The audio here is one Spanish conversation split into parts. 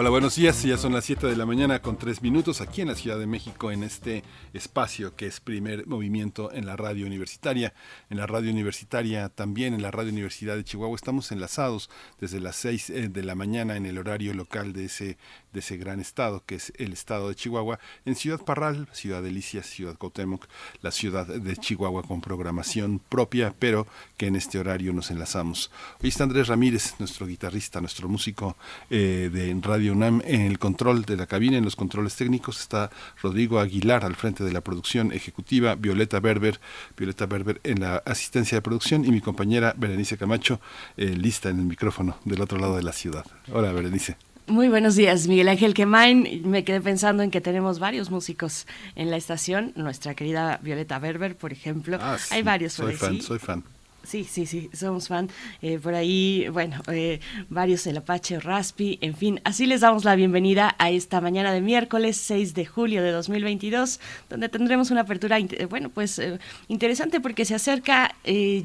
Hola, buenos días. Ya son las 7 de la mañana con 3 minutos aquí en la Ciudad de México en este espacio que es primer movimiento en la radio universitaria. En la radio universitaria también en la radio Universidad de Chihuahua estamos enlazados desde las 6 eh, de la mañana en el horario local de ese, de ese gran estado que es el estado de Chihuahua en Ciudad Parral, Ciudad Delicias, Ciudad Cuauhtémoc, la ciudad de Chihuahua con programación propia, pero que en este horario nos enlazamos. Hoy está Andrés Ramírez, nuestro guitarrista, nuestro músico eh, de radio UNAM en el control de la cabina, en los controles técnicos está Rodrigo Aguilar al frente de la producción ejecutiva, Violeta Berber, Violeta Berber en la asistencia de producción y mi compañera Berenice Camacho eh, lista en el micrófono del otro lado de la ciudad. Hola Berenice. Muy buenos días, Miguel Ángel Quemain. Me quedé pensando en que tenemos varios músicos en la estación. Nuestra querida Violeta Berber, por ejemplo. Ah, Hay varios. Soy fan, soy fan. Sí, sí, sí, somos fan. Eh, por ahí, bueno, eh, varios El Apache, Raspi, en fin, así les damos la bienvenida a esta mañana de miércoles 6 de julio de 2022, donde tendremos una apertura, bueno, pues eh, interesante porque se acerca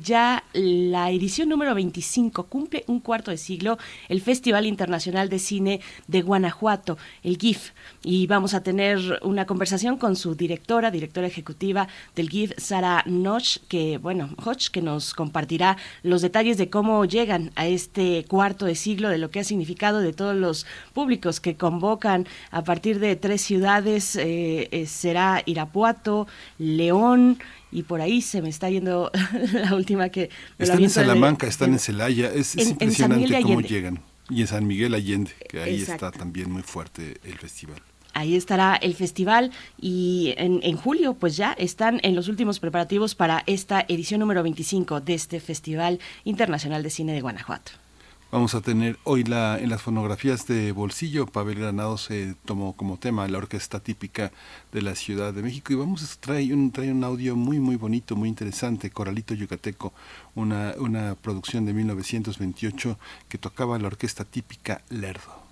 ya la edición número 25, cumple un cuarto de siglo el Festival Internacional de Cine de Guanajuato, el GIF, y vamos a tener una conversación con su directora, directora ejecutiva del GIF, Sara Noch, que, bueno, Hodge, que nos compartirá los detalles de cómo llegan a este cuarto de siglo, de lo que ha significado de todos los públicos que convocan a partir de tres ciudades, eh, eh, será Irapuato, León, y por ahí se me está yendo la última que... están en Salamanca, están en Celaya, es, impresionante cómo llegan. Y en San Miguel Allende, que ahí está también muy fuerte el festival. Ahí estará el festival y en, julio pues ya están en los últimos preparativos para esta edición número 25 de este Festival Internacional de Cine de Guanajuato. Vamos a tener hoy en las fonografías de bolsillo, Pavel Granado se tomó como tema la orquesta típica de la Ciudad de México y vamos a traer un, traer un audio muy muy bonito, muy interesante, Coralito Yucateco, una, una producción de 1928 que tocaba la orquesta típica Lerdo.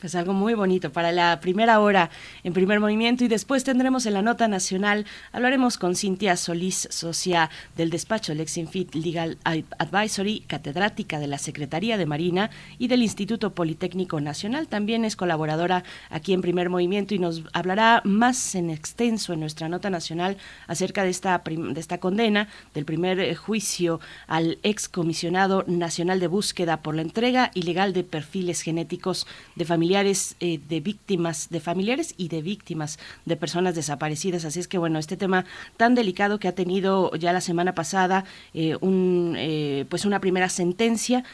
Pues algo muy bonito para la primera hora en primer movimiento y después tendremos en la nota nacional, hablaremos con Cintia Solís, socia del despacho Lexinfit Legal Advisory, catedrática de la Secretaría de Marina y del Instituto Politécnico Nacional. También es colaboradora aquí en primer movimiento y nos hablará más en extenso en nuestra nota nacional acerca de esta, de esta condena del primer eh, juicio al excomisionado nacional de búsqueda por la entrega ilegal de perfiles genéticos de familia familiares eh, de víctimas, de familiares y de víctimas de personas desaparecidas. Así es que bueno, este tema tan delicado que ha tenido ya la semana pasada eh, un, eh, pues una primera sentencia,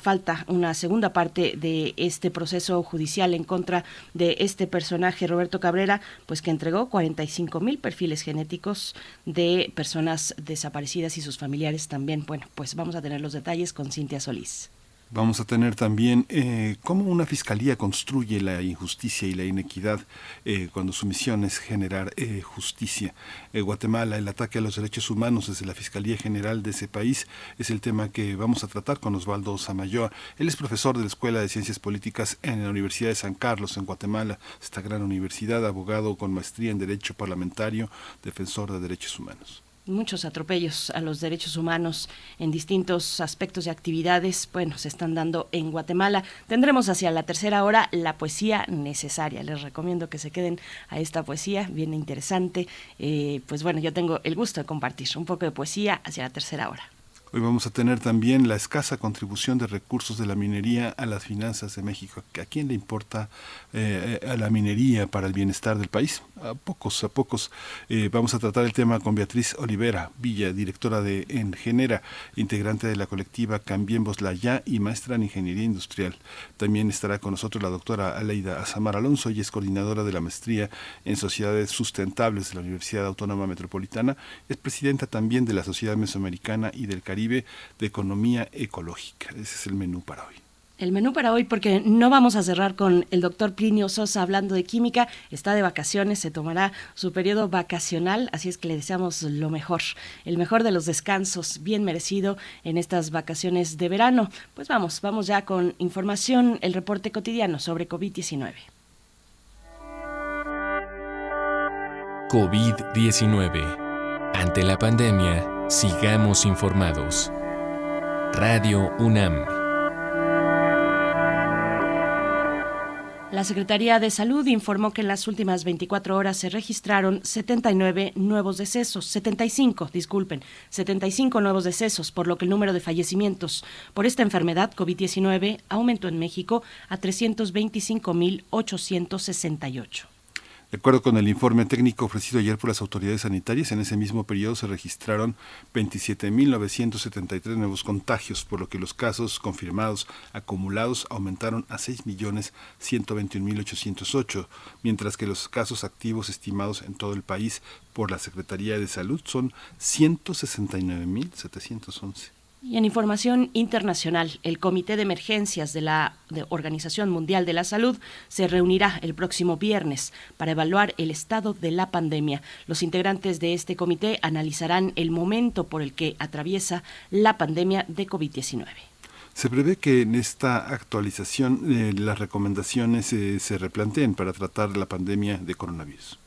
falta una segunda parte de este proceso judicial en contra de este personaje Roberto Cabrera, pues que entregó 45 mil perfiles genéticos de personas desaparecidas y sus familiares también. Bueno, pues vamos a tener los detalles con Cintia Solís. Vamos a tener también eh, cómo una fiscalía construye la injusticia y la inequidad eh, cuando su misión es generar eh, justicia. Guatemala, el ataque a los derechos humanos desde la Fiscalía General de ese país es el tema que vamos a tratar con Osvaldo Samayoa. Él es profesor de la Escuela de Ciencias Políticas en la Universidad de San Carlos, en Guatemala, esta gran universidad, abogado con maestría en Derecho Parlamentario, defensor de derechos humanos muchos atropellos a los derechos humanos en distintos aspectos y actividades, bueno, se están dando en Guatemala. Tendremos hacia la tercera hora la poesía necesaria. Les recomiendo que se queden a esta poesía, bien interesante. Eh, pues bueno, yo tengo el gusto de compartir un poco de poesía hacia la tercera hora. Hoy vamos a tener también la escasa contribución de recursos de la minería a las finanzas de México. ¿A quién le importa eh, a la minería para el bienestar del país? A pocos, a pocos. Eh, vamos a tratar el tema con Beatriz Olivera Villa, directora de Engenera, integrante de la colectiva Cambiemos la Ya y maestra en Ingeniería Industrial. También estará con nosotros la doctora Aleida Azamar Alonso, y es coordinadora de la maestría en Sociedades Sustentables de la Universidad Autónoma Metropolitana. Es presidenta también de la Sociedad Mesoamericana y del Caribe de Economía Ecológica. Ese es el menú para hoy. El menú para hoy, porque no vamos a cerrar con el doctor Plinio Sosa hablando de química, está de vacaciones, se tomará su periodo vacacional, así es que le deseamos lo mejor, el mejor de los descansos, bien merecido en estas vacaciones de verano. Pues vamos, vamos ya con información, el reporte cotidiano sobre COVID-19. COVID-19. Ante la pandemia, sigamos informados. Radio UNAM. La Secretaría de Salud informó que en las últimas 24 horas se registraron 79 nuevos decesos, 75, disculpen, 75 nuevos decesos, por lo que el número de fallecimientos por esta enfermedad COVID-19 aumentó en México a 325.868. De acuerdo con el informe técnico ofrecido ayer por las autoridades sanitarias, en ese mismo periodo se registraron 27.973 nuevos contagios, por lo que los casos confirmados acumulados aumentaron a 6.121.808, mientras que los casos activos estimados en todo el país por la Secretaría de Salud son 169.711. Y en información internacional, el Comité de Emergencias de la Organización Mundial de la Salud se reunirá el próximo viernes para evaluar el estado de la pandemia. Los integrantes de este comité analizarán el momento por el que atraviesa la pandemia de COVID-19. Se prevé que en esta actualización eh, las recomendaciones eh, se replanteen para tratar la pandemia de coronavirus.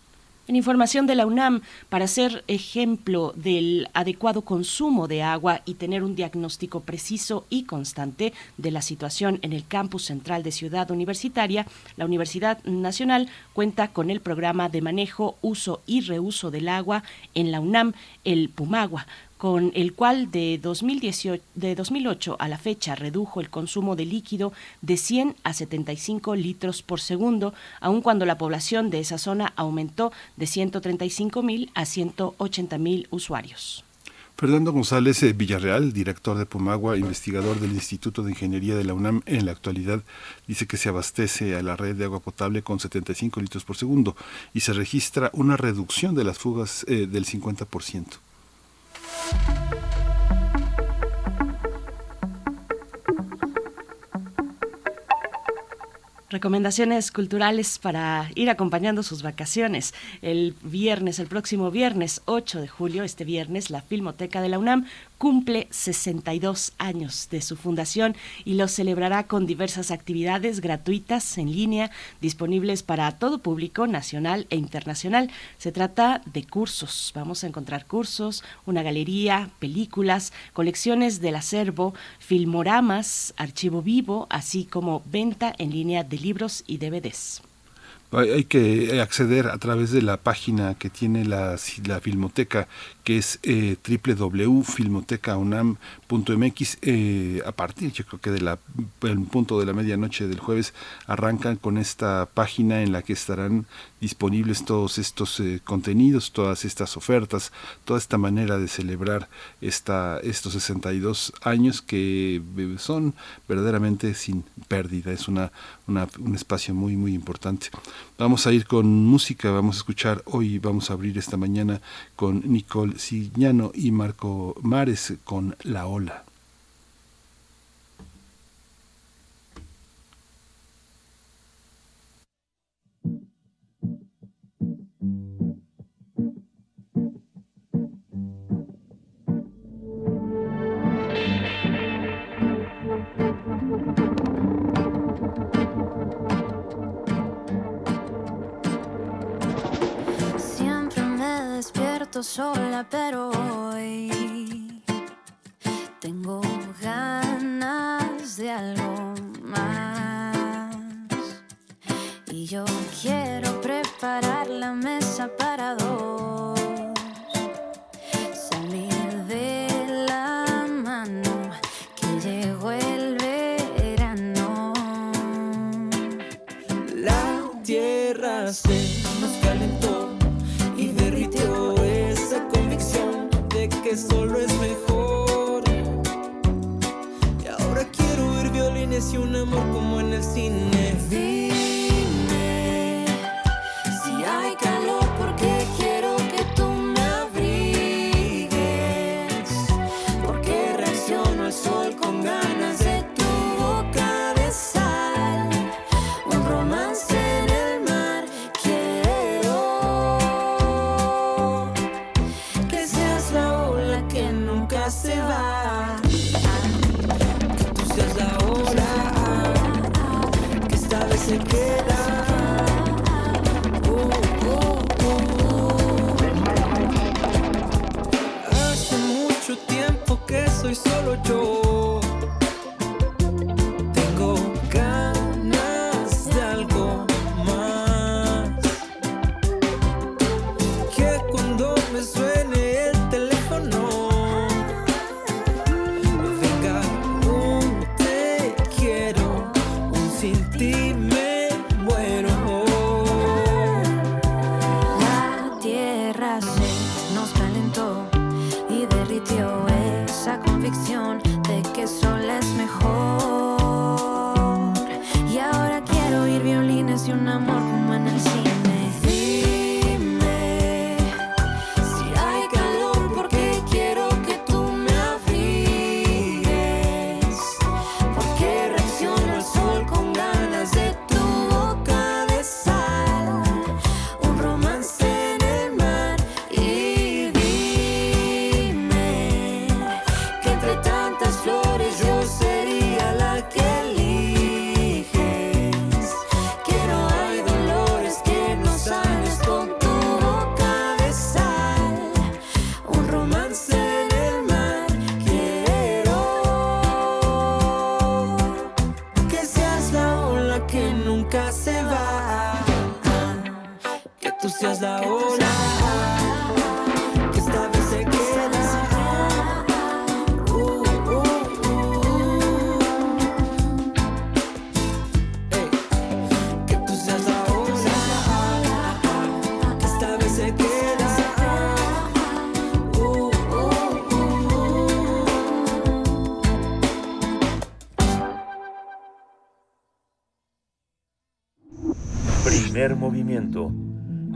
En información de la UNAM, para ser ejemplo del adecuado consumo de agua y tener un diagnóstico preciso y constante de la situación en el campus central de Ciudad Universitaria, la Universidad Nacional cuenta con el programa de manejo, uso y reuso del agua en la UNAM, el Pumagua, con el cual de, 2018, de 2008 a la fecha redujo el consumo de líquido de 100 a 75 litros por segundo, aun cuando la población de esa zona aumentó de 135 mil a 180 mil usuarios. Fernando González eh, Villarreal, director de Pumagua, investigador del Instituto de Ingeniería de la UNAM, en la actualidad dice que se abastece a la red de agua potable con 75 litros por segundo y se registra una reducción de las fugas eh, del 50%. Recomendaciones culturales para ir acompañando sus vacaciones. El viernes, el próximo viernes 8 de julio, este viernes, la Filmoteca de la UNAM cumple 62 años de su fundación y lo celebrará con diversas actividades gratuitas en línea disponibles para todo público nacional e internacional. Se trata de cursos, vamos a encontrar cursos, una galería, películas, colecciones del acervo, filmoramas, archivo vivo, así como venta en línea de libros y DVDs. Hay que acceder a través de la página que tiene la, la Filmoteca, que es eh, www.filmotecaunam.mx. Eh, a partir, yo creo que de punto de la medianoche del jueves, arrancan con esta página en la que estarán disponibles todos estos eh, contenidos, todas estas ofertas, toda esta manera de celebrar esta, estos 62 años que eh, son verdaderamente sin pérdida. Es una, un espacio muy, muy importante. Vamos a ir con música, vamos a escuchar hoy, vamos a abrir esta mañana con Nicole Signano y Marco Mares con La Ola. Sola, pero hoy tengo ganas de algo más. Y yo quiero preparar la mesa para dos. Salir de la mano que llegó el verano. La tierra se solo es mejor. Y ahora quiero oír violines y un amor como en el cine.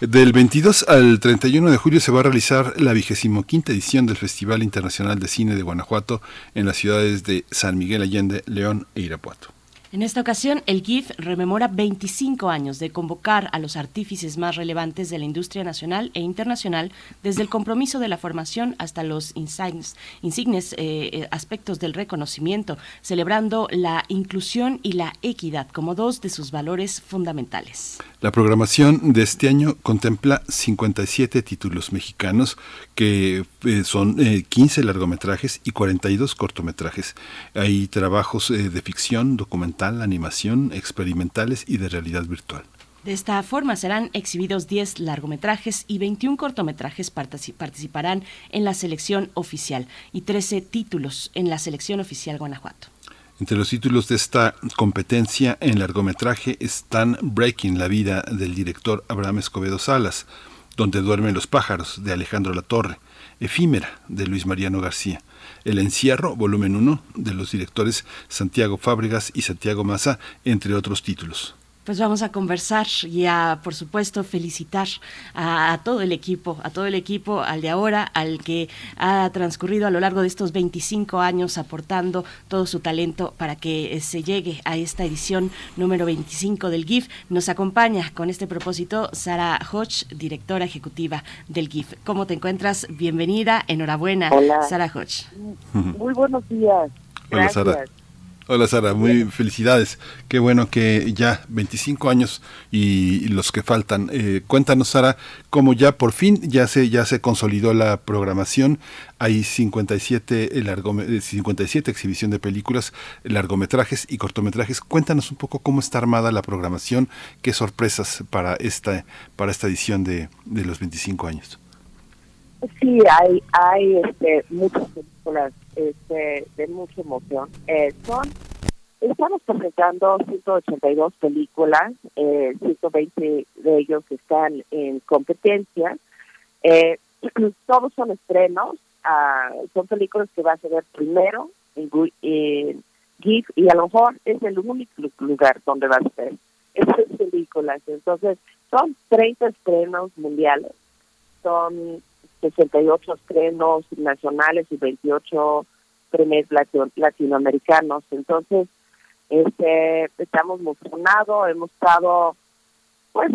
Del 22 al 31 de julio se va a realizar la vigésimo quinta edición del Festival Internacional de Cine de Guanajuato en las ciudades de San Miguel Allende, León e Irapuato. En esta ocasión, el GIF rememora 25 años de convocar a los artífices más relevantes de la industria nacional e internacional, desde el compromiso de la formación hasta los insignes, eh, aspectos del reconocimiento, celebrando la inclusión y la equidad como dos de sus valores fundamentales. La programación de este año contempla 57 títulos mexicanos, que eh, son eh, 15 largometrajes y 42 cortometrajes. Hay trabajos eh, de ficción, documental, animación, experimentales y de realidad virtual. De esta forma serán exhibidos 10 largometrajes y 21 cortometrajes partici- participarán en la selección oficial y 13 títulos en la selección oficial Guanajuato. Entre los títulos de esta competencia en largometraje están Breaking, la vida del director Abraham Escobedo Salas, Donde duermen los pájaros, de Alejandro Latorre, Efímera, de Luis Mariano García, El encierro, volumen 1, de los directores Santiago Fábregas y Santiago Maza, entre otros títulos. Pues vamos a conversar y a, por supuesto, felicitar a, a, todo el equipo, a todo el equipo, al de ahora, al que ha transcurrido a lo largo de estos 25 años aportando todo su talento para que eh, se llegue a esta edición número 25 del GIF. Nos acompaña con este propósito Sara Hodge, directora ejecutiva del GIF. ¿Cómo te encuentras? Bienvenida, enhorabuena, Hola. Sara Hodge. Muy buenos días. Hola, Gracias. Sara. Hola Sara, muy felicidades. Qué bueno que ya 25 años y, los que faltan. Eh, cuéntanos Sara, cómo ya por fin ya se ya se consolidó la programación. Hay 57 largome- eh, 57 exhibición de películas, largometrajes y cortometrajes. Cuéntanos un poco cómo está armada la programación, qué sorpresas para esta para esta edición de, de los 25 años. Sí, hay, hay este, muchas películas este, de mucha emoción. Eh, son, estamos presentando 182 películas, eh, 120 de ellos están en competencia. Eh, todos son estrenos, ah, son películas que vas a ver primero en, en GIF y a lo mejor es el único lugar donde vas a ver estas películas. Entonces, son 30 estrenos mundiales, son 68 estrenos nacionales y 28 premios latino- latinoamericanos. Entonces, este, estamos emocionados, hemos estado, pues,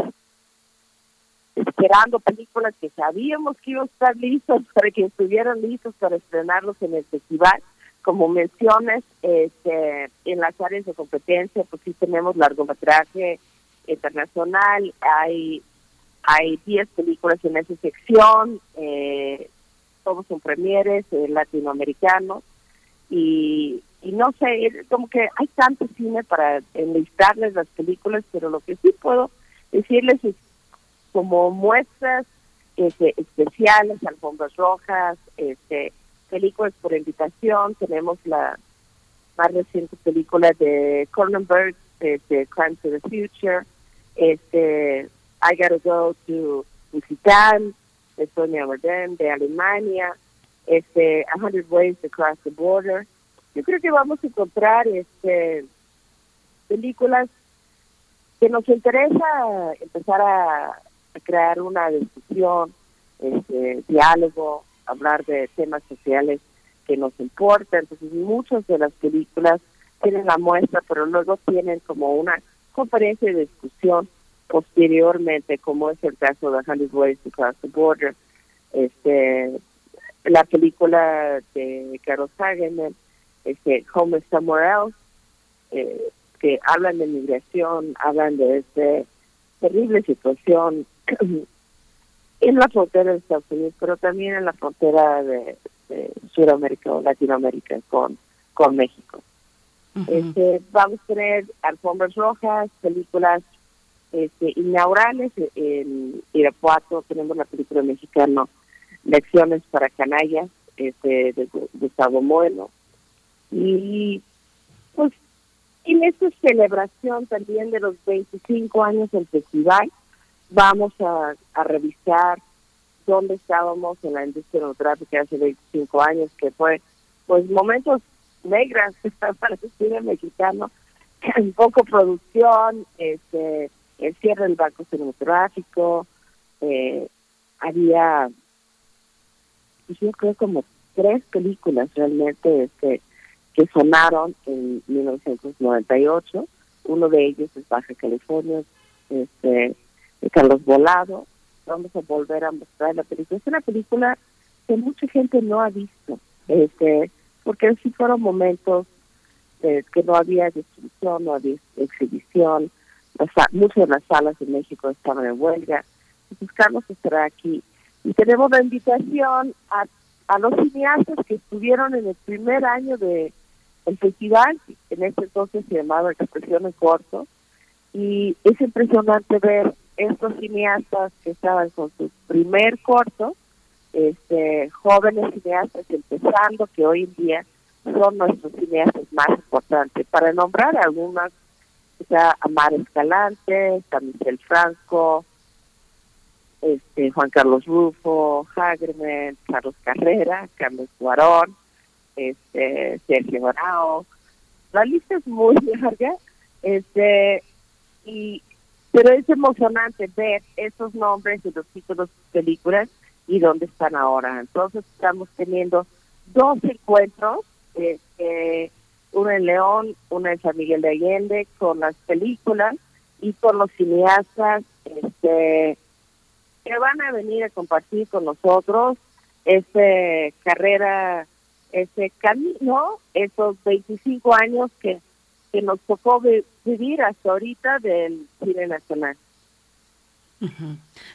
esperando películas que sabíamos que iban a estar listas para que estuvieran listos para estrenarlos en el festival. Como menciones, este, en las áreas de competencia, pues sí tenemos largometraje internacional, hay hay 10 películas en esa sección, eh, todos son premieres eh, latinoamericanos y, y no sé, como que hay tanto cine para enlistarles las películas, pero lo que sí puedo decirles es como muestras este, especiales, alfombras rojas, este, películas por invitación, tenemos la más reciente película de Cronenberg, este, Crime to the Future, este, I Gotta Go to Lusitán, de Sonia de Alemania, este, A Hundred Ways to Cross the Border. Yo creo que vamos a encontrar este películas que nos interesa empezar a, a crear una discusión, este, diálogo, hablar de temas sociales que nos importan. Entonces, muchas de las películas tienen la muestra, pero luego tienen como una conferencia de discusión posteriormente, como es el caso de Hundred Ways to Cross the Border, este, la película de Carol Sagan, este, Home Somewhere Else, eh, que hablan de migración, hablan de esta terrible situación en la frontera de Estados Unidos, pero también en la frontera de, de Sudamérica o Latinoamérica con, con México. este, vamos a tener alfombras rojas, películas este, inaugurales en Irapuato, tenemos la película mexicana Lecciones para Canallas, este, de Gu- Gustavo Moelo. Y pues en esta celebración también de los 25 años del festival, vamos a, revisar dónde estábamos en la industria cinematográfica hace 25 años, que fue pues momentos negras para el cine mexicano, poco producción, este el cierre del banco cinematográfico, eh, había pues yo creo como tres películas realmente este que sonaron en 1998 uno de ellos es Baja California este de Carlos Volado. Vamos a volver a mostrar la película. Es una película que mucha gente no ha visto este porque sí fueron momentos eh, que no había distribución no había exhibición muchas de las salas en México estaban en huelga entonces Carlos estará aquí y tenemos la invitación a, a los cineastas que estuvieron en el primer año de el festival, en ese entonces se llamaba Expresión en Corto, y es impresionante ver estos cineastas que estaban con su primer corto, este jóvenes cineastas empezando, que hoy en día son nuestros cineastas más importantes. Para nombrar algunas, está Amar Escalante, está Michel Franco, este Juan Carlos Rufo, Hagerman, Carlos Carrera, Carlos Guarón, este Sergio Barao. La lista es muy larga, este y pero es emocionante ver esos nombres y los títulos de películas y dónde están ahora. Entonces estamos teniendo dos encuentros, este, uno en León, uno en San Miguel de Allende, con las películas y con los cineastas, este que van a venir a compartir con nosotros esta carrera, ese camino, esos 25 años que, nos tocó vi- vivir hasta ahorita del cine nacional.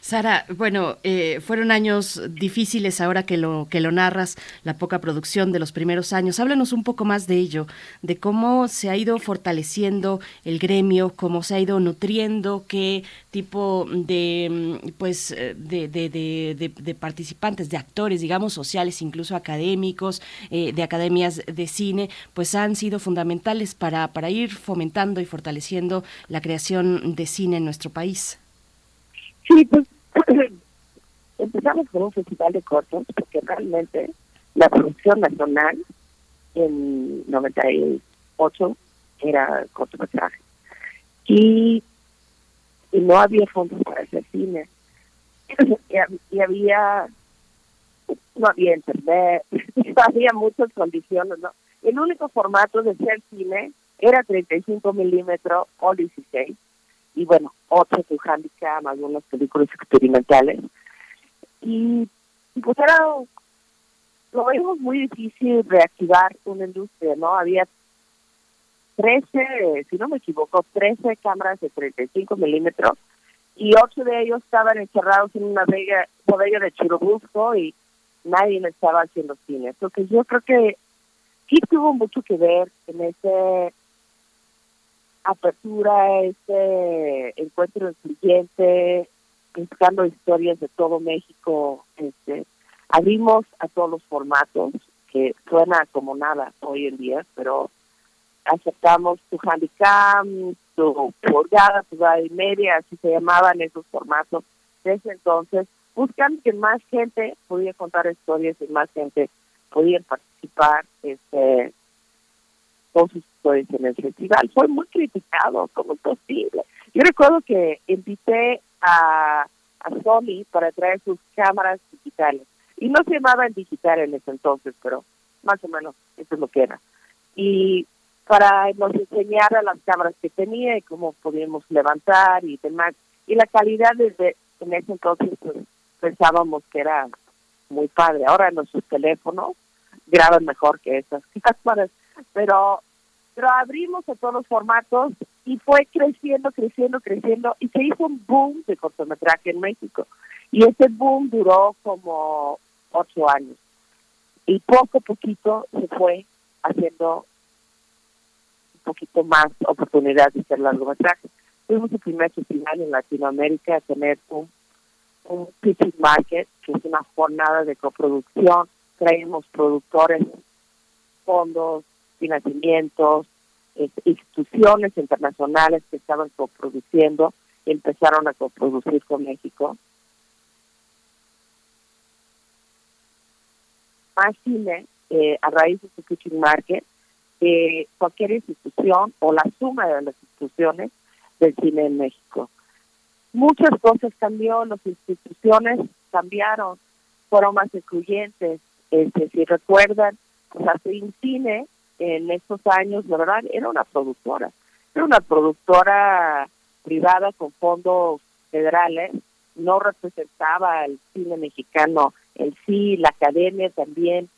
Sara, bueno, eh, fueron años difíciles ahora que lo que lo narras, la poca producción de los primeros años. Háblanos un poco más de ello, de cómo se ha ido fortaleciendo el gremio, cómo se ha ido nutriendo, qué tipo de mm, pues eh, de, de- de- de- de participantes, de actores, digamos, sociales, incluso académicos, eh, de academias de cine, pues han sido fundamentales para, para ir fomentando y fortaleciendo la creación de cine en nuestro país. Sí, pues empezamos con un festival de cortos porque realmente la producción nacional en 98 era cortometraje. Y, y no había fondos para hacer cine. Y, hab- y había no había internet había muchas condiciones no el único formato de hacer cine era 35 milímetros o 16 y bueno, otro que handicap, algunas películas experimentales. Y, pues era, lo veíamos muy difícil reactivar una industria, ¿no? Había 13, si no me equivoco, 13 cámaras de 35 milímetros y ocho de ellos estaban encerrados en una bodega, bodega de Churubusco y nadie le estaba haciendo cine. Entonces yo creo que sí tuvo mucho que ver en ese apertura, ese encuentro incluyente, buscando historias de todo México. Este, abrimos a todos los formatos, que suena como nada hoy en día, pero aceptamos tu handicap, tu pulgada, tu grada y media, así se llamaban esos formatos. Desde entonces, buscan que más gente pudiera contar historias y más gente pudiera participar este, sus historias en el festival. Fue muy criticado, como es posible. Yo recuerdo que invité a, a Sony para traer sus cámaras digitales. Y no se llamaban digitales en ese entonces, pero más o menos eso es lo que era. Y para nos enseñar a las cámaras que tenía y cómo podíamos levantar y demás. Y la calidad desde en ese entonces pues, pensábamos que era muy padre. Ahora nuestros teléfonos graban mejor que esas cámaras, pero pero abrimos a todos los formatos y fue creciendo, creciendo, creciendo y se hizo un boom de cortometraje en México. Y ese boom duró como ocho años. Y poco a poquito se fue haciendo un poquito más oportunidad de hacer largometraje. Fuimos el primer festival en Latinoamérica a tener un, un pitching market, que es una jornada de coproducción. Traemos productores, fondos, financiamientos, eh, instituciones internacionales que estaban coproduciendo, empezaron a coproducir con México. Más cine, eh, a raíz de su pitching market, eh, cualquier institución o la suma de las instituciones del cine en México. Muchas cosas cambió, las instituciones cambiaron, fueron más incluyentes. Este, si recuerdan, pues hace un cine en estos años, la verdad, era una productora. Era una productora privada con fondos federales, no representaba al cine mexicano en sí, la academia también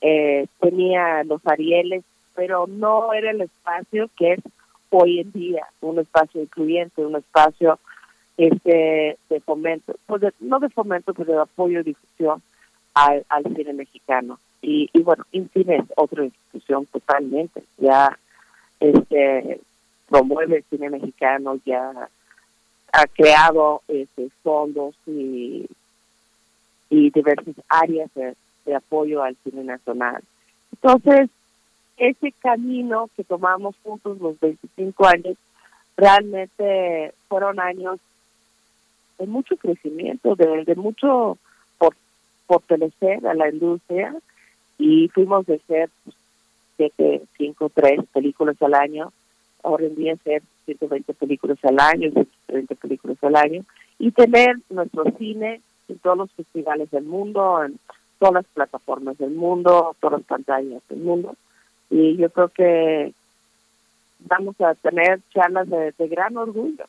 eh, tenía los Arieles, pero no era el espacio que es hoy en día, un espacio incluyente, un espacio este de fomento, pues de- no de fomento, pero de apoyo y difusión al, al cine mexicano. Y, y bueno, INCINE es otra institución totalmente, ya este promueve el cine mexicano, ya ha creado este, fondos y, y diversas áreas de, de apoyo al cine nacional. Entonces, ese camino que tomamos juntos los 25 años, realmente fueron años de mucho crecimiento, de, de mucho por, fortalecer a la industria y fuimos de ser pues, siete, cinco, tres películas al año, ahora en día ser 120 películas al año, 130 películas al año, y tener nuestro cine en todos los festivales del mundo, en todas las plataformas del mundo, todas las pantallas del mundo. Y yo creo que vamos a tener charlas de gran orgullo.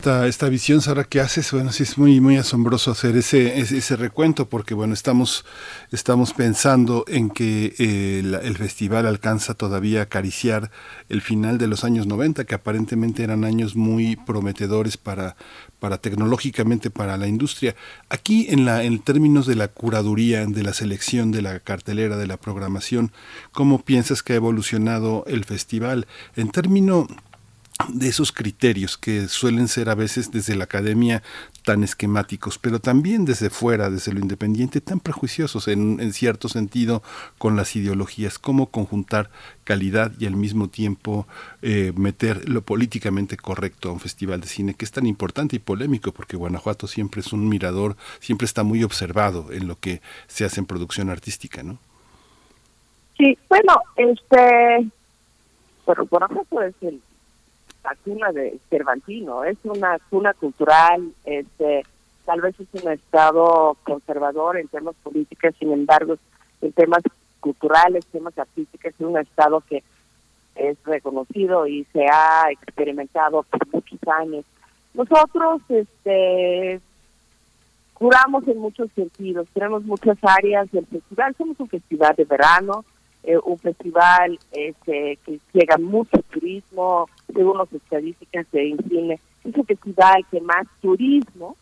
Esta, esta visión, Sara, que haces, bueno, sí es muy, muy asombroso hacer ese, ese, recuento, porque bueno, estamos, estamos pensando en que eh, el festival alcanza todavía a acariciar el final de los años 90, que aparentemente eran años muy prometedores para, para tecnológicamente para la industria. Aquí en la en términos de la curaduría, de la selección de la cartelera, de la programación, ¿cómo piensas que ha evolucionado el festival? En términos de esos criterios que suelen ser a veces desde la academia tan esquemáticos, pero también desde fuera, desde lo independiente, tan prejuiciosos en, en cierto sentido con las ideologías, cómo conjuntar calidad y al mismo tiempo eh, meter lo políticamente correcto a un festival de cine que es tan importante y polémico, porque Guanajuato siempre es un mirador, siempre está muy observado en lo que se hace en producción artística, ¿no? Sí, bueno, este, pero Guanajuato es el, la cuna de Cervantino, es una cuna cultural, este, tal vez es un estado conservador en temas políticos, sin embargo, en temas culturales, temas artísticos, es un estado que es reconocido y se ha experimentado por muchos años. Nosotros este, curamos en muchos sentidos, tenemos muchas áreas del festival, somos un festival de verano, eh, un festival este, que llega mucho turismo, según las estadísticas de INCINE, es un festival que más turismo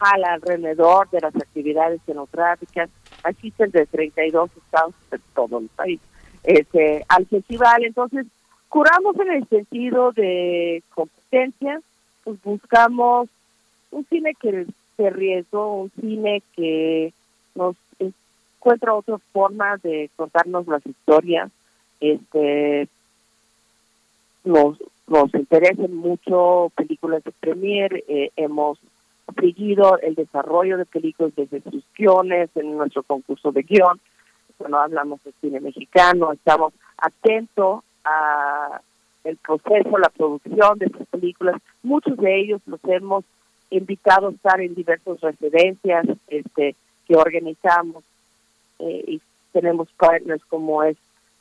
jala alrededor de las actividades cenográficas, asisten de 32 estados de todo el país. Este, al festival, entonces curamos en el sentido de competencia, pues buscamos un cine que se riesgo, un cine que nos encuentra otras formas de contarnos las historias, este nos nos interesan mucho películas de premier, eh, hemos seguido el desarrollo de películas desde sus guiones en nuestro concurso de guion, cuando hablamos de cine mexicano, estamos atentos a el proceso, la producción de estas películas. Muchos de ellos los hemos invitado a estar en diversas residencias este, que organizamos eh, y tenemos partners como es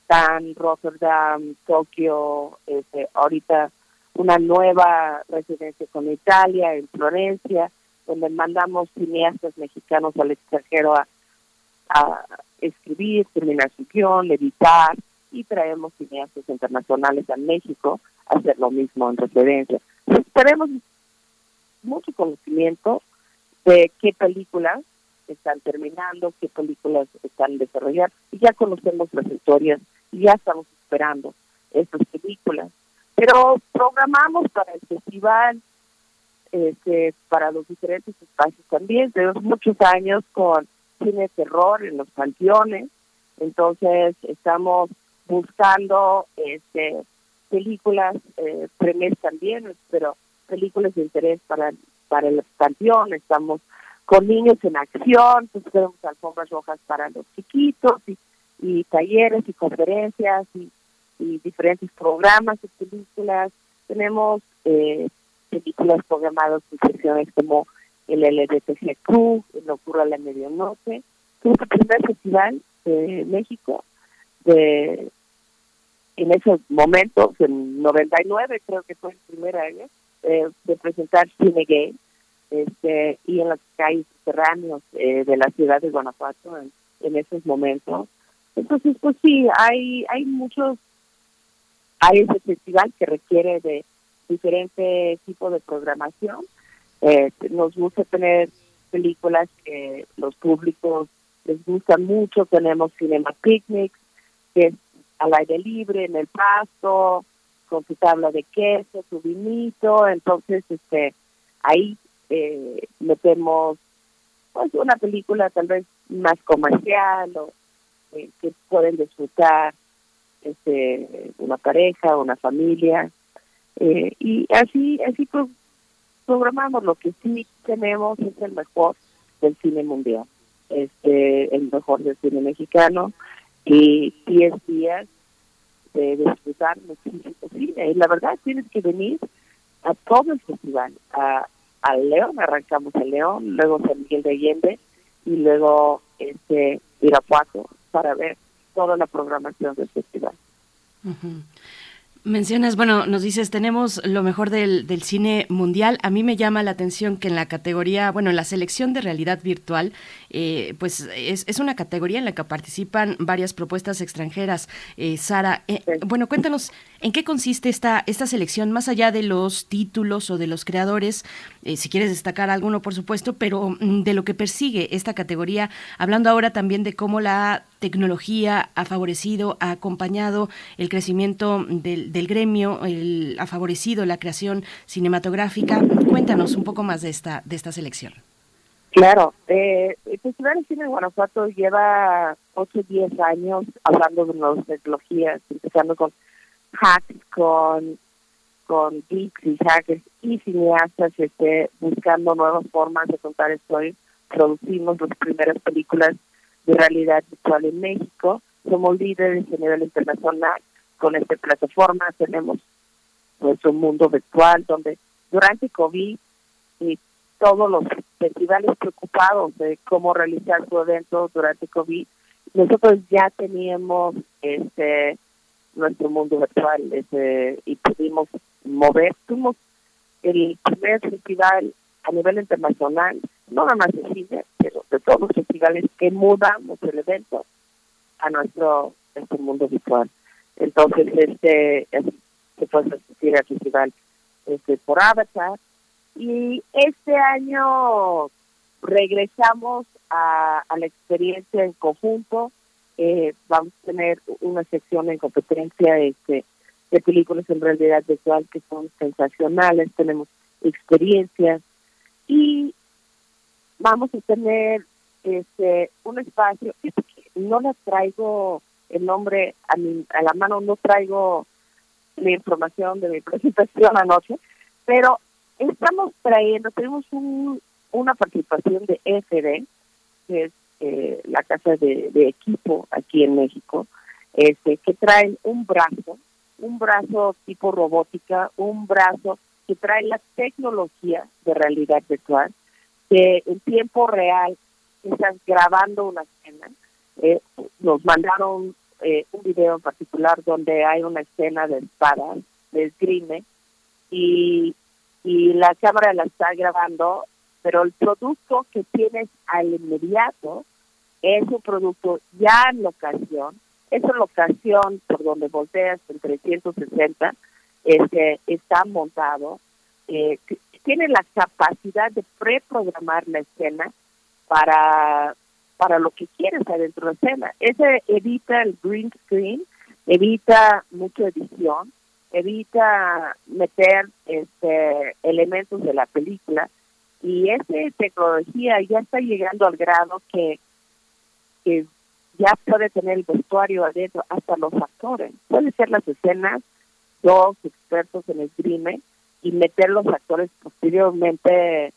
San Rotterdam, Tokio, este, ahorita una nueva residencia con Italia, en Florencia, donde mandamos cineastas mexicanos al extranjero a, escribir, terminar su guion, editar, y traemos cineastas internacionales a México a hacer lo mismo en residencia. Entonces, tenemos mucho conocimiento de qué películas están terminando, qué películas están desarrollando, y ya conocemos las historias, y ya estamos esperando estas películas. Pero programamos para el festival, este, para los diferentes espacios también, tenemos muchos años con cine de terror en los panteones, entonces estamos buscando este películas, eh, premios también, pero películas de interés para, para el panteón, estamos con niños en acción, tenemos alfombras rojas para los chiquitos y, y talleres y conferencias y, y diferentes programas de películas. Tenemos eh, películas programadas en secciones como el Crew, el Ocurra a la Medianoche, es el primer festival de México de en esos momentos, en 99 creo que fue el primer año, eh, de presentar cine gay este, y en las calles subterráneos eh, de la ciudad de Guanajuato en, esos momentos. Entonces, pues sí, hay hay muchos, hay ese festival que requiere de diferente tipo de programación. Eh, nos gusta tener películas que los públicos les gustan mucho, tenemos Cinema Picnics, que es al aire libre, en el pasto, con su tabla de queso, su vinito, entonces este ahí eh, metemos pues una película tal vez más comercial o eh, que pueden disfrutar este una pareja una familia eh, y así así pro- programamos. Lo que sí tenemos es el mejor del cine mundial este el mejor del cine mexicano y 10 días de disfrutar muchísimo cine. Y la verdad tienes que venir a todo el festival a a León, arrancamos en León, luego San Miguel de Allende y luego este Irapuato para ver toda la programación del festival. Mencionas, bueno, nos dices, tenemos lo mejor del, del cine mundial. A mí me llama la atención que en la categoría, bueno, en la selección de realidad virtual, eh, pues es, es una categoría en la que participan varias propuestas extranjeras. Eh, Sara, eh, bueno, cuéntanos, ¿en qué consiste esta, esta selección, más allá de los títulos o de los creadores? Eh, si quieres destacar alguno, por supuesto, pero mm, de lo que persigue esta categoría, hablando ahora también de cómo la tecnología ha favorecido, ha acompañado el crecimiento del, del gremio, el- ha favorecido la creación cinematográfica. Cuéntanos un poco más de esta, de esta selección. Claro, eh, el Festival de Cine de Guanajuato lleva 8 o 10 años hablando de nuevas tecnologías, empezando con hacks, con, con geeks y hackers y cineastas este, buscando nuevas formas de contar historias. Producimos las primeras películas realidad virtual en México. Somos líderes a nivel internacional con esta plataforma. Tenemos nuestro mundo virtual donde durante COVID y todos los festivales preocupados de cómo realizar su evento durante COVID, nosotros ya teníamos este nuestro mundo virtual este, y pudimos mover, fuimos el primer festival a nivel internacional, no nada más de cine, pero de todos los festivales que mudamos el evento a nuestro este mundo virtual. Entonces, este, es- se fue a asistir al festival este, por Avatar. Y este año regresamos a, a la experiencia en conjunto. Eh, vamos a tener una sección en competencia este, de películas en realidad virtual que son sensacionales. Tenemos experiencias y vamos a tener este un espacio. No le traigo el nombre a, mi, a la mano, no traigo la información de mi presentación anoche, pero estamos trayendo, tenemos un, una participación de FD, que es eh, la casa de, de equipo aquí en México, este, que traen un brazo, un brazo tipo robótica, un brazo que trae la tecnología de realidad virtual, que en tiempo real estás grabando una escena. Eh, nos mandaron eh, un video en particular donde hay una escena de espada, de esgrime, y, y la cámara la está grabando, pero el producto que tienes al inmediato es un producto ya en locación, esa locación por donde volteas en 360 este, está montado, eh, tiene la capacidad de preprogramar la escena para, para lo que quieres adentro de la escena. Ese evita el green screen, evita mucha edición, evita meter este, elementos de la película y esa tecnología ya está llegando al grado que, que ya puede tener el vestuario adentro, hasta los actores. Puede ser las escenas, dos expertos en esgrime, y meter los actores posteriormente,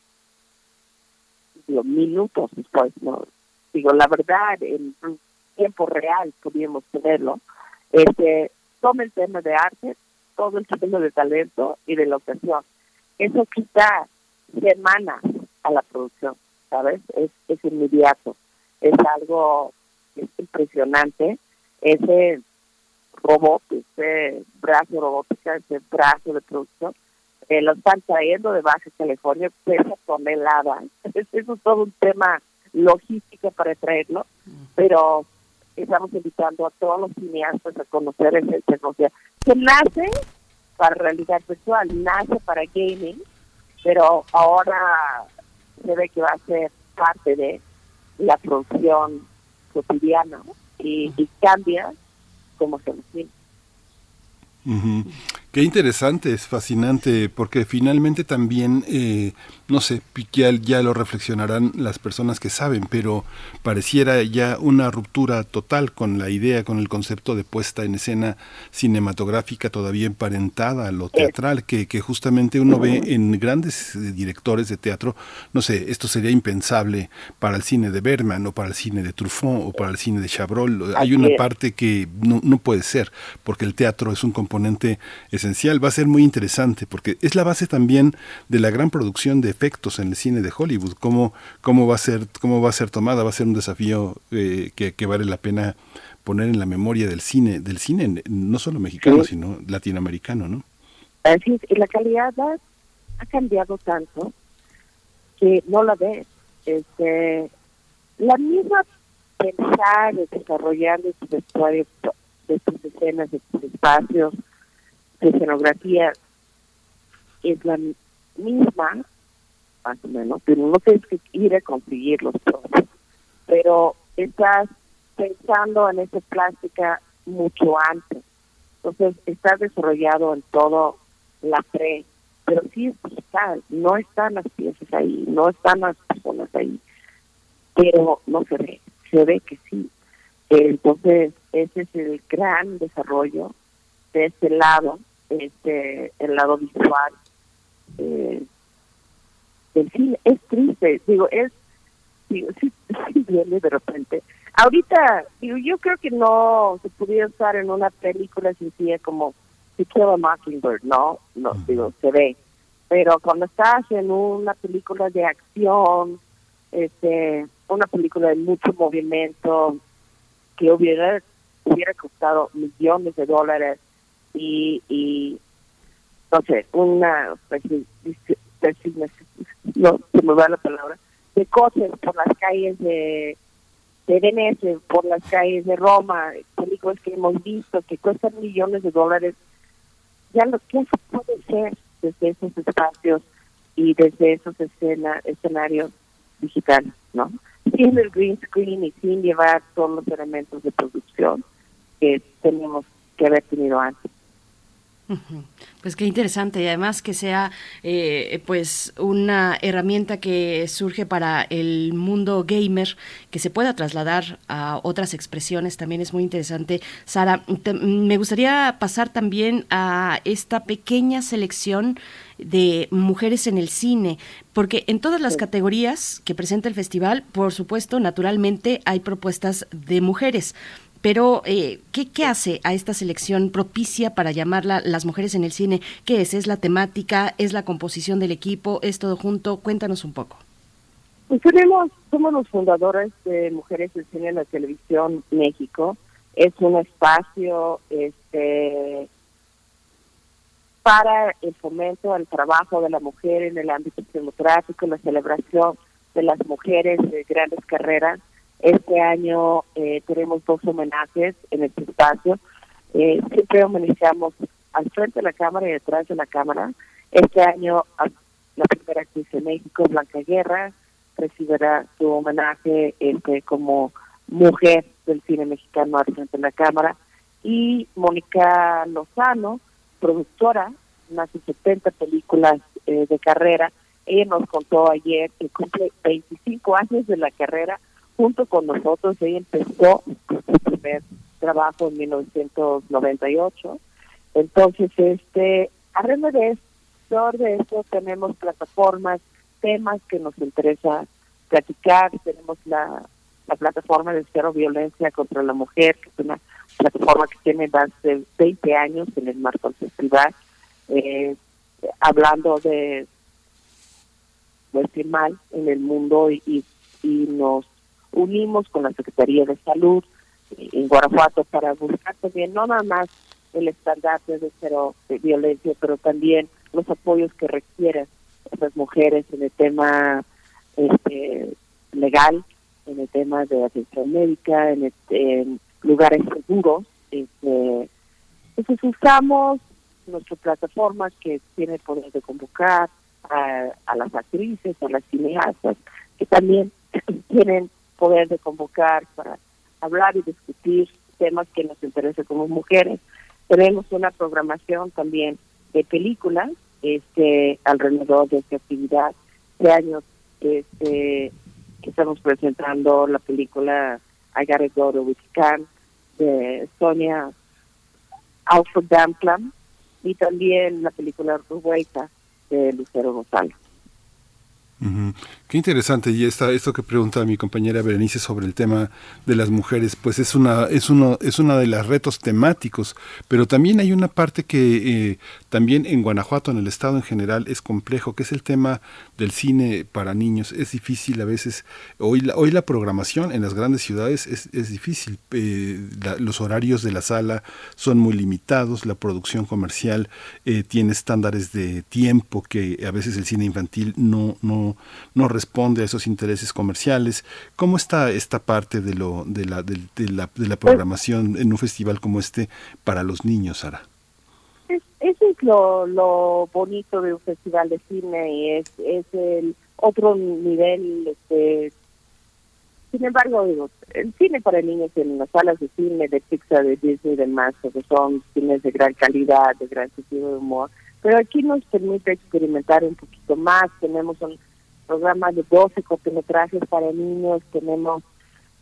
digo, minutos después, ¿no? Digo, la verdad, en tiempo real podríamos tenerlo. Este, todo el tema de arte, todo el tema de talento y de locación. Eso quita semanas a la producción, ¿sabes? Es, es inmediato. Es algo es impresionante. Ese robot, ese brazo robótica, ese brazo de producción, eh, lo están trayendo de Baja California, pesa toneladas. Eso es todo un tema logístico para traerlo, pero estamos invitando a todos los cineastas a conocer esa tecnología que nace para realidad virtual, nace para gaming, pero ahora se ve que va a ser parte de la producción cotidiana y, y cambia viene. Ujú. Qué interesante, es fascinante, porque finalmente también, eh, no sé, ya, ya lo reflexionarán las personas que saben, pero pareciera ya una ruptura total con la idea, con el concepto de puesta en escena cinematográfica todavía emparentada a lo teatral, que, que justamente uno ve en grandes eh, directores de teatro, no sé, esto sería impensable para el cine de Berman o para el cine de Truffaut o para el cine de Chabrol. Hay una es. parte que no, no puede ser, porque el teatro es un componente esencial. Va a ser muy interesante, porque es la base también de la gran producción de efectos en el cine de Hollywood. ¿Cómo, cómo, va, a ser, cómo va a ser tomada? Va a ser un desafío eh, que, que vale la pena poner en la memoria del cine, del cine no solo mexicano, Sí. sino latinoamericano, ¿no? Así es, y la calidad ha, ha cambiado tanto que no la ves. Este, la misma pensar de desarrollar de tus vestuarios, de tus escenas, de tus espacios, de escenografía, es la misma, más o menos, pero no tienes que ir a conseguirlos todos. Pero estás pensando en esa plástica mucho antes. Entonces, está desarrollado en todo la pre, pero sí es digital, no están las piezas ahí, no están las personas ahí, pero no se ve, se ve que sí. Entonces, ese es el gran desarrollo de este lado, este el lado visual eh, del cine. Es triste, digo, es, digo, sí, sí viene de repente. Ahorita, digo, yo creo que no se pudiera usar en una película sencilla como To Kill a Mockingbird, ¿no? No, digo, se ve. Pero cuando estás en una película de acción, este, una película de mucho movimiento, que hubiera hubiera costado millones de dólares y, y no sé, una, no se me va la palabra, de coches por las calles de, de Venecia, por las calles de Roma, películas que hemos visto que cuestan millones de dólares, ya lo que se puede hacer desde esos espacios y desde esos escena, escenarios digitales, ¿no? Sin el green screen y sin llevar todos los elementos de producción que tenemos que haber tenido antes. Pues qué interesante y además que sea eh, pues una herramienta que surge para el mundo gamer que se pueda trasladar a otras expresiones también es muy interesante. Sara, te- me gustaría pasar también a esta pequeña selección de mujeres en el cine, porque en todas las categorías que presenta el festival, por supuesto, naturalmente hay propuestas de mujeres. Pero, eh, ¿qué, ¿qué hace a esta selección propicia para llamarla las mujeres en el cine? ¿Qué es? ¿Es la temática? ¿Es la composición del equipo? ¿Es todo junto? Cuéntanos un poco. Pues tenemos, somos los fundadores de Mujeres del Cine en la Televisión México. Es un espacio este, para el fomento al trabajo de la mujer en el ámbito cinematográfico, la celebración de las mujeres de grandes carreras. Este año eh, tenemos dos homenajes en este espacio. Eh, siempre homenajeamos al frente de la cámara y detrás de la cámara. Este año la primera actriz de México, Blanca Guerra, recibirá su homenaje este, como mujer del cine mexicano al frente de la cámara. Y Mónica Lozano, productora, de 70 películas eh, de carrera. Ella nos contó ayer que cumple 25 años de la carrera junto con nosotros. Ella empezó su primer trabajo en 1998. Entonces, este, alrededor de esto, de esto tenemos plataformas, temas que nos interesa platicar. Tenemos la, la plataforma de Cero Violencia contra la Mujer, que es una plataforma que tiene más de 20 años en el marco del festival, eh, hablando de pues, mal en el mundo y, y, y nos unimos con la Secretaría de Salud en Guanajuato para buscar también no nada más el estandarte de cero de violencia, pero también los apoyos que requieren esas mujeres en el tema este, legal, en el tema de atención médica, en, el- en lugares seguros. Este, entonces usamos nuestra plataforma que tiene el poder de convocar a, a las actrices, a las cineastas, que también tienen poder de convocar para hablar y discutir temas que nos interesan como mujeres. Tenemos una programación también de películas este alrededor de esta actividad. Este año este, estamos presentando la película I Gotta Go to Wiccan de Sonia Alfred Damplam y también la película Rueita de Lucero González. Ujú. Qué interesante y esta, esto que pregunta mi compañera Berenice sobre el tema de las mujeres, pues es una es uno es una de los retos temáticos, pero también hay una parte que eh, también en Guanajuato, en el estado en general, es complejo, que es el tema del cine para niños. Es difícil a veces hoy la, hoy la programación en las grandes ciudades es, es difícil. eh, la- los horarios de la sala son muy limitados, la producción comercial eh, tiene estándares de tiempo que a veces el cine infantil no no no responde a esos intereses comerciales. ¿Cómo está esta parte de lo de la de, de la, de la programación en un festival como este para los niños, Sara? Es- eso es lo, lo bonito de un festival de cine y es, es el otro nivel. Este, sin embargo, digo, el cine para niños en las salas de cine de Pixar, de Disney y demás, que son cines de gran calidad, de gran sentido de humor, pero aquí nos permite experimentar un poquito más. Tenemos un programa de 12 cortometrajes para niños, tenemos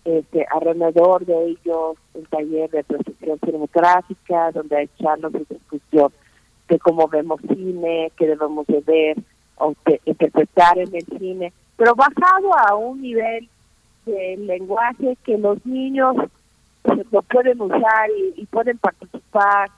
este, alrededor de ellos un taller de percepción cinematográfica, donde hay charlas de discusión de cómo vemos cine, qué debemos de ver o de interpretar en el cine, pero bajado a un nivel de lenguaje que los niños pues, lo pueden usar y, y pueden participar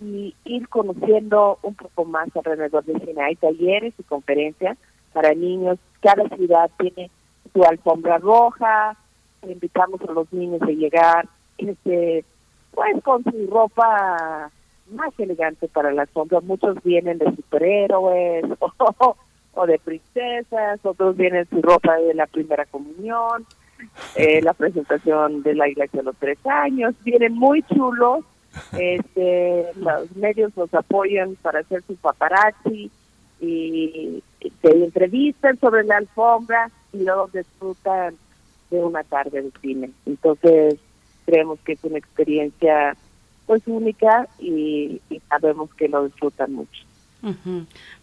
y ir conociendo un poco más alrededor del cine. Hay talleres y conferencias para niños. Cada ciudad tiene su alfombra roja. Invitamos a los niños a llegar. Este, pues con su ropa más elegante para la sombra. Muchos vienen de superhéroes o, o de princesas, otros vienen su ropa de la primera comunión, eh, la presentación de la iglesia de los tres años, vienen muy chulos. Este, los medios los apoyan para hacer su paparazzi y se entrevistan sobre la alfombra y luego disfrutan de una tarde de cine. Entonces, creemos que es una experiencia pues única y, sabemos que lo disfrutan mucho.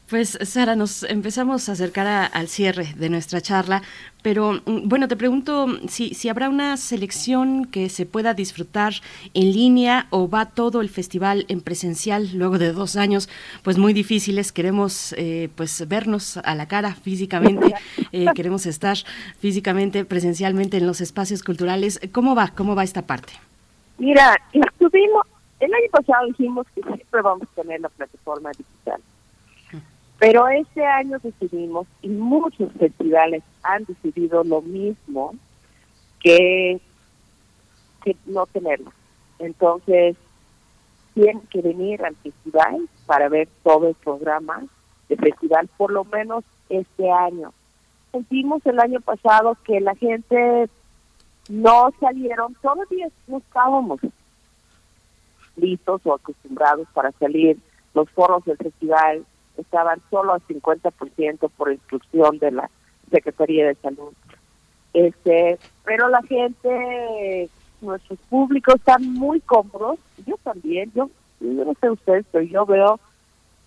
Pues Sara, nos empezamos a acercar a- al cierre de nuestra charla, pero mm, bueno, te pregunto si, si habrá una selección que se pueda disfrutar en línea o va todo el festival en presencial luego de dos años, pues muy difíciles. Queremos eh, pues vernos a la cara físicamente, eh, queremos estar físicamente, presencialmente en los espacios culturales. ¿Cómo va? ¿Cómo va esta parte? Mira, estuvimos, el año pasado dijimos que siempre vamos a tener la plataforma digital. Pero este año decidimos, y muchos festivales han decidido lo mismo, que, que no tenerlo. Entonces, tienen que venir al festival para ver todo el programa de festival, por lo menos este año. Sentimos el año pasado que la gente no salieron, todavía no estábamos listos o acostumbrados para salir. Los foros del festival estaban solo al 50% por instrucción de la Secretaría de Salud. Este, pero la gente, nuestros públicos están muy cómodos, yo también, yo, no sé ustedes, pero yo veo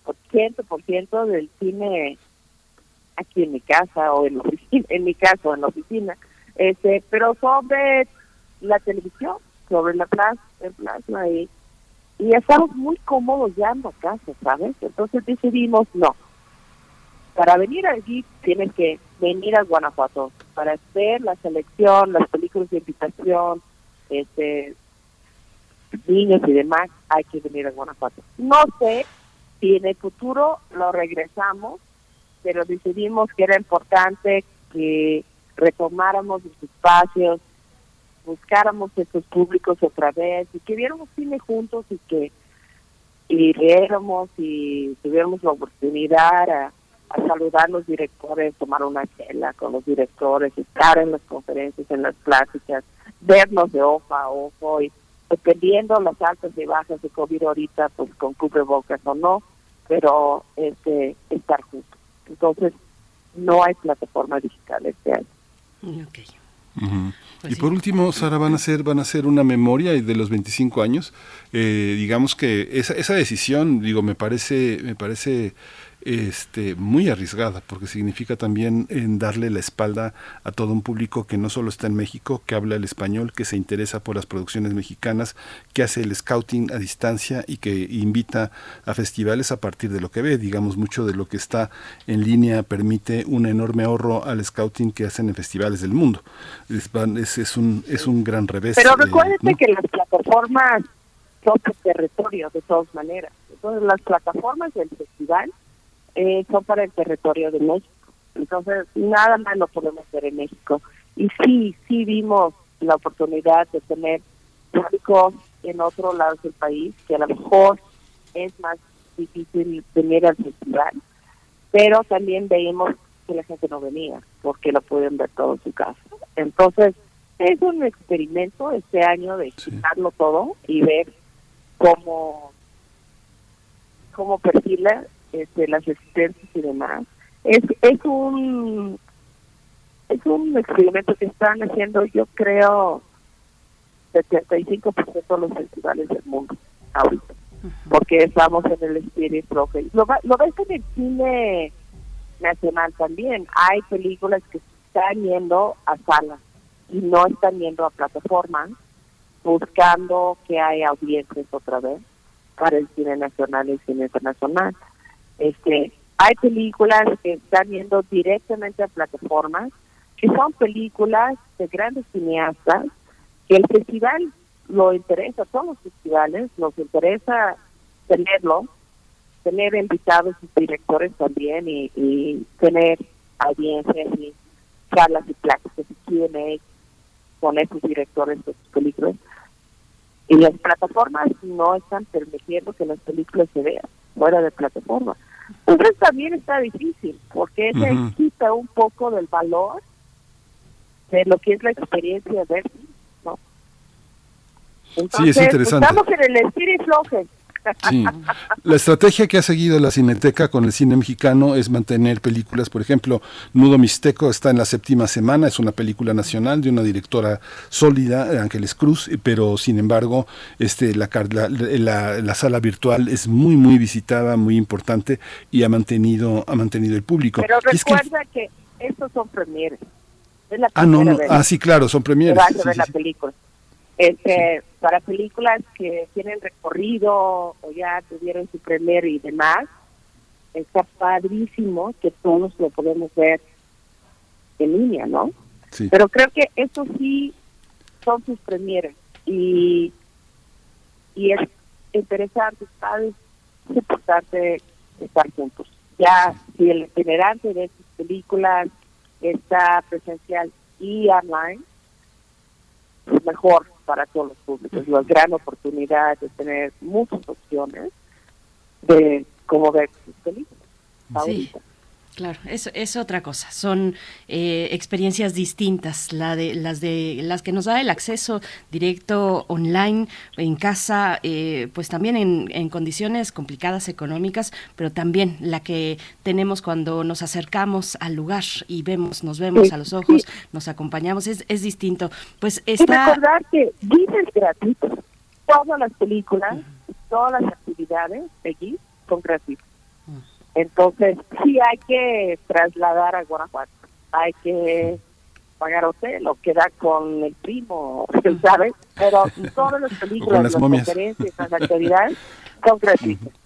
80% del cine aquí en mi casa o en la oficina, en mi casa o en la oficina, este, pero sobre la televisión, sobre la plaza, el plasma y, y estamos muy cómodos ya en la casa, ¿sabes? Entonces decidimos no. Para venir allí tienes que venir a Guanajuato para hacer la selección, las películas de invitación, este niños y demás, hay que venir a Guanajuato. No sé si en el futuro lo regresamos, pero decidimos que era importante que retomáramos los espacios, buscáramos estos públicos otra vez y que viéramos cine juntos y que y riéramos y tuviéramos la oportunidad a, saludar a los directores, tomar una chela con los directores, estar en las conferencias, en las pláticas, vernos de ojo a ojo y dependiendo las altas y bajas de COVID ahorita, pues con cubrebocas o no, pero este estar juntos. Entonces, no hay plataforma digital este año. Y por último, Sara, van a hacer, van a hacer una memoria de los 25 años. Eh, digamos que esa, esa decisión, digo, me parece, me parece este, muy arriesgada, porque significa también en darle la espalda a todo un público que no solo está en México, que habla el español, que se interesa por las producciones mexicanas, que hace el scouting a distancia y que invita a festivales a partir de lo que ve. Digamos, mucho de lo que está en línea permite un enorme ahorro al scouting que hacen en festivales del mundo. Es, van- es, es un, es un gran revés. Pero eh, recuérdate ¿no? que las plataformas son territorio, de todas maneras. Entonces, las plataformas del festival eh, son para el territorio de México. Entonces, nada más lo podemos hacer en México. Y sí, sí vimos la oportunidad de tener públicos en otros lados del país, que a lo mejor es más difícil venir al festival, pero también veíamos que la gente no venía, porque lo pueden ver todo en su casa. Entonces, es un experimento este año de quitarlo todo y ver cómo cómo perfila este, las existencias y demás. Es, es un es un experimento que están haciendo, yo creo, 75% de los festivales del mundo ahorita, porque estamos en el Rock. Lo, lo ves en el cine nacional también. Hay películas que están yendo a salas y no están yendo a plataformas buscando que haya audiencias otra vez para el cine nacional y el cine internacional. Este, hay películas que están yendo directamente a plataformas, que son películas de grandes cineastas, que el festival lo interesa, todos los festivales nos interesa tenerlo, tener invitados y directores también y, y tener audiencias y charlas y pláticas y Q&A con esos directores de sus películas. Y las plataformas no están permitiendo que las películas se vean fuera de plataforma. Entonces también está difícil, porque se Ujú. quita un poco del valor de lo que es la experiencia de ver, ¿no? Entonces, interesante. Estamos en el estilo y floje. Sí. La estrategia que ha seguido la Cineteca con el cine mexicano es mantener películas, por ejemplo, Nudo Mixteco está en la séptima semana, es una película nacional de una directora sólida, Ángeles Cruz, pero sin embargo, este la, la, la- la sala virtual es muy muy visitada, muy importante y ha mantenido ha mantenido el público. Pero Y es que el- recuerda que estos son premieres. Es la ah no, no, ah sí claro, son premieres. vas a sí, ver sí, la sí. película. Este, Para películas que tienen recorrido o ya tuvieron su premier y demás, está padrísimo que todos lo podemos ver en línea, ¿no? Sí. Pero creo que eso sí son sus premieres y, y es interesante, ¿sabes? Es importante estar juntos. Ya, si el itinerante de estas películas está presencial y online, mejor para todos los públicos. La gran oportunidad de tener muchas opciones de cómo ver sus películas. Sí. favoritas. Claro, es, es otra cosa. Son eh, experiencias distintas, la de las de las que nos da el acceso directo online en casa, eh, pues también en, en condiciones complicadas económicas, pero también la que tenemos cuando nos acercamos al lugar y vemos, nos vemos a los ojos, nos acompañamos, es, es distinto. Pues Y está recordar que es gratuito. Todas las películas, todas las actividades de GIF son gratuitas. Entonces, sí hay que trasladar a Guanajuato. Hay que pagar hotel o quedar con el primo, ¿sabes? Pero todas las películas, las las conferencias, las actividades son gratuitas.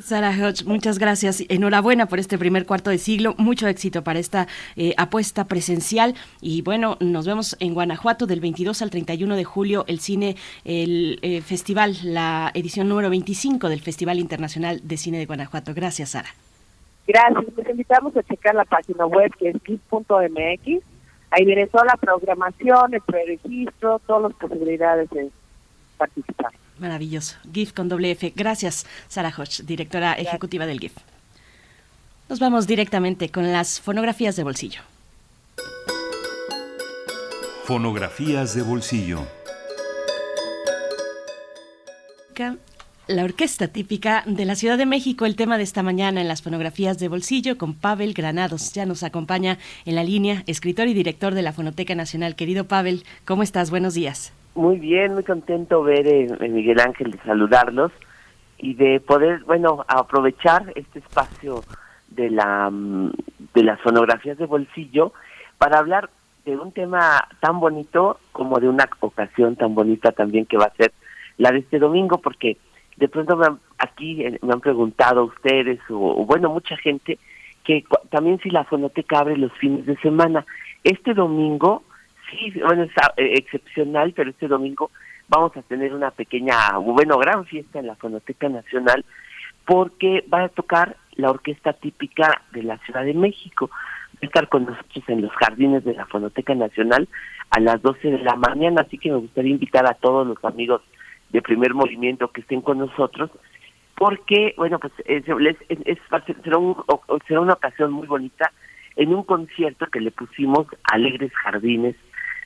Sara Hodge, muchas gracias. Enhorabuena por este primer cuarto de siglo. Mucho éxito para esta eh, apuesta presencial. Y bueno, nos vemos en Guanajuato del 22 al 31 de julio, el cine, el eh, festival, la edición número 25 del Festival Internacional de Cine de Guanajuato. Gracias, Sara. Gracias. Les invitamos a checar la página web que es gif.mx. Ahí viene toda la programación, el preregistro, todas las posibilidades de participar. Maravilloso. GIF con doble F. Gracias, Sara Hodge, directora ejecutiva del GIF. Nos vamos directamente con las fonografías de bolsillo. Fonografías de bolsillo. La orquesta típica de la Ciudad de México, el tema de esta mañana en las fonografías de bolsillo con Pavel Granados. Ya nos acompaña en la línea, escritor y director de la Fonoteca Nacional. Querido Pavel, ¿cómo estás? Buenos días. Muy bien, muy contento ver eh, eh, Miguel Ángel de saludarlos y de poder, bueno, aprovechar este espacio de la mm, de las fonografías de bolsillo para hablar de un tema tan bonito como de una ocasión tan bonita también que va a ser la de este domingo, porque de pronto me han- aquí eh, me han preguntado ustedes o, o, bueno mucha gente que también si la fonoteca abre los fines de semana. Este domingo Sí, bueno, es eh, excepcional, pero este domingo vamos a tener una pequeña, bueno, gran fiesta en la Fonoteca Nacional porque va a tocar la orquesta típica de la Ciudad de México. Va a estar con nosotros en los jardines de la Fonoteca Nacional a las 12 de la mañana, así que me gustaría invitar a todos los amigos de primer movimiento que estén con nosotros porque, bueno, pues es, es- es- ser- será, un- será una ocasión muy bonita en un concierto que le pusimos Alegres Jardines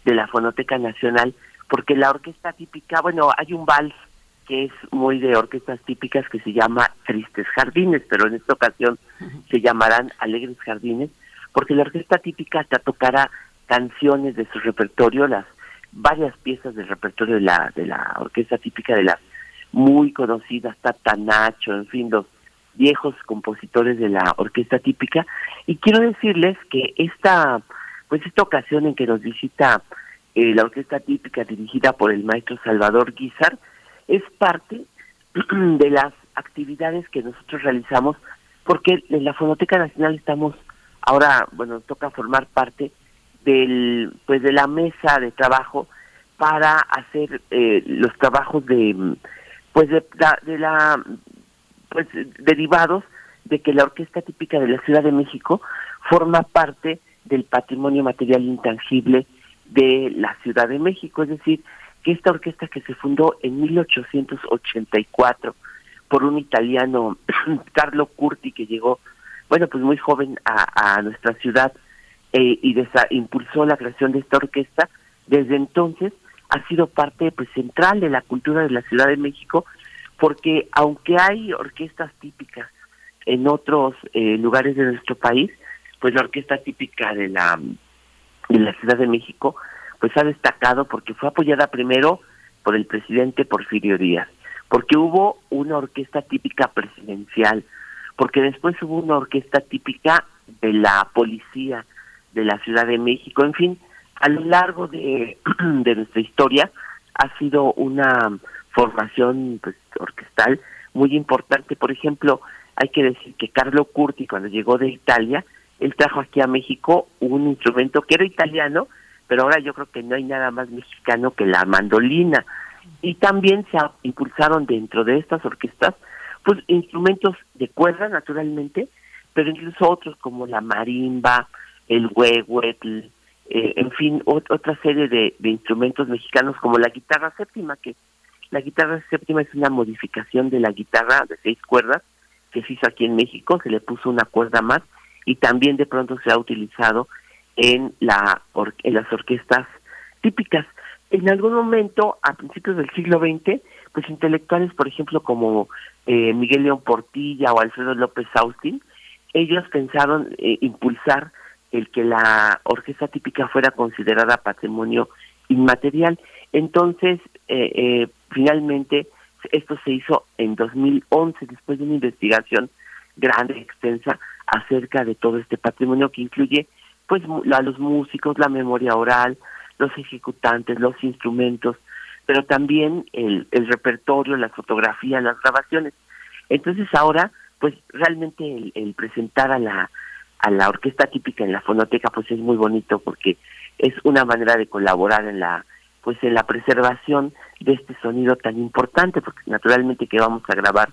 de la Fonoteca Nacional, porque la orquesta típica, bueno, hay un vals que es muy de orquestas típicas que se llama Tristes Jardines, pero en esta ocasión se llamarán Alegres Jardines, porque la orquesta típica te tocará canciones de su repertorio, las varias piezas del repertorio de la, de la orquesta típica de las muy conocidas, Tata Nacho, en fin, los viejos compositores de la orquesta típica. Y quiero decirles que esta, pues esta ocasión en que nos visita eh, la orquesta típica dirigida por el maestro Salvador Guizar, es parte de las actividades que nosotros realizamos, porque en la Fonoteca Nacional estamos ahora, bueno, toca formar parte del, pues de la mesa de trabajo para hacer eh, los trabajos de, pues de, de la, pues derivados de que la orquesta típica de la Ciudad de México forma parte del patrimonio material intangible de la Ciudad de México, es decir, que esta orquesta que se fundó en 1884 por un italiano, Carlo Curti, que llegó, bueno, pues muy joven a, nuestra ciudad eh, y desa- impulsó la creación de esta orquesta, desde entonces ha sido parte pues central de la cultura de la Ciudad de México, porque aunque hay orquestas típicas en otros eh, lugares de nuestro país, pues la orquesta típica de la de la Ciudad de México, pues ha destacado porque fue apoyada primero por el presidente Porfirio Díaz, porque hubo una orquesta típica presidencial, porque después hubo una orquesta típica de la policía de la Ciudad de México, en fin, a lo largo de, de nuestra historia ha sido una formación pues, orquestal muy importante. Por ejemplo, hay que decir que Carlo Curti, cuando llegó de Italia, él trajo aquí a México un instrumento que era italiano, pero ahora yo creo que no hay nada más mexicano que la mandolina. Y también se impulsaron dentro de estas orquestas, pues instrumentos de cuerda, naturalmente, pero incluso otros como la marimba, el huehuetl, eh, en fin, ot- otra serie de instrumentos mexicanos como la guitarra séptima, que la guitarra séptima es una modificación de la guitarra de seis cuerdas que se hizo aquí en México, se le puso una cuerda más y también de pronto se ha utilizado en, la or- en las orquestas típicas. En algún momento, a principios del siglo XX, pues intelectuales, por ejemplo, como eh, Miguel León Portilla o Alfredo López Austin, ellos pensaron eh, impulsar el que la orquesta típica fuera considerada patrimonio inmaterial. Entonces, eh, eh, finalmente, esto se hizo en 2011, después de una investigación grande, extensa, acerca de todo este patrimonio que incluye pues a los músicos, la memoria oral, los ejecutantes, los instrumentos, pero también el, el repertorio, las fotografías, las grabaciones. Entonces ahora, pues realmente el, el presentar a la a la orquesta típica en la fonoteca, pues es muy bonito porque es una manera de colaborar en la pues en la preservación de este sonido tan importante, porque naturalmente que vamos a grabar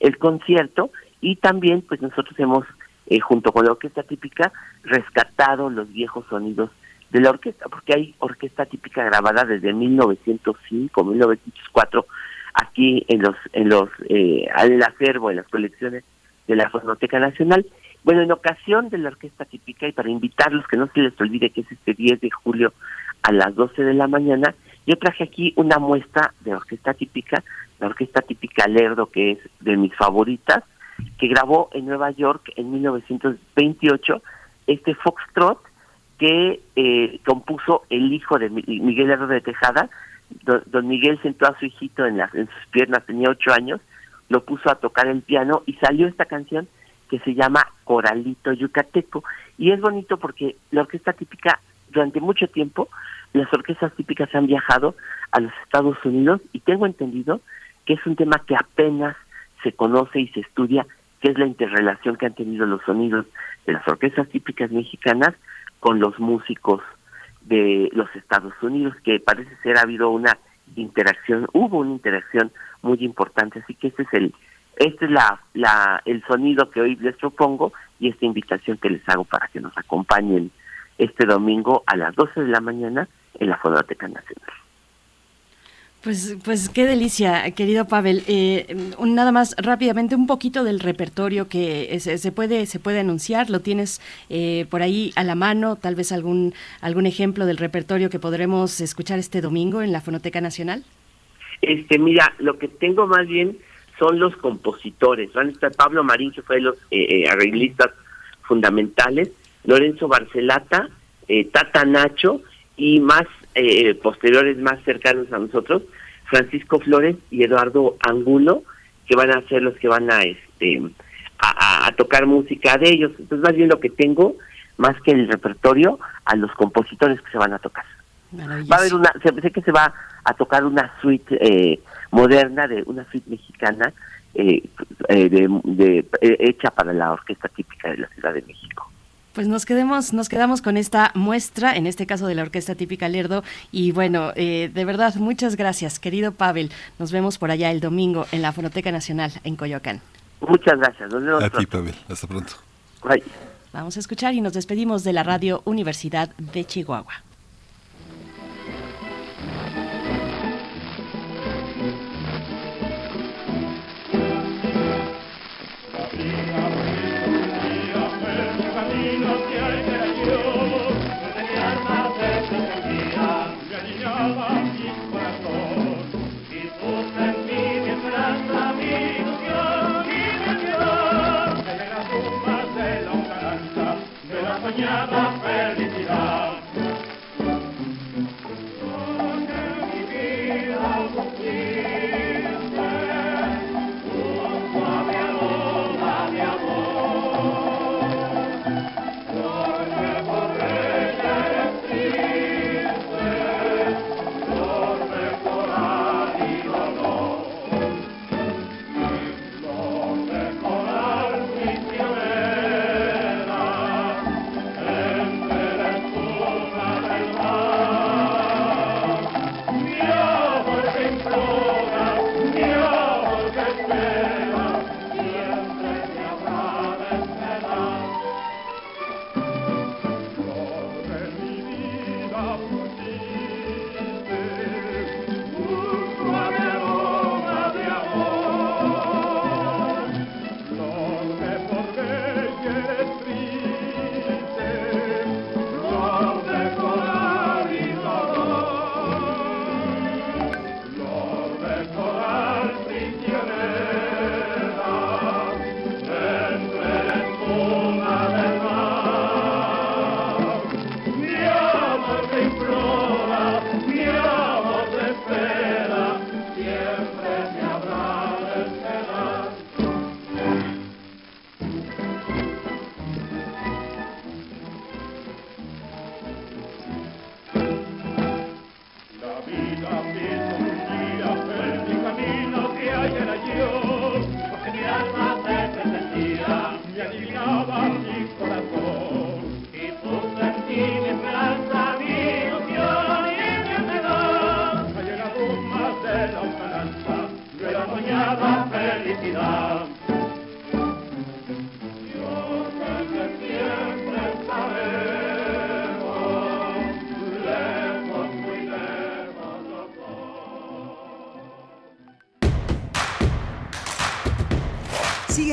el concierto y también pues nosotros hemos eh, junto con la orquesta típica rescatado los viejos sonidos de la orquesta, porque hay orquesta típica grabada desde 1905, 1904 aquí en los en los eh, al acervo en las colecciones de la Fonoteca Nacional. Bueno, en ocasión de la orquesta típica y para invitarlos que no se les olvide que es este 10 de julio a las 12 de la mañana, yo traje aquí una muestra de orquesta típica, la orquesta típica Lerdo que es de mis favoritas, que grabó en Nueva York en 1928 este Foxtrot que eh, compuso el hijo de Mi- Miguel Lerdo de Tejada. Don, don Miguel sentó a su hijito en, las en sus piernas, tenía ocho años, lo puso a tocar el piano y salió esta canción que se llama Coralito Yucateco. Y es bonito porque la orquesta típica, durante mucho tiempo, las orquestas típicas han viajado a los Estados Unidos y tengo entendido que es un tema que apenas se conoce y se estudia, que es la interrelación que han tenido los sonidos de las orquestas típicas mexicanas con los músicos de los Estados Unidos, que parece ser ha habido una interacción, hubo una interacción muy importante, así que este es el este es la, la el sonido que hoy les propongo y esta invitación que les hago para que nos acompañen este domingo a las 12 de la mañana en la Fonoteca Nacional. Pues, pues qué delicia, querido Pavel. Eh, un- nada más rápidamente un poquito del repertorio que se, se puede se puede anunciar. Lo tienes eh, por ahí a la mano, tal vez algún algún ejemplo del repertorio que podremos escuchar este domingo en la Fonoteca Nacional. Este, mira, lo que tengo más bien son los compositores. Van a estar Pablo Marín, que fue de los eh, eh, arreglistas fundamentales, Lorenzo Barcelata, eh, Tata Nacho y más eh, posteriores, más cercanos a nosotros, Francisco Flores y Eduardo Angulo, que van a ser los que van a este a, tocar música de ellos. Entonces, más bien lo que tengo, más que el repertorio, a los compositores que se van a tocar. Va a haber una, se- sé que se va a tocar una suite eh, moderna, de una suite mexicana, eh, eh, de, de- eh, hecha para la orquesta típica de la Ciudad de México. Pues nos quedemos, nos quedamos con esta muestra, en este caso de la Orquesta Típica Lerdo. Y bueno, eh, de verdad, muchas gracias, querido Pavel. Nos vemos por allá el domingo en la Fonoteca Nacional en Coyoacán. Muchas gracias. Nos vemos A ti. Pavel. Hasta pronto. Bye. Vamos a escuchar y nos despedimos de la Radio Universidad de Chihuahua.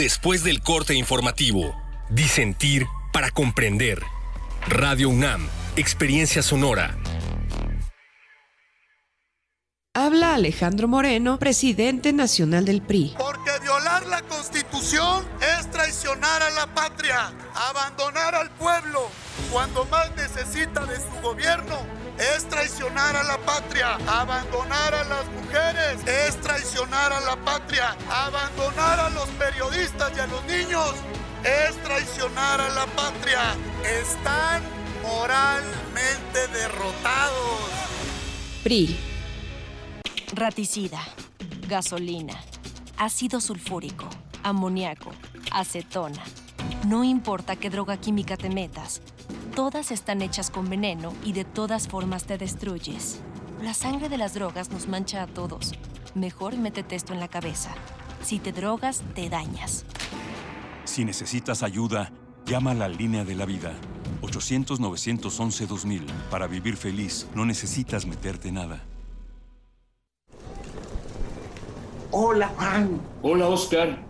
después del corte informativo. Disentir para comprender. Radio UNAM, Experiencia Sonora. Habla Alejandro Moreno, presidente nacional del PRI. Porque violar la constitución es traicionar a la patria, abandonar al pueblo cuando más necesita de su gobierno. Es traicionar a la patria, abandonar a las mujeres, es traicionar a la patria, abandonar a los periodistas y a los niños, es traicionar a la patria. Están moralmente derrotados. PRI. Raticida, gasolina, ácido sulfúrico, amoníaco, acetona. No importa qué droga química te metas, todas están hechas con veneno y de todas formas te destruyes. La sangre de las drogas nos mancha a todos. Mejor métete esto en la cabeza. Si te drogas, te dañas. Si necesitas ayuda, llama a la línea de la vida. 800-911-2000. Para vivir feliz, no necesitas meterte nada. Hola, Juan. Hola, Oscar.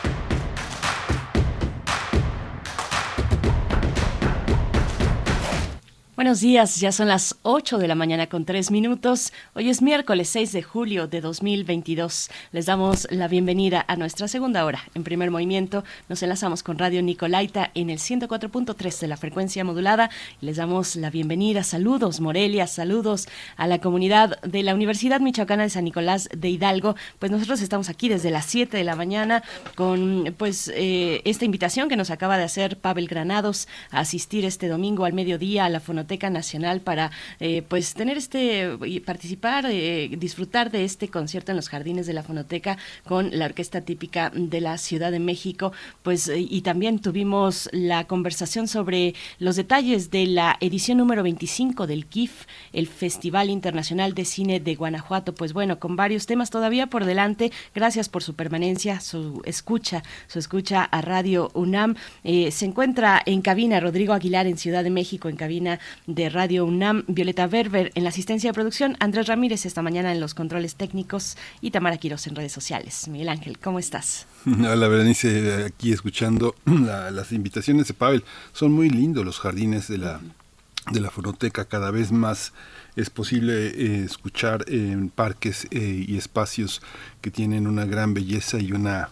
Buenos días, ya son las 8 de la mañana con 3 minutos. Hoy es miércoles 6 de julio de 2022. Les damos la bienvenida a nuestra segunda hora. En primer movimiento nos enlazamos con Radio Nicolaita en el 104.3 de la frecuencia modulada. Les damos la bienvenida. Saludos Morelia, saludos a la comunidad de la Universidad Michoacana de San Nicolás de Hidalgo. Pues nosotros estamos aquí desde las 7 de la mañana con pues eh, esta invitación que nos acaba de hacer Pavel Granados a asistir este domingo al mediodía a la Fonoteca Nacional para eh, pues tener este participar, eh, disfrutar de este concierto en los jardines de la Fonoteca con la orquesta típica de la Ciudad de México. Pues eh, y también tuvimos la conversación sobre los detalles de la edición número 25 del KIF, el Festival Internacional de Cine de Guanajuato. Pues bueno, con varios temas todavía por delante. Gracias por su permanencia, su escucha, su escucha a Radio UNAM. Se encuentra en cabina Rodrigo Aguilar en Ciudad de México, en cabina de Radio UNAM, Violeta Berber en la asistencia de producción, Andrés Ramírez esta mañana en los controles técnicos y Tamara Quiroz en redes sociales. Miguel Ángel, ¿cómo estás? Hola Berenice, aquí escuchando la- las invitaciones de Pavel. Son muy lindos los jardines de la, de la fonoteca, cada vez más es posible eh, escuchar en parques eh, y espacios que tienen una gran belleza y una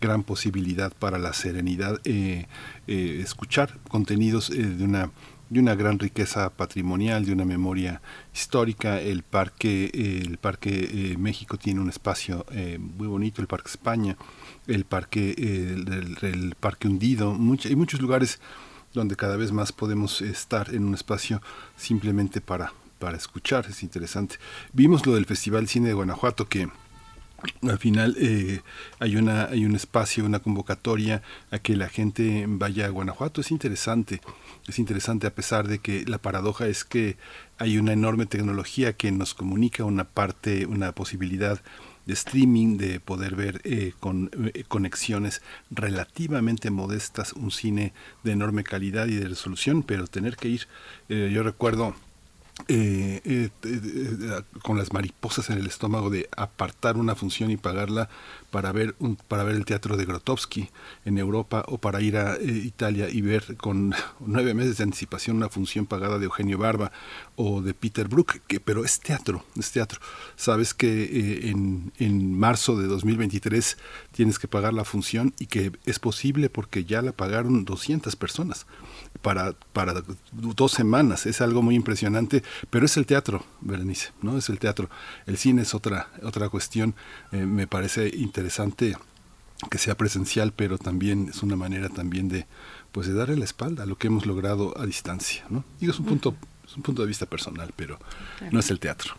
gran posibilidad para la serenidad, eh, eh, escuchar contenidos eh, de una de una gran riqueza patrimonial, de una memoria histórica. El Parque, el parque eh, México tiene un espacio eh, muy bonito, el Parque España, el Parque, eh, el, el Parque Hundido, much- hay muchos lugares donde cada vez más podemos estar en un espacio simplemente para, para escuchar, es interesante. Vimos lo del Festival Cine de Guanajuato que al final eh, hay una hay un espacio una convocatoria a que la gente vaya a Guanajuato es interesante es interesante a pesar de que la paradoja es que hay una enorme tecnología que nos comunica una parte una posibilidad de streaming, de poder ver eh, con eh, conexiones relativamente modestas un cine de enorme calidad y de resolución, pero tener que ir, eh, yo recuerdo eh, eh, eh, con las mariposas en el estómago de apartar una función y pagarla para ver para ver el teatro de Grotowski en Europa o para ir a Italia y ver con nueve meses de anticipación una función pagada de Eugenio Barba o de Peter Brook, que, pero es teatro, es teatro. Sabes que en, en marzo de 2023 tienes que pagar la función y que es posible porque ya la pagaron 200 personas para, para dos semanas. Es algo muy impresionante, pero es el teatro, Berenice, ¿no? Es el teatro. El cine es otra, otra cuestión. Eh, me parece interesante que sea presencial, pero también es una manera también de pues de darle la espalda a lo que hemos logrado a distancia, ¿no? Digo, es un punto, es un punto de vista personal, pero no es el teatro.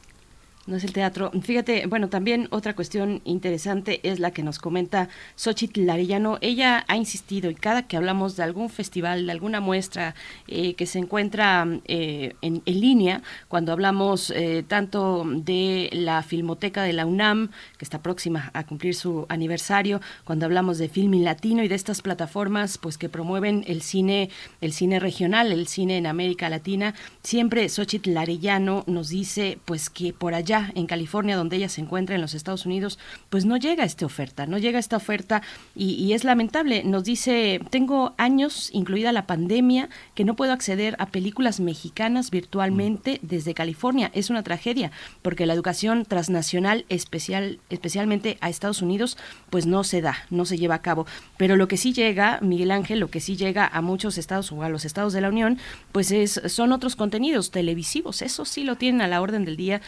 No es el teatro. Fíjate, bueno, también otra cuestión interesante es la que nos comenta Xochitl Arellano. Ella ha insistido y cada que hablamos de algún festival, de alguna muestra eh, que se encuentra eh, en, línea, cuando hablamos eh, tanto de la Filmoteca de la UNAM, que está próxima a cumplir su aniversario, cuando hablamos de Filmin Latino y de estas plataformas pues que promueven el cine, el cine regional, el cine en América Latina, siempre Xochitl Arellano nos dice pues que por allá en California, donde ella se encuentra en los Estados Unidos, pues no llega esta oferta, no llega esta oferta y, y es lamentable. Nos dice, tengo años, incluida la pandemia, que no puedo acceder a películas mexicanas virtualmente desde California. Es una tragedia porque la educación transnacional, especial, especialmente a Estados Unidos, pues no se da, no se lleva a cabo. Pero lo que sí llega, Miguel Ángel, lo que sí llega a muchos estados o a los estados de la Unión, pues es, son otros contenidos televisivos. Eso sí lo tienen a la orden del día,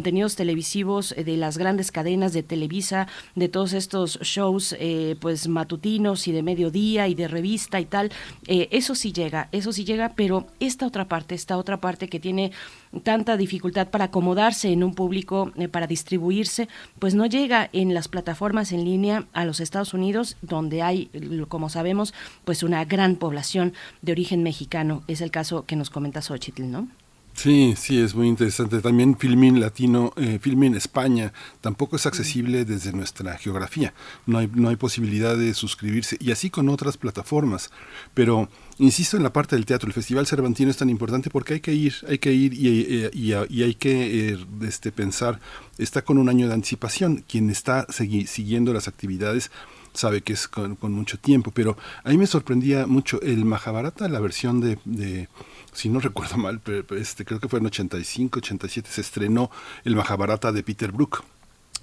contenidos televisivos eh, de las grandes cadenas de Televisa, de todos estos shows eh, pues matutinos y de mediodía y de revista y tal. Eh, eso sí llega, eso sí llega, pero esta otra parte, esta otra parte que tiene tanta dificultad para acomodarse en un público, eh, para distribuirse, pues no llega en las plataformas en línea a los Estados Unidos, donde hay, como sabemos, pues una gran población de origen mexicano. Es el caso que nos comenta Xochitl, ¿no? Sí, sí, es muy interesante. También Filmin Latino, eh, Filmin España, tampoco es accesible desde nuestra geografía. No hay, no hay posibilidad de suscribirse y así con otras plataformas. Pero insisto en la parte del teatro. El Festival Cervantino es tan importante porque hay que ir, hay que ir y, eh, y- y hay que eh, este, pensar. Está con un año de anticipación. Quien está siguiendo las actividades sabe que es con, con mucho tiempo, pero a mí me sorprendía mucho el Mahabharata, la versión de, de- si no recuerdo mal, este, creo que fue en 85, 87, se estrenó el Mahabharata de Peter Brook.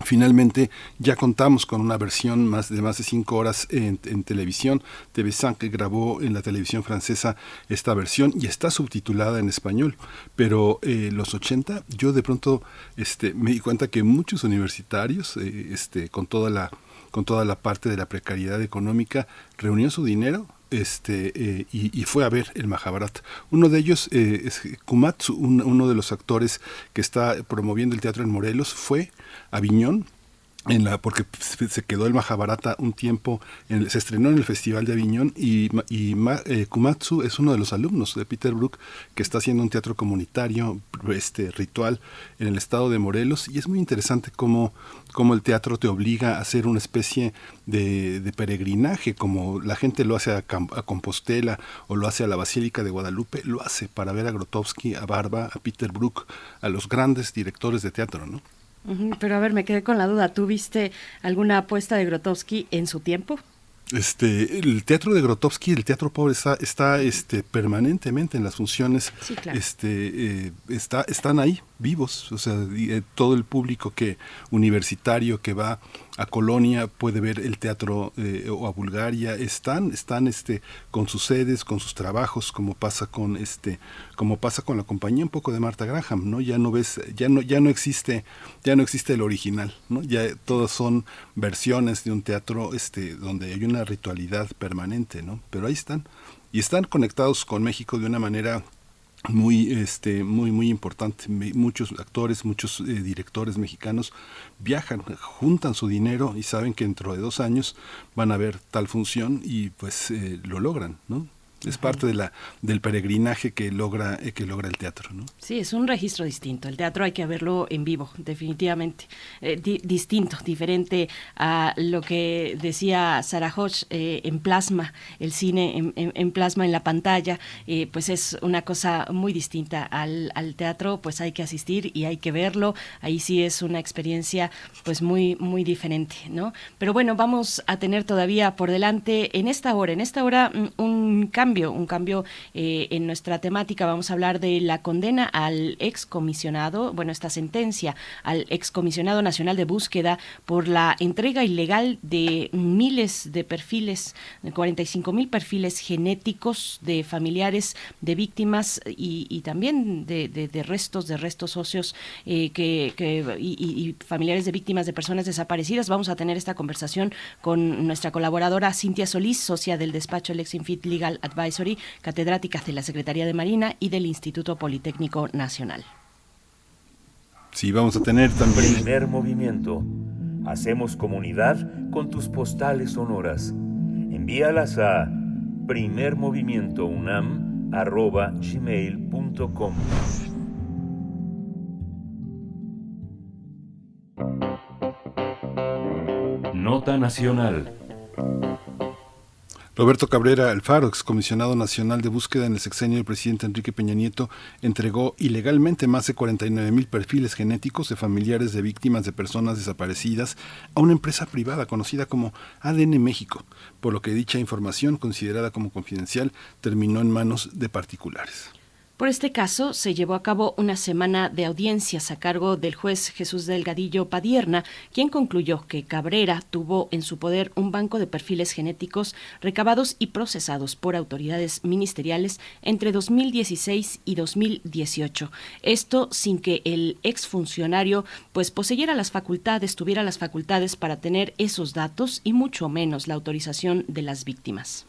Finalmente ya contamos con una versión más de más de cinco horas en, televisión. TV5 que grabó en la televisión francesa esta versión y está subtitulada en español. Pero eh, los 80 yo de pronto este, me di cuenta que muchos universitarios, eh, este, con toda la con toda la parte de la precariedad económica, reunió su dinero este, eh, y, fue a ver el Mahabharata. Uno de ellos eh, es Kumatsu, un- uno de los actores que está promoviendo el teatro en Morelos, fue a Viñón. En la, porque se quedó el Mahabharata un tiempo, en se estrenó en el Festival de Aviñón y, y ma- eh, Kumatsu es uno de los alumnos de Peter Brook que está haciendo un teatro comunitario, este ritual en el estado de Morelos y es muy interesante cómo, cómo el teatro te obliga a hacer una especie de, peregrinaje, como la gente lo hace a, a Compostela o lo hace a la Basílica de Guadalupe, lo hace para ver a Grotowski, a Barba, a Peter Brook, a los grandes directores de teatro, ¿no? Pero a ver, me quedé con la duda. ¿Tú viste alguna apuesta de Grotowski en su tiempo? Este, el teatro de Grotowski, el teatro pobre está, está este, permanentemente en las funciones, Sí, claro. este, eh, está, están ahí vivos, o sea, eh, todo el público que universitario que va a Colonia puede ver el teatro eh, o a Bulgaria, están, están este, con sus sedes, con sus trabajos, como pasa con este, como pasa con la compañía un poco de Marta Graham, ¿no? Ya no ves, ya no, ya no existe, ya no existe el original, ¿no? Ya todas son versiones de un teatro este, donde hay una ritualidad permanente, ¿no? Pero ahí están. Y están conectados con México de una manera muy este muy muy importante. Muchos actores muchos eh, directores mexicanos viajan juntan su dinero y saben que dentro de dos años van a ver tal función y pues eh, lo logran no Es parte de la del peregrinaje que logra eh, que logra el teatro, ¿no? Sí, es un registro distinto. El teatro hay que verlo en vivo, definitivamente. Eh, di- distinto, diferente a lo que decía Sarah Hodge eh, en plasma, el cine en, en- en plasma en la pantalla, eh, pues es una cosa muy distinta al, al teatro, pues hay que asistir y hay que verlo. Ahí sí es una experiencia pues muy, muy diferente, ¿no? Pero bueno, vamos a tener todavía por delante en esta hora, en esta hora mm, un cambio, un cambio eh, en nuestra temática. Vamos a hablar de la condena al excomisionado, bueno, esta sentencia al excomisionado nacional de búsqueda por la entrega ilegal de miles de perfiles, de 45 mil perfiles genéticos de familiares de víctimas y, también de, restos, de restos socios eh, que, y familiares de víctimas de personas desaparecidas. Vamos a tener esta conversación con nuestra colaboradora Cintia Solís, socia del despacho Lexinfit Legal Advisory, catedrática de la Secretaría de Marina y del Instituto Politécnico Nacional. Sí, vamos a tener también Primer movimiento. Hacemos comunidad con tus postales sonoras. Envíalas a primermovimientounam.gmail.com Nota Nacional. Roberto Cabrera Alfaro, excomisionado nacional de búsqueda en el sexenio del presidente Enrique Peña Nieto, entregó ilegalmente más de 49 mil perfiles genéticos de familiares de víctimas de personas desaparecidas a una empresa privada conocida como ADN México, por lo que dicha información, considerada como confidencial, terminó en manos de particulares. Por este caso, se llevó a cabo una semana de audiencias a cargo del juez Jesús Delgadillo Padierna, quien concluyó que Cabrera tuvo en su poder un banco de perfiles genéticos recabados y procesados por autoridades ministeriales entre 2016 y 2018. Esto sin que el exfuncionario pues poseyera las facultades, tuviera las facultades para tener esos datos y mucho menos la autorización de las víctimas.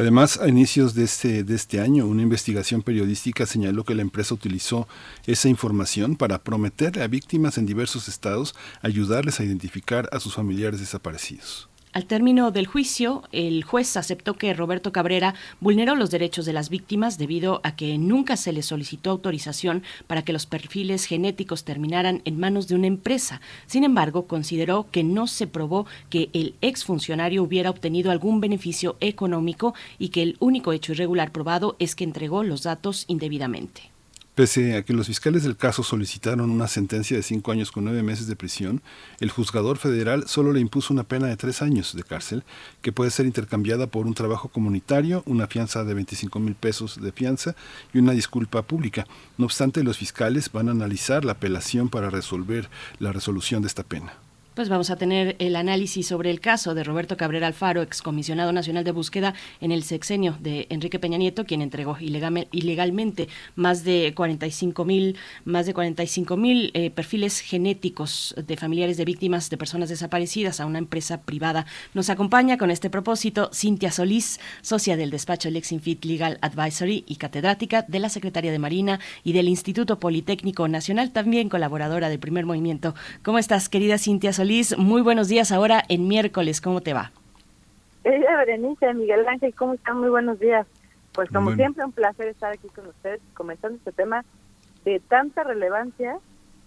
Además, a inicios de este, de este año, una investigación periodística señaló que la empresa utilizó esa información para prometerle a víctimas en diversos estados ayudarles a identificar a sus familiares desaparecidos. Al término del juicio, el juez aceptó que Roberto Cabrera vulneró los derechos de las víctimas debido a que nunca se le solicitó autorización para que los perfiles genéticos terminaran en manos de una empresa. Sin embargo, consideró que no se probó que el exfuncionario hubiera obtenido algún beneficio económico y que el único hecho irregular probado es que entregó los datos indebidamente. Pese a que los fiscales del caso solicitaron una sentencia de cinco años con nueve meses de prisión, el juzgador federal solo le impuso una pena de tres años de cárcel, que puede ser intercambiada por un trabajo comunitario, una fianza de 25 mil pesos de fianza y una disculpa pública. No obstante, los fiscales van a analizar la apelación para resolver la resolución de esta pena. Pues vamos a tener el análisis sobre el caso de Roberto Cabrera Alfaro, excomisionado nacional de búsqueda en el sexenio de Enrique Peña Nieto, quien entregó ilegalmente más de 45 mil más de 45 mil eh, perfiles genéticos de familiares de víctimas de personas desaparecidas a una empresa privada. Nos acompaña con este propósito Cintia Solís, socia del despacho Lexinfit Legal Advisory y catedrática de la Secretaría de Marina y del Instituto Politécnico Nacional, también colaboradora del Primer Movimiento. ¿Cómo estás, querida Cintia? Muy buenos días ahora en miércoles. ¿Cómo te va? Ella, Berenice, Miguel Ángel, ¿cómo están? Muy buenos días. Pues como Bueno. siempre, un placer estar aquí con ustedes comentando este tema de tanta relevancia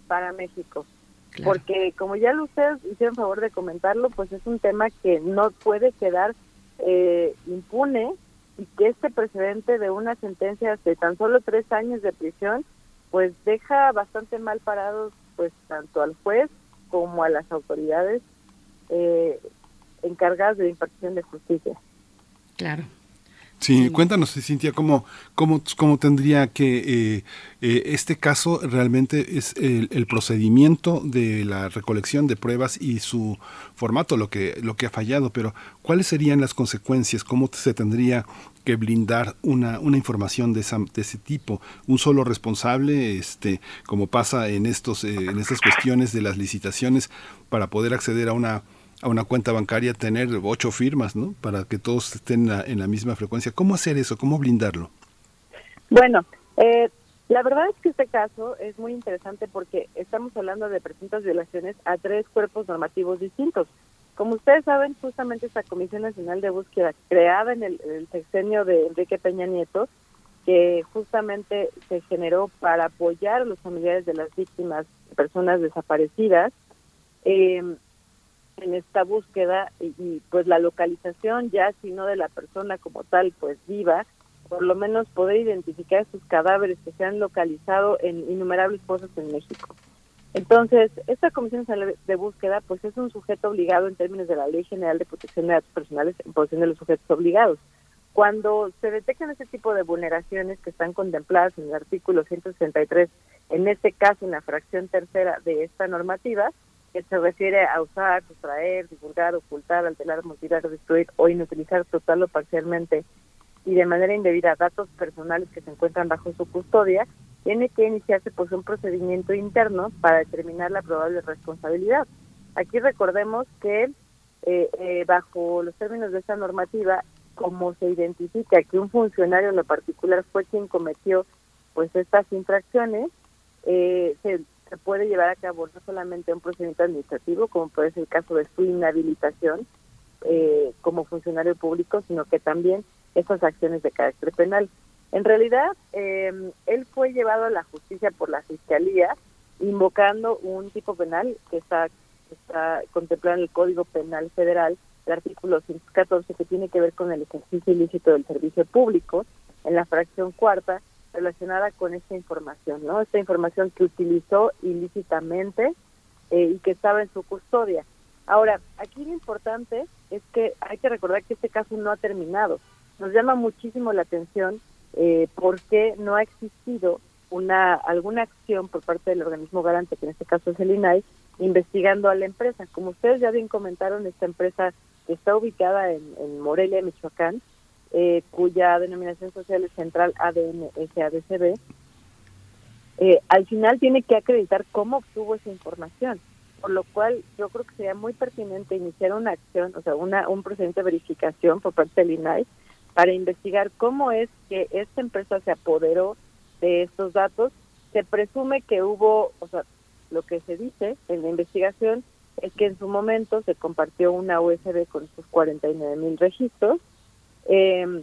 para México. Claro. Porque como ya lo ustedes hicieron favor de comentarlo, pues es un tema que no puede quedar eh, impune y que este precedente de una sentencia de tan solo tres años de prisión, pues deja bastante mal parados pues tanto al juez como a las autoridades eh, encargadas de la impartición de justicia. Claro. Sí, cuéntanos, Cintia, cómo, cómo, cómo tendría que eh, eh, este caso realmente es el, el procedimiento de la recolección de pruebas y su formato lo que lo que ha fallado, pero ¿cuáles serían las consecuencias? ¿Cómo se tendría que blindar una, una información de, esa- de ese tipo? Un solo responsable, este, como pasa en estos eh, en estas cuestiones de las licitaciones, para poder acceder a una a una cuenta bancaria tener ocho firmas, ¿no? Para que todos estén en la, misma frecuencia. ¿Cómo hacer eso? ¿Cómo blindarlo? Bueno, eh, la verdad es que este caso es muy interesante porque estamos hablando de presuntas violaciones a tres cuerpos normativos distintos. Como ustedes saben, justamente esta Comisión Nacional de Búsqueda, creada en el, el sexenio de Enrique Peña Nieto, que justamente se generó para apoyar a los familiares de las víctimas, personas desaparecidas, eh, en esta búsqueda y, y, pues la localización ya, si no de la persona como tal, pues viva, por lo menos poder identificar estos cadáveres que se han localizado en innumerables pozos en México. Entonces, esta Comisión de Búsqueda pues es un sujeto obligado en términos de la Ley General de Protección de Datos Personales en posesión de los sujetos obligados. Cuando se detectan este tipo de vulneraciones que están contempladas en el artículo 163, en este caso en la fracción tercera de esta normativa, que se refiere a usar, sustraer, divulgar, ocultar, alterar, mutilar, destruir o inutilizar total o parcialmente y de manera indebida datos personales que se encuentran bajo su custodia, tiene que iniciarse pues un procedimiento interno para determinar la probable responsabilidad. Aquí recordemos que eh, eh, bajo los términos de esta normativa, como se identifica que un funcionario en lo particular fue quien cometió pues estas infracciones, eh, se, se puede llevar a cabo no solamente un procedimiento administrativo, como puede ser el caso de su inhabilitación eh, como funcionario público, sino que también estas acciones de carácter penal. En realidad, eh, él fue llevado a la justicia por la Fiscalía invocando un tipo penal que está, está contemplado en el Código Penal Federal, el artículo 114, que tiene que ver con el ejercicio ilícito del servicio público, en la fracción cuarta, relacionada con esta información, ¿no? Esta información que utilizó ilícitamente eh, y que estaba en su custodia. Ahora, aquí lo importante es que hay que recordar que este caso no ha terminado. Nos llama muchísimo la atención eh, porque no ha existido una alguna acción por parte del organismo garante, que en este caso es el INAI, investigando a la empresa. Como ustedes ya bien comentaron, esta empresa está ubicada en, en Morelia, Michoacán, eh, cuya denominación social es Central ADN SADCB, eh, al final tiene que acreditar cómo obtuvo esa información, por lo cual yo creo que sería muy pertinente iniciar una acción, o sea, una, un procedimiento de verificación por parte del INAI para investigar cómo es que esta empresa se apoderó de estos datos. Se presume que hubo, o sea, lo que se dice en la investigación es que en su momento se compartió una USB con estos 49 mil registros eh,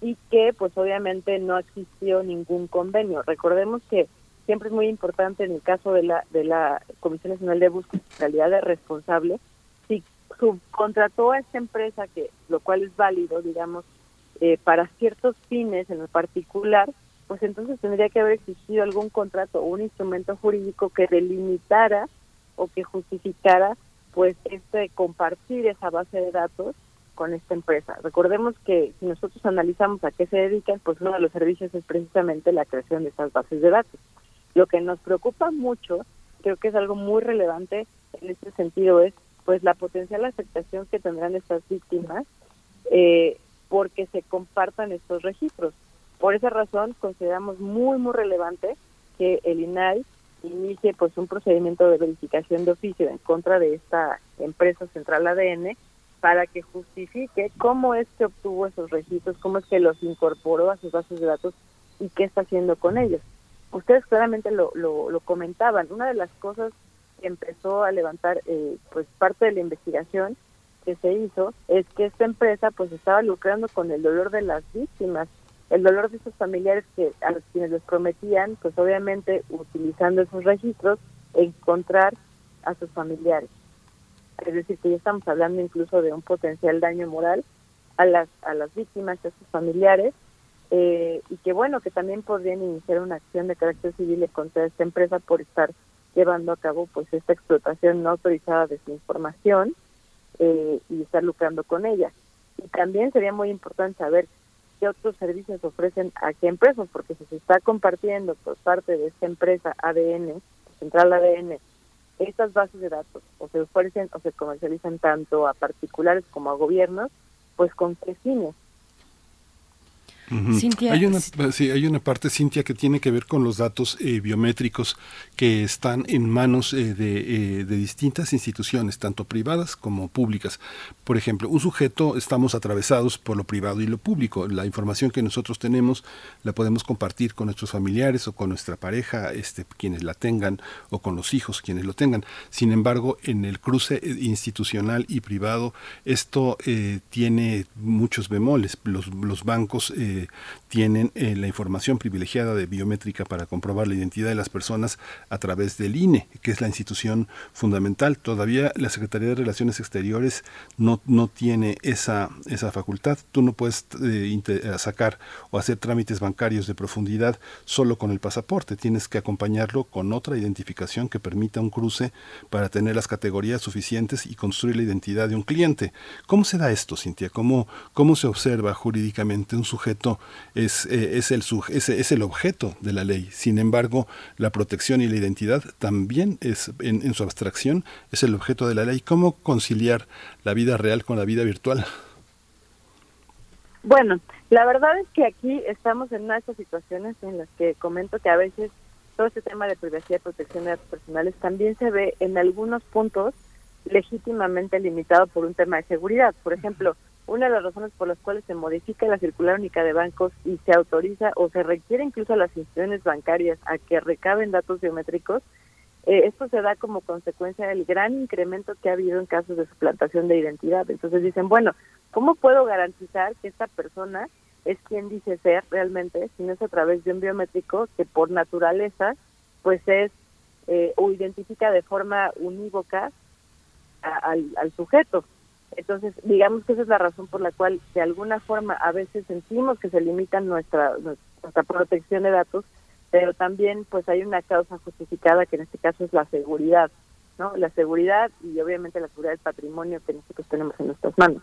y que pues obviamente no existió ningún convenio. Recordemos que siempre es muy importante en el caso de la de la Comisión Nacional de Búsqueda y Calidad de responsable si subcontrató a esta empresa que lo cual es válido, digamos, eh, para ciertos fines en lo particular, pues entonces tendría que haber existido algún contrato o un instrumento jurídico que delimitara o que justificara pues este compartir esa base de datos con esta empresa. Recordemos que si nosotros analizamos a qué se dedican, pues uno de los servicios es precisamente la creación de estas bases de datos. Lo que nos preocupa mucho, creo que es algo muy relevante en este sentido, es pues la potencial afectación que tendrán estas víctimas eh, porque se compartan estos registros. Por esa razón consideramos muy muy relevante que el INAI inicie pues un procedimiento de verificación de oficio en contra de esta empresa central ADN para que justifique cómo es que obtuvo esos registros, cómo es que los incorporó a sus bases de datos y qué está haciendo con ellos. Ustedes claramente lo, lo, lo comentaban. Una de las cosas que empezó a levantar eh, pues parte de la investigación que se hizo es que esta empresa pues estaba lucrando con el dolor de las víctimas, el dolor de esos familiares que a los quienes les prometían, pues obviamente utilizando esos registros, encontrar a sus familiares es decir, que ya estamos hablando incluso de un potencial daño moral a las, a las víctimas a sus familiares, eh, y que bueno, que también podrían iniciar una acción de carácter civil contra esta empresa por estar llevando a cabo pues esta explotación no autorizada de su información eh, y estar lucrando con ella. Y también sería muy importante saber qué otros servicios ofrecen a qué empresas, porque si se está compartiendo por parte de esta empresa ADN, Central ADN, estas bases de datos o se ofrecen o se comercializan tanto a particulares como a gobiernos, pues con qué fines. Ujú. Cintia, Hay una, sí, hay una parte, Cintia, que tiene que ver con los datos eh, biométricos que están en manos eh, de, eh, de distintas instituciones, tanto privadas como públicas. Por ejemplo, un sujeto, estamos atravesados por lo privado y lo público. La información que nosotros tenemos la podemos compartir con nuestros familiares o con nuestra pareja, este, quienes la tengan, o con los hijos, quienes lo tengan. Sin embargo, en el cruce eh, institucional y privado, esto eh, tiene muchos bemoles. Los, los bancos eh, tienen eh, la información privilegiada de biométrica para comprobar la identidad de las personas a través del INE, que es la institución fundamental. Todavía la Secretaría de Relaciones Exteriores no, no tiene esa, esa facultad. Tú no puedes eh, eh, sacar o hacer trámites bancarios de profundidad solo con el pasaporte. Tienes que acompañarlo con otra identificación que permita un cruce para tener las categorías suficientes y construir la identidad de un cliente. ¿Cómo se da esto, Cintia? ¿Cómo, cómo se observa jurídicamente un sujeto es, eh, es, el, suje- es, es el objeto de la ley? Sin embargo, la protección y la identidad también es, en, en su abstracción, es el objeto de la ley. ¿Cómo conciliar la vida real con la vida virtual? Bueno, la verdad es que aquí estamos en una de estas situaciones en las que comento que a veces todo este tema de privacidad y protección de datos personales también se ve en algunos puntos legítimamente limitado por un tema de seguridad. Por ejemplo, una de las razones por las cuales se modifica la circular única de bancos y se autoriza o se requiere incluso a las instituciones bancarias a que recaben datos biométricos, eh, esto se da como consecuencia del gran incremento que ha habido en casos de suplantación de identidad. Entonces dicen, bueno, ¿cómo puedo garantizar que esta persona es quien dice ser realmente, si no es a través de un biométrico que por naturaleza pues es eh, o identifica de forma unívoca al sujeto? Entonces, digamos que esa es la razón por la cual de alguna forma a veces sentimos que se limita nuestra, nuestra protección de datos, pero también pues hay una causa justificada que en este caso es la seguridad, ¿no? La seguridad y obviamente la seguridad del patrimonio que nosotros tenemos en nuestras manos.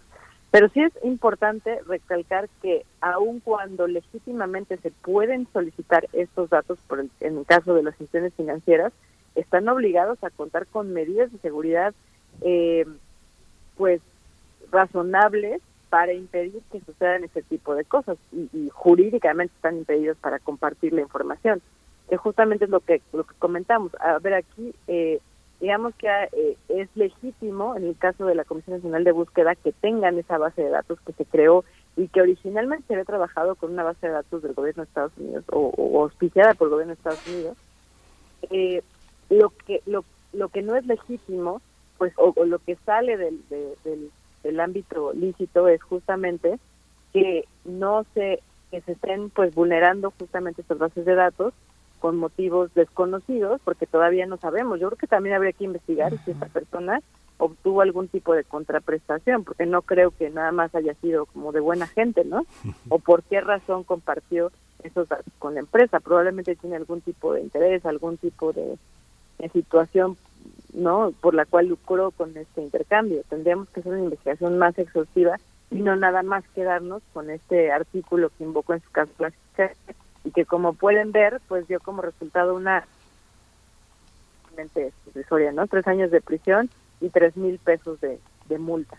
Pero sí es importante recalcar que aun cuando legítimamente se pueden solicitar estos datos, por el- en el caso de las instituciones financieras, están obligados a contar con medidas de seguridad, eh, pues razonables para impedir que sucedan ese tipo de cosas y, y jurídicamente están impedidos para compartir la información que justamente es lo que lo que comentamos. A ver aquí eh, digamos que eh, es legítimo en el caso de la Comisión Nacional de Búsqueda que tengan esa base de datos que se creó y que originalmente se había trabajado con una base de datos del gobierno de Estados Unidos o, auspiciada por el gobierno de Estados Unidos eh, lo que lo, lo que no es legítimo pues o, o lo que sale del, de- del, del ámbito lícito es justamente que no se que se estén pues vulnerando justamente estas bases de datos con motivos desconocidos porque todavía no sabemos. Yo creo que también habría que investigar si esta persona obtuvo algún tipo de contraprestación porque no creo que nada más haya sido como de buena gente no o por qué razón compartió esos datos con la empresa. Probablemente tiene algún tipo de interés algún tipo de, de situación no por la cual lucró con este intercambio. Tendríamos que hacer una investigación más exhaustiva y no nada más quedarnos con este artículo que invocó en su caso la y que como pueden ver pues dio como resultado una irrisoria, no tres años de prisión y tres mil pesos de, multa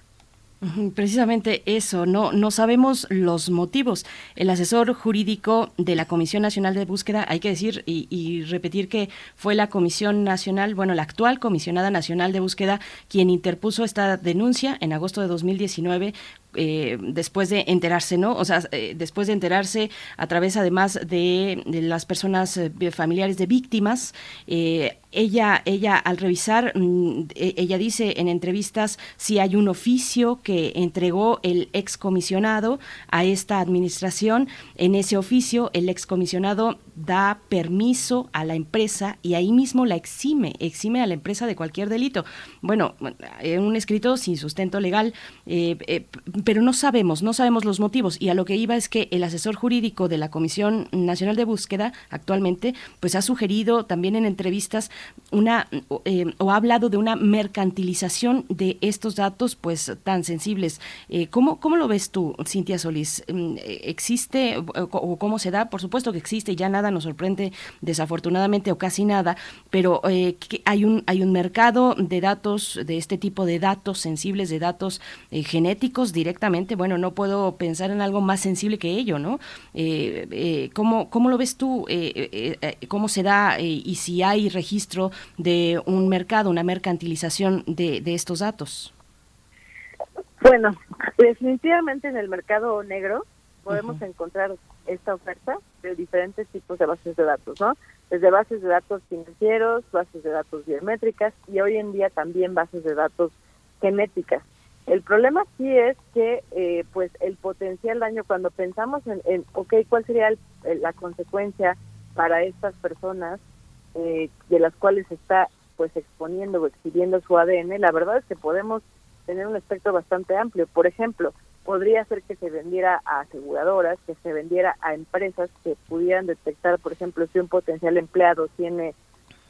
Precisamente eso, no, no sabemos los motivos. El asesor jurídico de la Comisión Nacional de Búsqueda, hay que decir y, y repetir que fue la Comisión Nacional, bueno, la actual Comisionada Nacional de Búsqueda, quien interpuso esta denuncia en agosto de 2019 eh, después de enterarse, ¿no? O sea, eh, después de enterarse a través además de, las personas eh, familiares de víctimas, ella, ella al revisar, mm, e- ella dice en entrevistas si hay un oficio que entregó el excomisionado a esta administración. En ese oficio, el excomisionado da permiso a la empresa y ahí mismo la exime, exime a la empresa de cualquier delito. Bueno, en un escrito sin sustento legal, eh, eh, pero no sabemos, no sabemos los motivos. Y a lo que iba es que el asesor jurídico de la Comisión Nacional de Búsqueda actualmente, pues ha sugerido también en entrevistas una eh, o ha hablado de una mercantilización de estos datos pues tan sensibles. Eh, ¿cómo, ¿Cómo lo ves tú, Cintia Solís? Mm, ¿Existe o cómo se da? Por supuesto que existe, ya nada nos sorprende desafortunadamente o casi nada, pero eh, hay, un, hay un mercado de datos, de este tipo de datos sensibles, de datos eh, genéticos directamente. Bueno, no puedo pensar en algo más sensible que ello, ¿no? Eh, eh ¿cómo, ¿cómo, lo ves tú? ¿Cómo se da y si hay registro de un mercado, una mercantilización de, de estos datos? Bueno, definitivamente en el mercado negro podemos encontrar esta oferta de diferentes tipos de bases de datos, ¿no? Desde bases de datos financieros, bases de datos biométricas y hoy en día también bases de datos genéticas. El problema sí es que, eh, pues, el potencial daño, cuando pensamos en, en ok, ¿cuál sería la consecuencia para estas personas eh, de las cuales está, pues, exponiendo o exhibiendo su ADN? La verdad es que podemos tener un espectro bastante amplio. Por ejemplo, podría ser que se vendiera a aseguradoras, que se vendiera a empresas que pudieran detectar, por ejemplo, si un potencial empleado tiene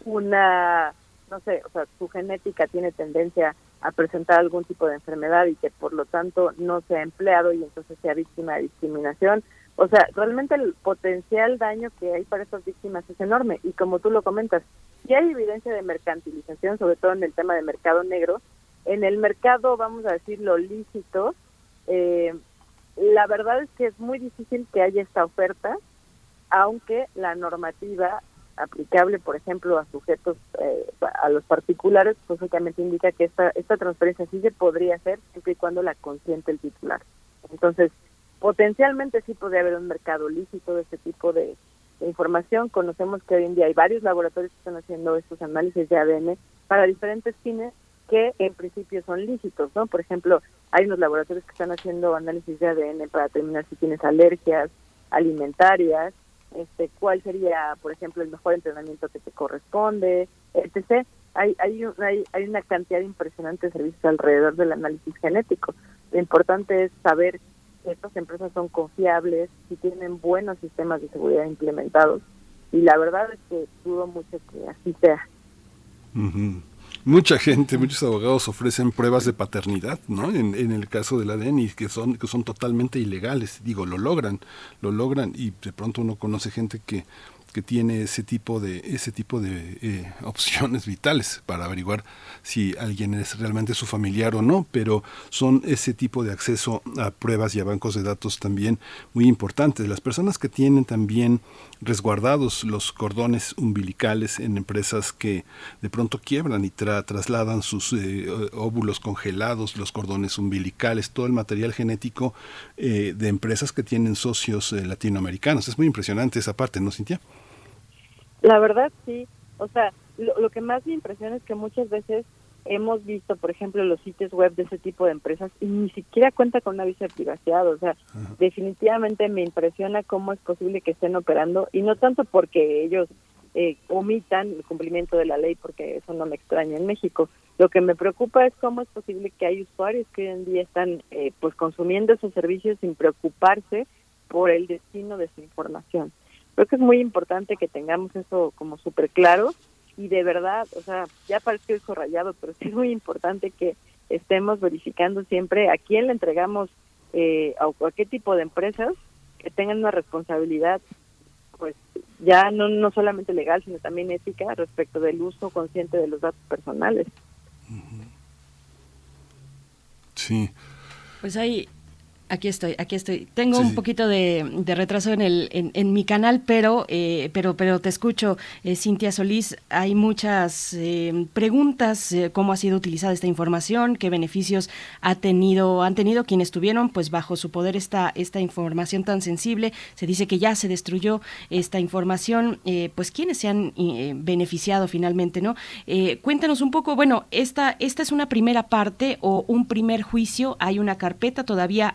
una, no sé, o sea, su genética tiene tendencia a presentar algún tipo de enfermedad y que por lo tanto no sea empleado y entonces sea víctima de discriminación. O sea, realmente el potencial daño que hay para estas víctimas es enorme y como tú lo comentas, si hay evidencia de mercantilización, sobre todo en el tema de mercado negro, en el mercado, vamos a decir, lo lícito, eh, la verdad es que es muy difícil que haya esta oferta, aunque la normativa aplicable, por ejemplo, a sujetos, eh, a los particulares, pues obviamente indica que esta, esta transferencia sí se podría hacer siempre y cuando la consiente el titular. Entonces, potencialmente sí podría haber un mercado lícito de este tipo de, información. Conocemos que hoy en día hay varios laboratorios que están haciendo estos análisis de ADN para diferentes fines que en principio son lícitos, ¿no? Por ejemplo, hay unos laboratorios que están haciendo análisis de ADN para determinar si tienes alergias alimentarias, este, cuál sería, por ejemplo, el mejor entrenamiento que te corresponde, etc. Hay, hay, hay, hay una cantidad impresionante de servicios alrededor del análisis genético. Lo importante es saber estas empresas son confiables, si tienen buenos sistemas de seguridad implementados. Y la verdad es que dudo mucho que así sea. Mucha gente, muchos abogados ofrecen pruebas de paternidad, ¿no? En, en, el caso del ADN, que son, que son totalmente ilegales. Digo, lo logran, lo logran y de pronto uno conoce gente que que tiene ese tipo de ese tipo de eh, opciones vitales para averiguar si alguien es realmente su familiar o no pero son ese tipo de acceso a pruebas y a bancos de datos también muy importantes. Las personas que tienen también resguardados los cordones umbilicales en empresas que de pronto quiebran y trasladan sus eh, óvulos congelados los cordones umbilicales todo el material genético eh, de empresas que tienen socios latinoamericanos. Es muy impresionante esa parte no Cintia la verdad sí, o sea, lo, que más me impresiona es que muchas veces hemos visto, por ejemplo, los sitios web de ese tipo de empresas y ni siquiera cuenta con una visa de privacidad. O sea, definitivamente me impresiona cómo es posible que estén operando y no tanto porque ellos eh, omitan el cumplimiento de la ley, porque eso no me extraña en México. Lo que me preocupa es cómo es posible que hay usuarios que hoy en día están eh, pues consumiendo esos servicios sin preocuparse por el destino de su información. Creo que es muy importante que tengamos eso como súper claro y de verdad, o sea, ya parece hijo rayado, pero sí es muy importante que estemos verificando siempre a quién le entregamos eh, a, a qué tipo de empresas que tengan una responsabilidad pues ya no, no solamente legal, sino también ética respecto del uso consciente de los datos personales. Sí. Pues hay, Aquí estoy, aquí estoy. Tengo un poquito de, retraso en, el, en, mi canal, pero, eh, pero, pero te escucho, eh, Cintia Solís. Hay muchas eh, preguntas, cómo ha sido utilizada esta información, qué beneficios ha tenido, han tenido quienes tuvieron, pues bajo su poder esta, esta información tan sensible. Se dice que ya se destruyó esta información, pues quiénes se han beneficiado finalmente, ¿no? cuéntanos un poco, bueno, esta, esta es una primera parte o un primer juicio. Hay una carpeta todavía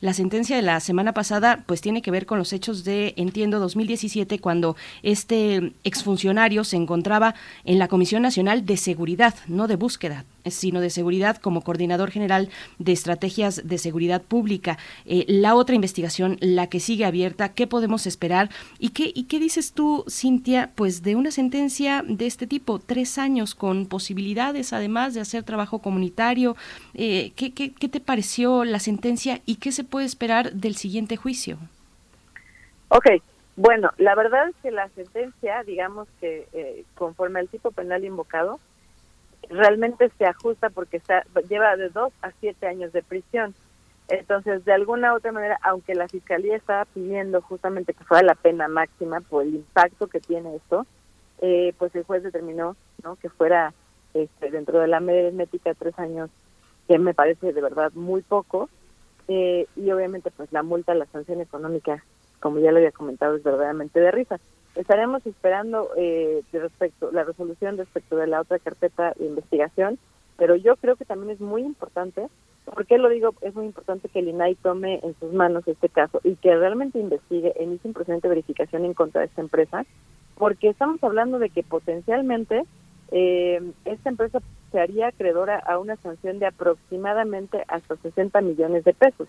la sentencia de la semana pasada pues tiene que ver con los hechos de, entiendo, 2017, cuando este exfuncionario se encontraba en la Comisión Nacional de Seguridad, no de búsqueda. Sino de seguridad como coordinador general de estrategias de seguridad pública. Eh, la otra investigación, la que sigue abierta, ¿qué podemos esperar? ¿Y qué, ¿Y qué dices tú, Cintia, pues de una sentencia de este tipo, tres años con posibilidades además de hacer trabajo comunitario? Eh, ¿qué, qué, qué te pareció la sentencia y qué se puede esperar del siguiente juicio? Ok, bueno, la verdad es que la sentencia, digamos que eh, conforme al tipo penal invocado, realmente se ajusta porque está, lleva de dos a siete años de prisión. Entonces, de alguna u otra manera, aunque la fiscalía estaba pidiendo justamente que fuera la pena máxima por el impacto que tiene esto, eh, pues el juez determinó ¿no? que fuera este, dentro de la media aritmética tres años, que me parece de verdad muy poco, eh, y obviamente pues la multa, la sanción económica, como ya lo había comentado, es verdaderamente de risa. Estaremos esperando eh, respecto la resolución respecto de la otra carpeta de investigación, pero yo creo que también es muy importante, ¿por qué lo digo? Es muy importante que el INAI tome en sus manos este caso y que realmente investigue, inicie un procedimiento verificación en contra de esta empresa, porque estamos hablando de que potencialmente eh, esta empresa se haría acreedora a una sanción de aproximadamente hasta 60 millones de pesos.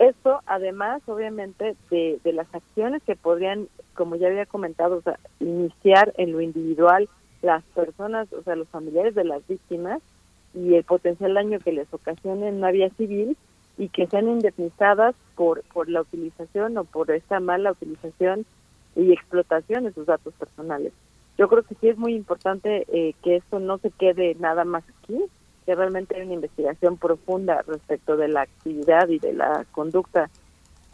Esto, además, obviamente, de, de las acciones que podrían, como ya había comentado, iniciar en lo individual las personas, o sea, los familiares de las víctimas y el potencial daño que les ocasione en una vía civil y que sean indemnizadas por, por la utilización o por esta mala utilización y explotación de sus datos personales. Yo creo que sí es muy importante eh, que esto no se quede nada más aquí, que realmente hay una investigación profunda respecto de la actividad y de la conducta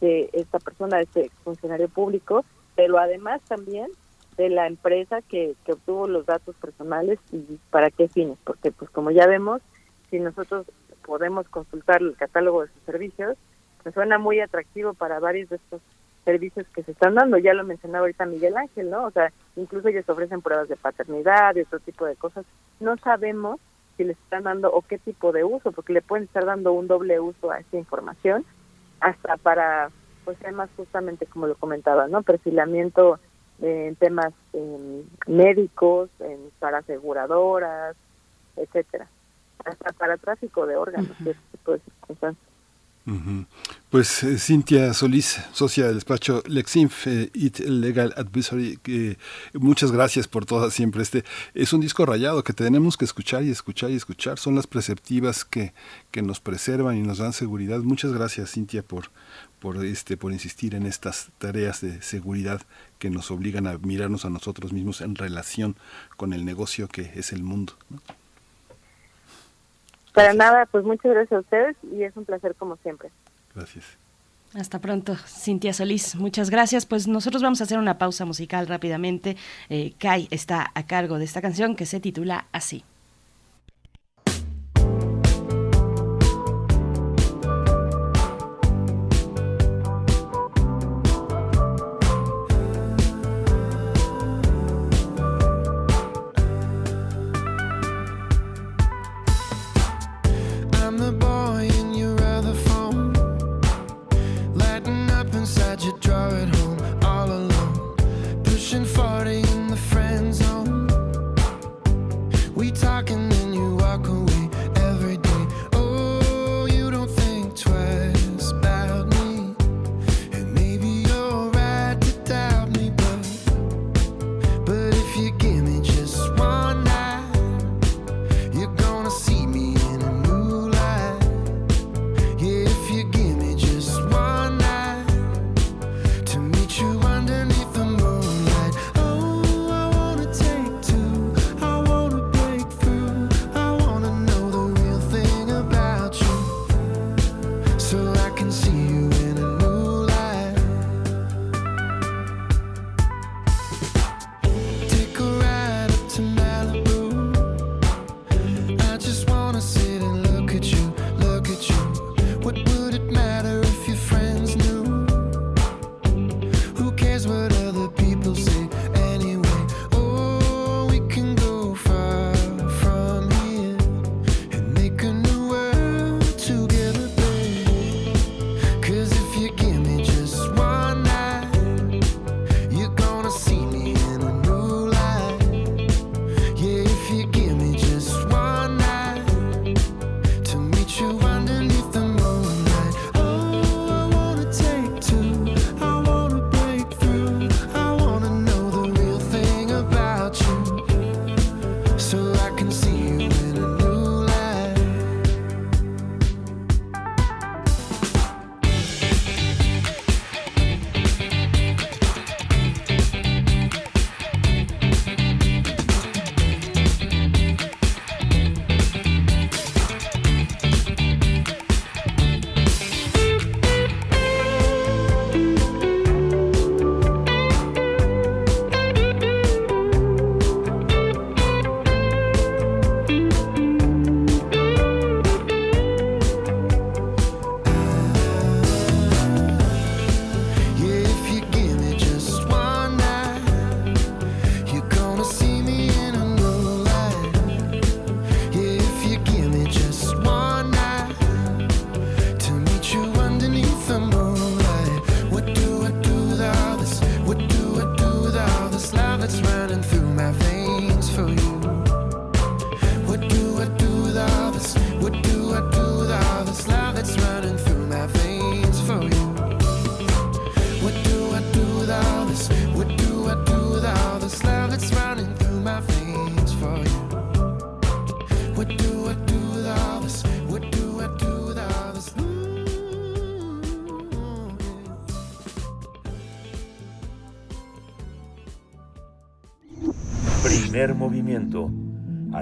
de esta persona, de este funcionario público, pero además también de la empresa que, que obtuvo los datos personales y para qué fines, porque pues como ya vemos, si nosotros podemos consultar el catálogo de sus servicios, pues suena muy atractivo para varios de estos servicios que se están dando. Ya lo mencionaba ahorita Miguel Ángel, ¿no? O sea, incluso ellos ofrecen pruebas de paternidad y otro tipo de cosas. No sabemos si les están dando o qué tipo de uso, porque le pueden estar dando un doble uso a esta información, hasta para, pues temas justamente como lo comentaba, ¿no? Perfilamiento eh, en temas eh, médicos, en, para aseguradoras, etcétera, hasta para tráfico de órganos, uh -huh. ese tipo de circunstancias. Uh -huh. Pues eh, Cintia Solís, socia del despacho Lexinf eh, It Legal Advisory, que muchas gracias por todo siempre. Este es un disco rayado que tenemos que escuchar y escuchar y escuchar. Son las preceptivas que, que nos preservan y nos dan seguridad. Muchas gracias, Cintia, por, por este por insistir en estas tareas de seguridad que nos obligan a mirarnos a nosotros mismos en relación con el negocio que es el mundo. ¿no? Para nada, pues muchas gracias a ustedes y es un placer como siempre. Gracias. Hasta pronto, Cintia Solís. Muchas gracias. Pues nosotros vamos a hacer una pausa musical rápidamente. Eh, Kai está a cargo de esta canción que se titula así.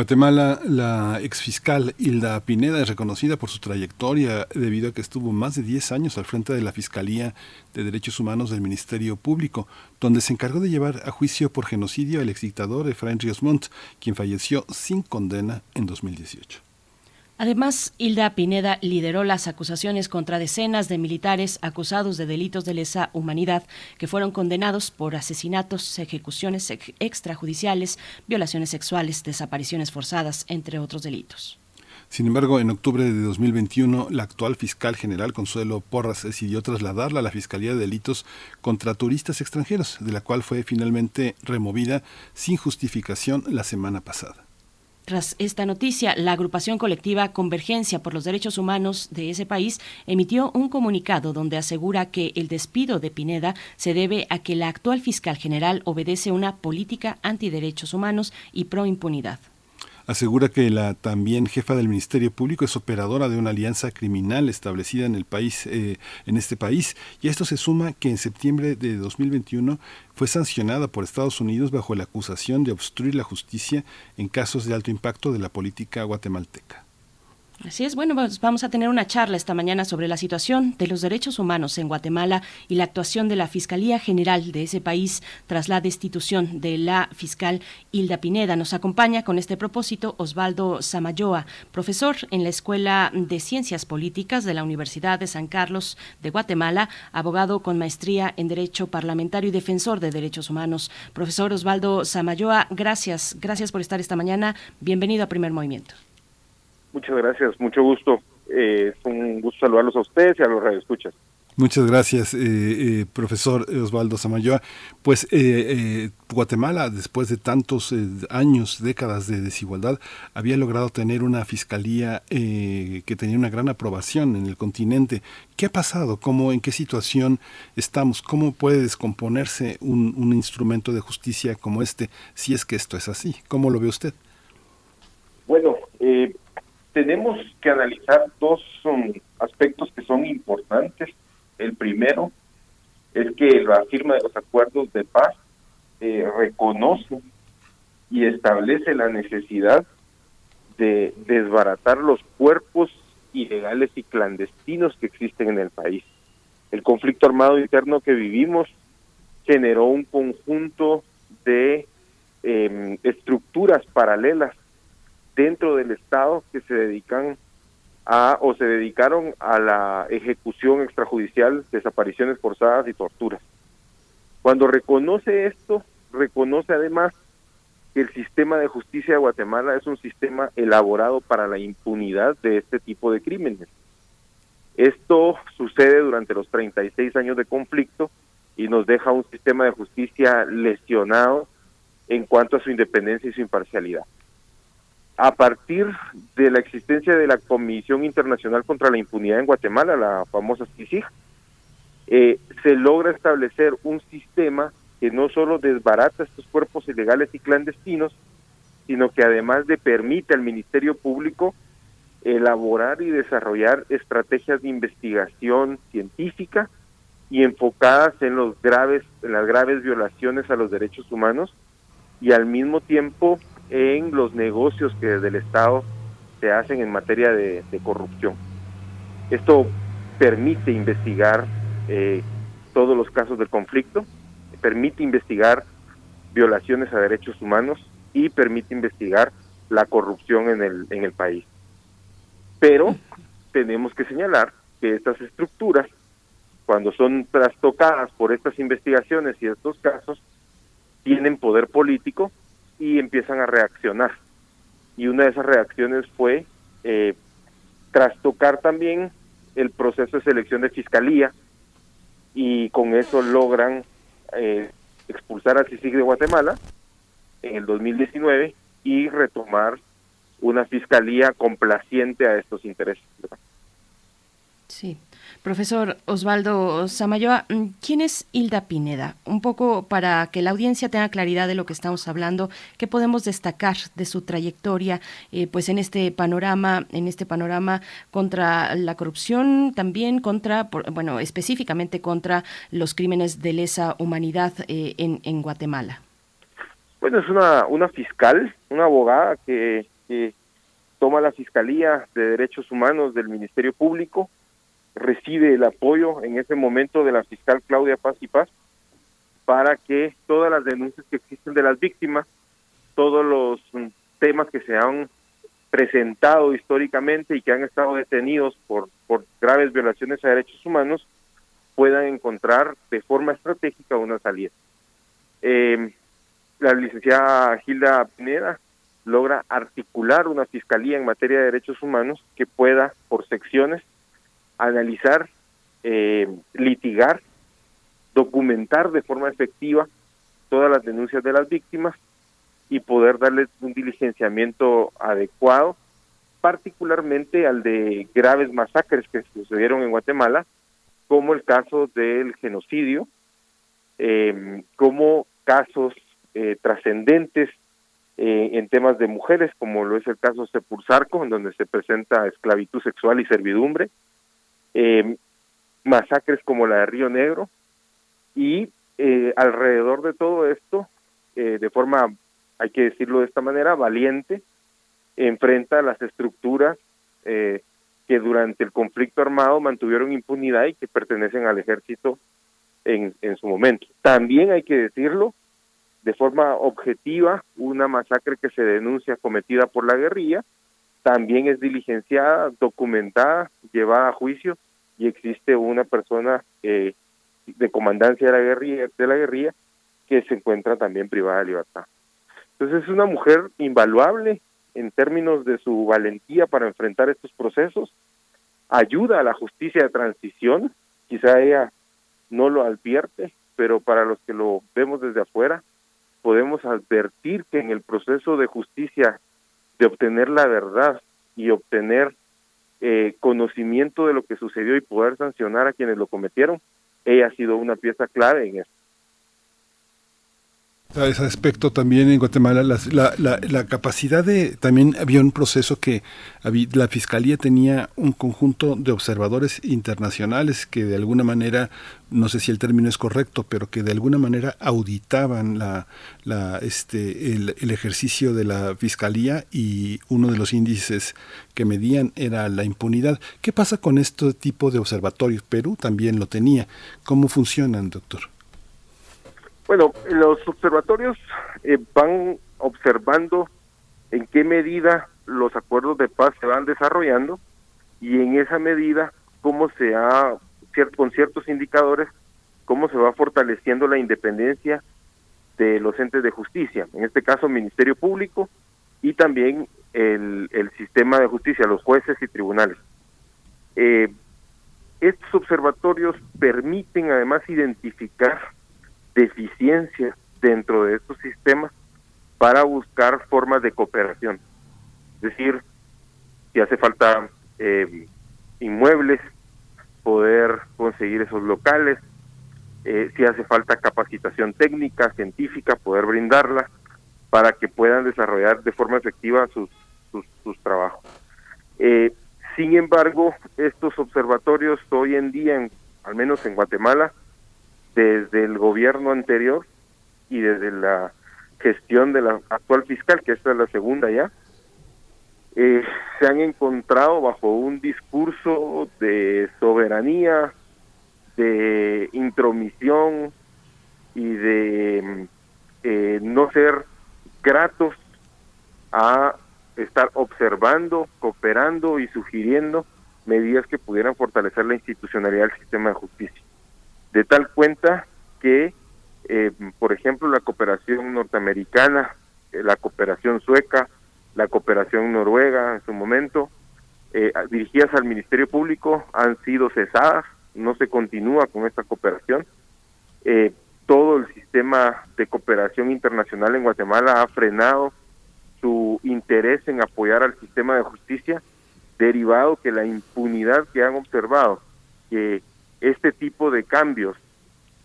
Guatemala, la exfiscal Hilda Pineda es reconocida por su trayectoria debido a que estuvo más de 10 años al frente de la Fiscalía de Derechos Humanos del Ministerio Público, donde se encargó de llevar a juicio por genocidio al exdictador Efraín Ríos Montt, quien falleció sin condena en 2018. Además, Hilda Pineda lideró las acusaciones contra decenas de militares acusados de delitos de lesa humanidad que fueron condenados por asesinatos, ejecuciones ex- extrajudiciales, violaciones sexuales, desapariciones forzadas, entre otros delitos. Sin embargo, en octubre de 2021, la actual fiscal general Consuelo Porras decidió trasladarla a la Fiscalía de Delitos contra Turistas Extranjeros, de la cual fue finalmente removida sin justificación la semana pasada. Tras esta noticia, la agrupación colectiva Convergencia por los Derechos Humanos de ese país emitió un comunicado donde asegura que el despido de Pineda se debe a que la actual fiscal general obedece una política antiderechos humanos y pro impunidad. Asegura que la también jefa del Ministerio Público es operadora de una alianza criminal establecida en el país, eh, en este país, y a esto se suma que en septiembre de 2021 fue sancionada por Estados Unidos bajo la acusación de obstruir la justicia en casos de alto impacto de la política guatemalteca. Así es, bueno, pues vamos a tener una charla esta mañana sobre la situación de los derechos humanos en Guatemala y la actuación de la Fiscalía General de ese país tras la destitución de la fiscal Hilda Pineda. Nos acompaña con este propósito Osvaldo Samayoa, profesor en la Escuela de Ciencias Políticas de la Universidad de San Carlos de Guatemala, abogado con maestría en Derecho Parlamentario y defensor de derechos humanos. Profesor Osvaldo Samayoa, gracias, gracias por estar esta mañana. Bienvenido a Primer Movimiento. Muchas gracias, mucho gusto. Eh, es un gusto saludarlos a ustedes y a los radioescuchas. Muchas gracias, eh, eh, profesor Osvaldo Samayoa. Pues eh, eh, Guatemala, después de tantos eh, años, décadas de desigualdad, había logrado tener una fiscalía eh, que tenía una gran aprobación en el continente. ¿Qué ha pasado? ¿Cómo, ¿En qué situación estamos? ¿Cómo puede descomponerse un, un instrumento de justicia como este, si es que esto es así? ¿Cómo lo ve usted? Bueno, eh, tenemos que analizar dos um, aspectos que son importantes. El primero es que la firma de los acuerdos de paz eh, reconoce y establece la necesidad de desbaratar los cuerpos ilegales y clandestinos que existen en el país. El conflicto armado interno que vivimos generó un conjunto de eh, estructuras paralelas dentro del Estado que se dedican a o se dedicaron a la ejecución extrajudicial, desapariciones forzadas y torturas. Cuando reconoce esto, reconoce además que el sistema de justicia de Guatemala es un sistema elaborado para la impunidad de este tipo de crímenes. Esto sucede durante los 36 años de conflicto y nos deja un sistema de justicia lesionado en cuanto a su independencia y su imparcialidad a partir de la existencia de la Comisión Internacional contra la Impunidad en Guatemala, la famosa CICIG, eh, se logra establecer un sistema que no solo desbarata estos cuerpos ilegales y clandestinos, sino que además le permite al Ministerio Público elaborar y desarrollar estrategias de investigación científica y enfocadas en los graves en las graves violaciones a los derechos humanos y al mismo tiempo en los negocios que desde el Estado se hacen en materia de, corrupción. Esto permite investigar eh, todos los casos del conflicto, permite investigar violaciones a derechos humanos y permite investigar la corrupción en el, en el país. Pero tenemos que señalar que estas estructuras, cuando son trastocadas por estas investigaciones y estos casos, tienen poder político y empiezan a reaccionar. Y una de esas reacciones fue eh, trastocar también el proceso de selección de fiscalía y con eso logran eh, expulsar al CICIG de Guatemala en el 2019 y retomar una fiscalía complaciente a estos intereses. Sí. Profesor Osvaldo Samayoa, mm, ¿quién es Hilda Pineda? Un poco para que la audiencia tenga claridad de lo que estamos hablando, ¿qué podemos destacar de su trayectoria eh, pues en este panorama, en este panorama contra la corrupción, también contra, bueno, específicamente contra los crímenes de lesa humanidad eh, en, Guatemala? Bueno, es una, una fiscal, una abogada que toma la Fiscalía de Derechos Humanos del Ministerio Público, recibe el apoyo en ese momento de la fiscal Claudia Paz y Paz para que todas las denuncias que existen de las víctimas, todos los temas que se han presentado históricamente y que han estado detenidos por, por graves violaciones a derechos humanos, puedan encontrar de forma estratégica una salida. Eh, la licenciada Gilda Pineda logra articular una fiscalía en materia de derechos humanos que pueda, por secciones, analizar, eh, litigar, documentar de forma efectiva todas las denuncias de las víctimas y poder darles un diligenciamiento adecuado, particularmente al de graves masacres que sucedieron en Guatemala, como el caso del genocidio, eh, como casos eh, trascendentes eh, en temas de mujeres, como lo es el caso Sepulsarco, en donde se presenta esclavitud sexual y servidumbre, eh, masacres como la de Río Negro, y eh, alrededor de todo esto, eh, de forma, hay que decirlo de esta manera, valiente, enfrenta las estructuras eh, que durante el conflicto armado mantuvieron impunidad y que pertenecen al ejército en, en su momento. También hay que decirlo, de forma objetiva una masacre que se denuncia cometida por la guerrilla, también es diligenciada, documentada, llevada a juicio y existe una persona eh, de comandancia de la guerrilla de la guerrilla que se encuentra también privada de libertad. Entonces es una mujer invaluable en términos de su valentía para enfrentar estos procesos, ayuda a la justicia de transición, quizá ella no lo advierte, pero para los que lo vemos desde afuera, podemos advertir que en el proceso de justicia, de obtener la verdad y obtener eh, conocimiento de lo que sucedió y poder sancionar a quienes lo cometieron, ella ha sido una pieza clave en esto. A ese aspecto también en Guatemala, la, capacidad de, también había un proceso que la Fiscalía tenía un conjunto de observadores internacionales que de alguna manera, no sé si el término es correcto, pero que de alguna manera auditaban la, este, el ejercicio de la Fiscalía y uno de los índices que medían era la impunidad. ¿Qué pasa con este tipo de observatorios? Perú también lo tenía. ¿Cómo funcionan, doctor? Bueno, los observatorios eh, van observando en qué medida los acuerdos de paz se van desarrollando y en esa medida cómo se ha, con ciertos indicadores, cómo se va fortaleciendo la independencia de los entes de justicia, en este caso Ministerio Público y también el, el sistema de justicia, los jueces y tribunales. Eh, estos observatorios permiten además identificar deficiencias dentro de estos sistemas para buscar formas de cooperación. Es decir, si hace falta eh, inmuebles, poder conseguir esos locales, eh, si hace falta capacitación técnica, científica, poder brindarla para que puedan desarrollar de forma efectiva sus, sus, trabajos. Eh, sin embargo, estos observatorios hoy en día, en- al menos en Guatemala, desde el gobierno anterior y desde la gestión de la actual fiscal, que esta es la segunda ya, eh, se han encontrado bajo un discurso de soberanía, de intromisión y de eh, no ser gratos a estar observando, cooperando y sugiriendo medidas que pudieran fortalecer la institucionalidad del sistema de justicia. De tal cuenta que, eh, por ejemplo, la cooperación norteamericana, eh, la cooperación sueca, la cooperación noruega en su momento, eh, dirigidas al Ministerio Público, han sido cesadas, no se continúa con esta cooperación. Eh, todo el sistema de cooperación internacional en Guatemala ha frenado su interés en apoyar al sistema de justicia derivado que la impunidad que han observado, que este tipo de cambios,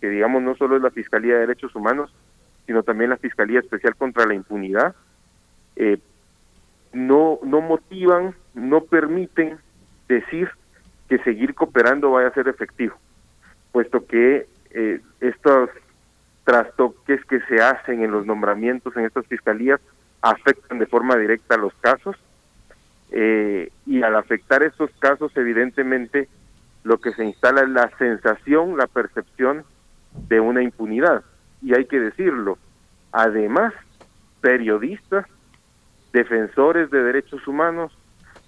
que digamos no solo es la Fiscalía de Derechos Humanos, sino también la Fiscalía Especial contra la Impunidad, eh, no, no motivan, no permiten decir que seguir cooperando vaya a ser efectivo, puesto que eh, estos trastoques que se hacen en los nombramientos en estas fiscalías afectan de forma directa los casos eh, y al afectar esos casos evidentemente lo que se instala es la sensación, la percepción de una impunidad y hay que decirlo. Además, periodistas, defensores de derechos humanos,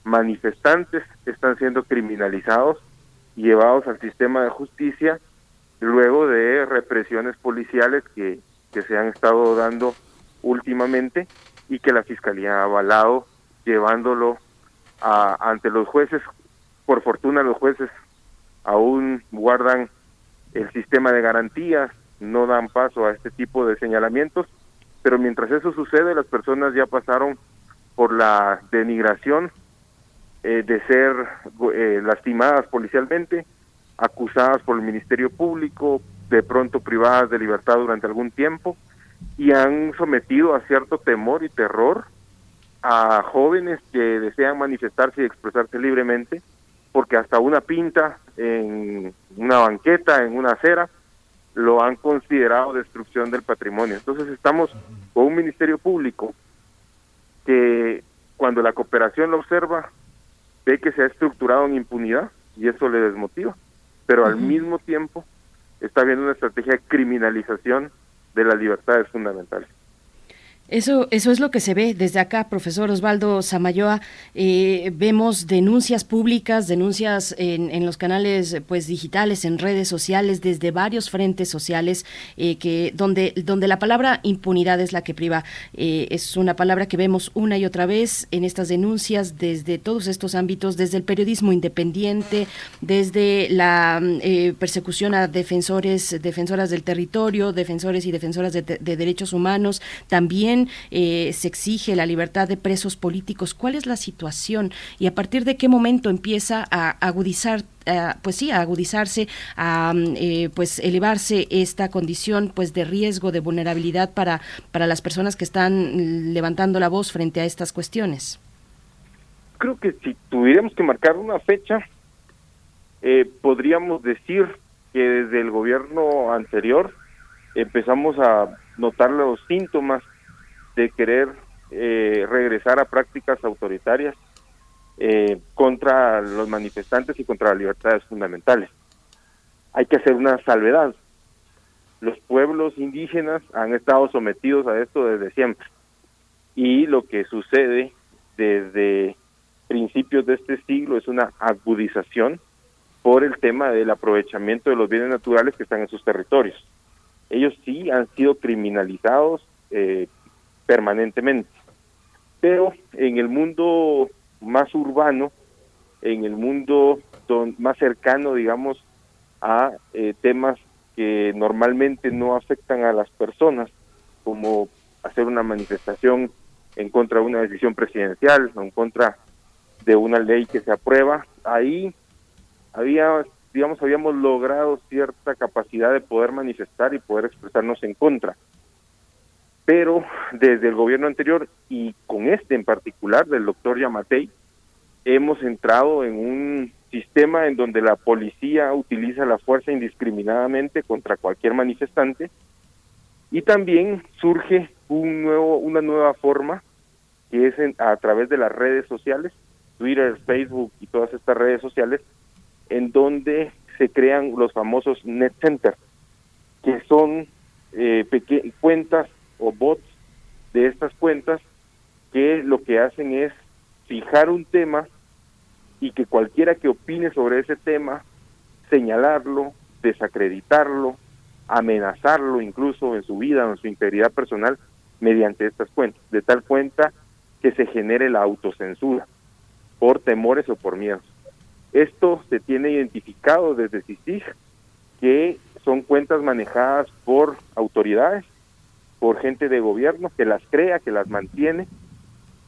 manifestantes están siendo criminalizados llevados al sistema de justicia luego de represiones policiales que, que se han estado dando últimamente y que la Fiscalía ha avalado llevándolo a, ante los jueces. Por fortuna los jueces aún guardan el sistema de garantías, no dan paso a este tipo de señalamientos, pero mientras eso sucede las personas ya pasaron por la denigración eh, de ser eh, lastimadas policialmente, acusadas por el Ministerio Público, de pronto privadas de libertad durante algún tiempo, y han sometido a cierto temor y terror a jóvenes que desean manifestarse y expresarse libremente, porque hasta una pinta en una banqueta, en una acera, lo han considerado destrucción del patrimonio. Entonces estamos con un Ministerio Público que cuando la cooperación lo observa, ve que se ha estructurado en impunidad y eso le desmotiva, pero al mismo tiempo está viendo una estrategia de criminalización de las libertades fundamentales. Eso, eso es lo que se ve desde acá, profesor Osvaldo Samayoa. Eh, vemos denuncias públicas, denuncias en, en, los canales pues digitales, en redes sociales, desde varios frentes sociales, eh, que donde, donde la palabra impunidad es la que priva. Eh, es una palabra que vemos una y otra vez en estas denuncias desde todos estos ámbitos, desde el periodismo independiente, desde la eh, persecución a defensores, defensoras del territorio, defensores y defensoras de, de derechos humanos, también eh, se exige la libertad de presos políticos. ¿Cuál es la situación y a partir de qué momento empieza a agudizar pues sí, a agudizarse, a eh, pues elevarse esta condición pues de riesgo, de vulnerabilidad para, para las personas que están levantando la voz frente a estas cuestiones? Creo que si tuviéramos que marcar una fecha, eh, podríamos decir que desde el gobierno anterior empezamos a notar los síntomas de querer eh, regresar a prácticas autoritarias eh, contra los manifestantes y contra las libertades fundamentales. Hay que hacer una salvedad. Los pueblos indígenas han estado sometidos a esto desde siempre. Y lo que sucede desde principios de este siglo es una agudización por el tema del aprovechamiento de los bienes naturales que están en sus territorios. Ellos sí han sido criminalizados eh, permanentemente. Pero en el mundo más urbano, en el mundo más cercano, digamos, a eh, temas que normalmente no afectan a las personas, como hacer una manifestación en contra de una decisión presidencial o en contra de una ley que se aprueba, ahí había, digamos, habíamos logrado cierta capacidad de poder manifestar y poder expresarnos en contra pero desde el gobierno anterior y con este en particular del doctor Yamatei, hemos entrado en un sistema en donde la policía utiliza la fuerza indiscriminadamente contra cualquier manifestante y también surge un nuevo, una nueva forma que es a través de las redes sociales, Twitter, Facebook y todas estas redes sociales, en donde se crean los famosos net centers, que son eh, cuentas o bots de estas cuentas que lo que hacen es fijar un tema y que cualquiera que opine sobre ese tema, señalarlo, desacreditarlo, amenazarlo incluso en su vida o en su integridad personal mediante estas cuentas, de tal cuenta que se genere la autocensura por temores o por miedos. Esto se tiene identificado desde CICIG, que son cuentas manejadas por autoridades por gente de gobierno que las crea, que las mantiene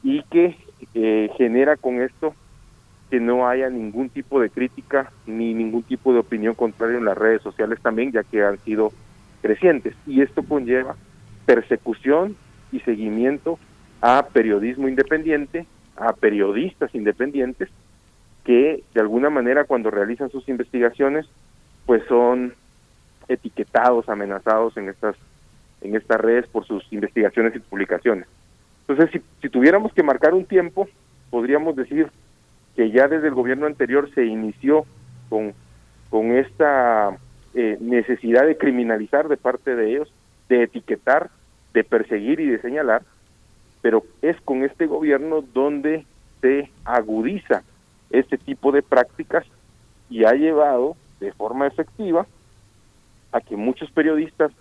y que eh, genera con esto que no haya ningún tipo de crítica ni ningún tipo de opinión contraria en las redes sociales también, ya que han sido crecientes. Y esto conlleva persecución y seguimiento a periodismo independiente, a periodistas independientes, que de alguna manera cuando realizan sus investigaciones, pues son etiquetados, amenazados en estas en estas redes por sus investigaciones y publicaciones. Entonces, si, tuviéramos que marcar un tiempo, podríamos decir que ya desde el gobierno anterior se inició con, con esta eh, necesidad de criminalizar de parte de ellos, de etiquetar, de perseguir y de señalar, pero es con este gobierno donde se agudiza este tipo de prácticas y ha llevado de forma efectiva a que muchos periodistas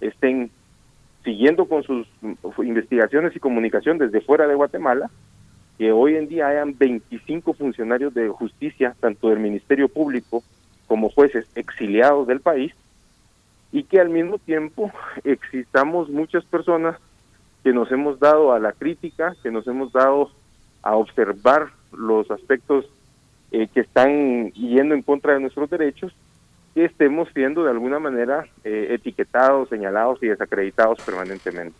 estén siguiendo con sus investigaciones y comunicación desde fuera de Guatemala, que hoy en día hayan 25 funcionarios de justicia, tanto del Ministerio Público como jueces exiliados del país, y que al mismo tiempo existamos muchas personas que nos hemos dado a la crítica, que nos hemos dado a observar los aspectos eh, que están yendo en contra de nuestros derechos que estemos siendo de alguna manera eh, etiquetados, señalados y desacreditados permanentemente.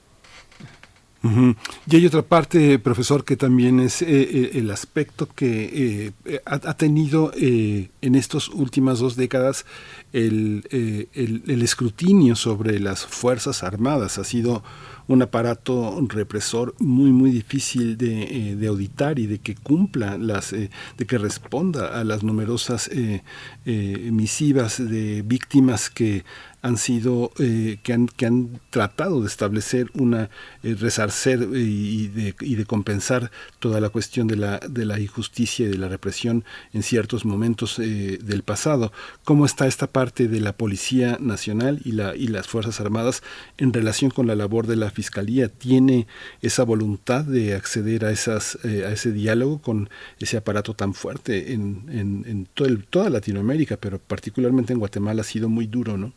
Y hay otra parte, profesor, que también es eh, eh, el aspecto que ha, ha, tenido en estas últimas dos décadas el, el, el, escrutinio sobre las Fuerzas Armadas. Ha sido un aparato represor muy muy difícil de, eh, de auditar y de que cumpla las eh, de que responda a las numerosas eh, misivas de víctimas que han sido eh, que han que han tratado de establecer una eh, resarcer y de, y de compensar toda la cuestión de la de la injusticia y de la represión en ciertos momentos eh, del pasado. Cómo está esta parte de la policía nacional y la y las fuerzas armadas en relación con la labor de la fiscalía tiene esa voluntad de acceder a esas a ese diálogo con ese aparato tan fuerte en, en, toda Latinoamérica pero particularmente en Guatemala ha sido muy duro no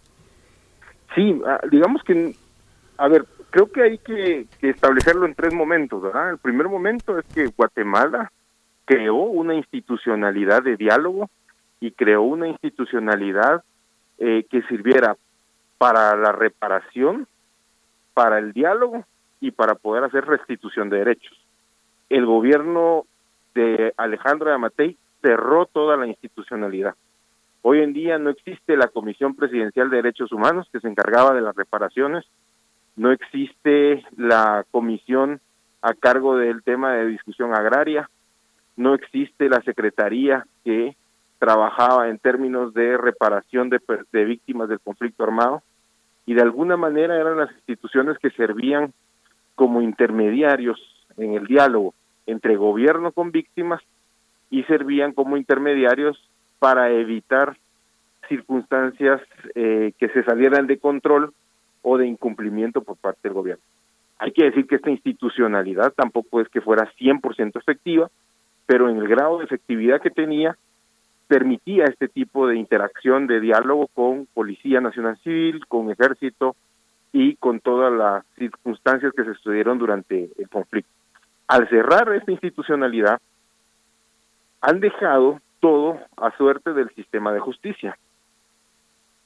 Sí, ah, digamos que, a ver, creo que hay que, establecerlo en tres momentos, ¿verdad? El primer momento es que Guatemala creó una institucionalidad de diálogo y creó una institucionalidad eh, que sirviera para la reparación, para el diálogo y para poder hacer restitución de derechos. El gobierno de Alejandro Amatei cerró toda la institucionalidad. Hoy en día no existe la Comisión Presidencial de Derechos Humanos que se encargaba de las reparaciones, no existe la comisión a cargo del tema de discusión agraria, no existe la Secretaría que trabajaba en términos de reparación de, de víctimas del conflicto armado. Y de alguna manera eran las instituciones que servían como intermediarios en el diálogo entre gobierno con víctimas y servían como intermediarios para evitar circunstancias eh, que se salieran de control o de incumplimiento por parte del gobierno. Hay que decir que esta institucionalidad tampoco es que fuera 100% efectiva, pero en el grado de efectividad que tenía, permitía este tipo de interacción, de diálogo con Policía Nacional Civil, con Ejército y con todas las circunstancias que se sucedieron durante el conflicto. Al cerrar esta institucionalidad, han dejado todo a suerte del sistema de justicia.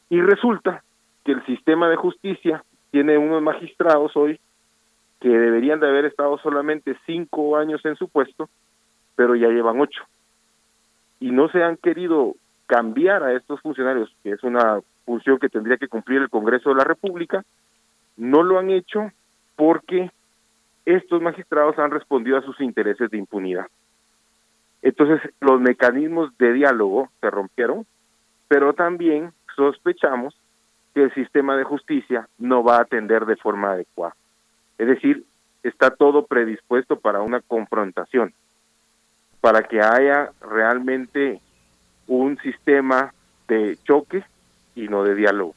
Y resulta que el sistema de justicia tiene unos magistrados hoy que deberían de haber estado solamente cinco años en su puesto, pero ya llevan ocho. Y no se han querido cambiar a estos funcionarios, que es una función que tendría que cumplir el Congreso de la República, no lo han hecho porque estos magistrados han respondido a sus intereses de impunidad. Entonces, los mecanismos de diálogo se rompieron, pero también sospechamos que el sistema de justicia no va a atender de forma adecuada. Es decir, está todo predispuesto para una confrontación, para que haya realmente un sistema de choque y no de diálogo.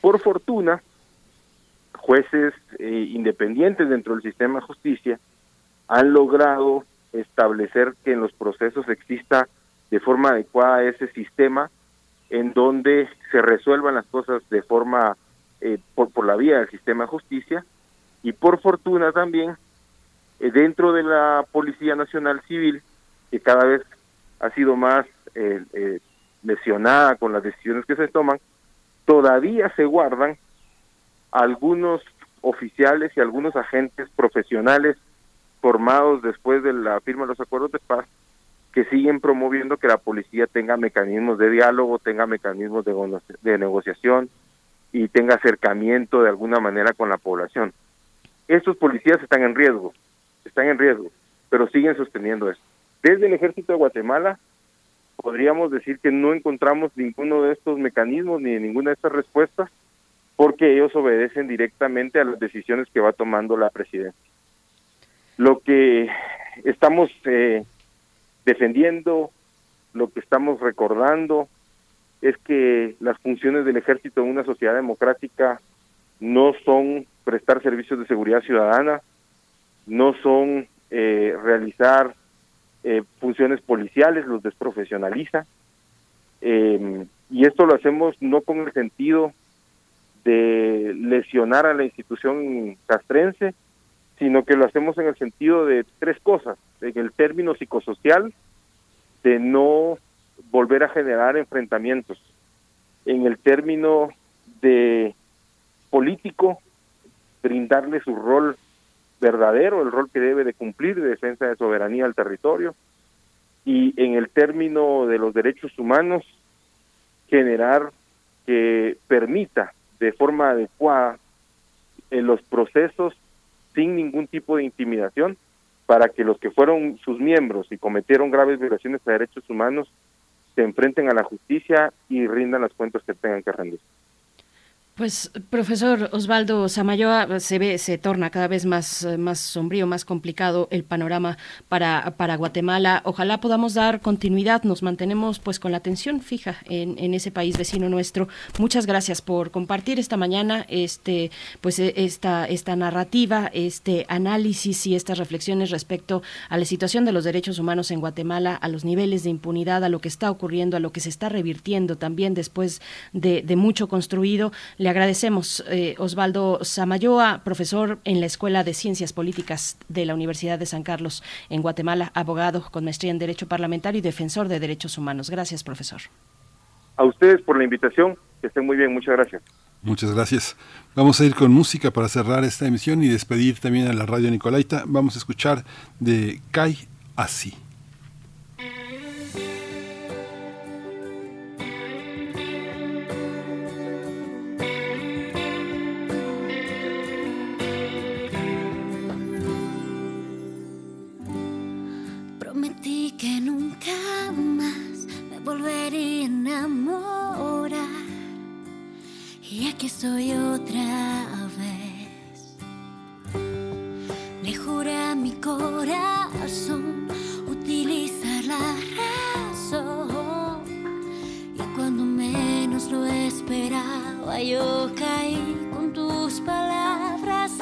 Por fortuna, jueces eh, independientes dentro del sistema de justicia han logrado establecer que en los procesos exista de forma adecuada ese sistema en donde se resuelvan las cosas de forma eh, por, por la vía del sistema de justicia y por fortuna también eh, dentro de la Policía Nacional Civil que cada vez ha sido más eh, eh, lesionada con las decisiones que se toman, todavía se guardan algunos oficiales y algunos agentes profesionales formados después de la firma de los acuerdos de paz que siguen promoviendo que la policía tenga mecanismos de diálogo, tenga mecanismos de, negociación y tenga acercamiento de alguna manera con la población. Estos policías están en riesgo, están en riesgo, pero siguen sosteniendo eso. Desde el ejército de Guatemala podríamos decir que no encontramos ninguno de estos mecanismos ni ninguna de estas respuestas porque ellos obedecen directamente a las decisiones que va tomando la presidencia. Lo que estamos eh, defendiendo, lo que estamos recordando, es que las funciones del ejército en una sociedad democrática no son prestar servicios de seguridad ciudadana, no son eh, realizar eh, funciones policiales, los desprofesionaliza. Eh, y esto lo hacemos no con el sentido de lesionar a la institución castrense, sino que lo hacemos en el sentido de tres cosas, en el término psicosocial, de no volver a generar enfrentamientos, en el término de político, brindarle su rol verdadero, el rol que debe de cumplir de defensa de soberanía al territorio, y en el término de los derechos humanos, generar que permita de forma adecuada en los procesos sin ningún tipo de intimidación para que los que fueron sus miembros y cometieron graves violaciones a derechos humanos se enfrenten a la justicia y rindan las cuentas que tengan que rendir. Pues, profesor Osvaldo Samayoa, se ve, se torna cada vez más, más sombrío, más complicado el panorama para, para Guatemala. Ojalá podamos dar continuidad, nos mantenemos pues con la atención fija en, en ese país vecino nuestro. Muchas gracias por compartir esta mañana este, pues e, esta, esta narrativa, este análisis y estas reflexiones respecto a la situación de los derechos humanos en Guatemala, a los niveles de impunidad, a lo que está ocurriendo, a lo que se está revirtiendo también después de, de mucho construido. Agradecemos, eh, Osvaldo Samayoa, profesor en la Escuela de Ciencias Políticas de la Universidad de San Carlos en Guatemala, abogado con maestría en Derecho Parlamentario y defensor de derechos humanos. Gracias, profesor. A ustedes por la invitación, que estén muy bien, muchas gracias. Muchas gracias. Vamos a ir con música para cerrar esta emisión y despedir también a la radio Nicolaita. Vamos a escuchar de Kai Así. Enamorar. Y aquí estoy otra vez. Le juré a mi corazón utilizar la razón. Y cuando menos lo esperaba, yo caí con tus palabras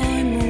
time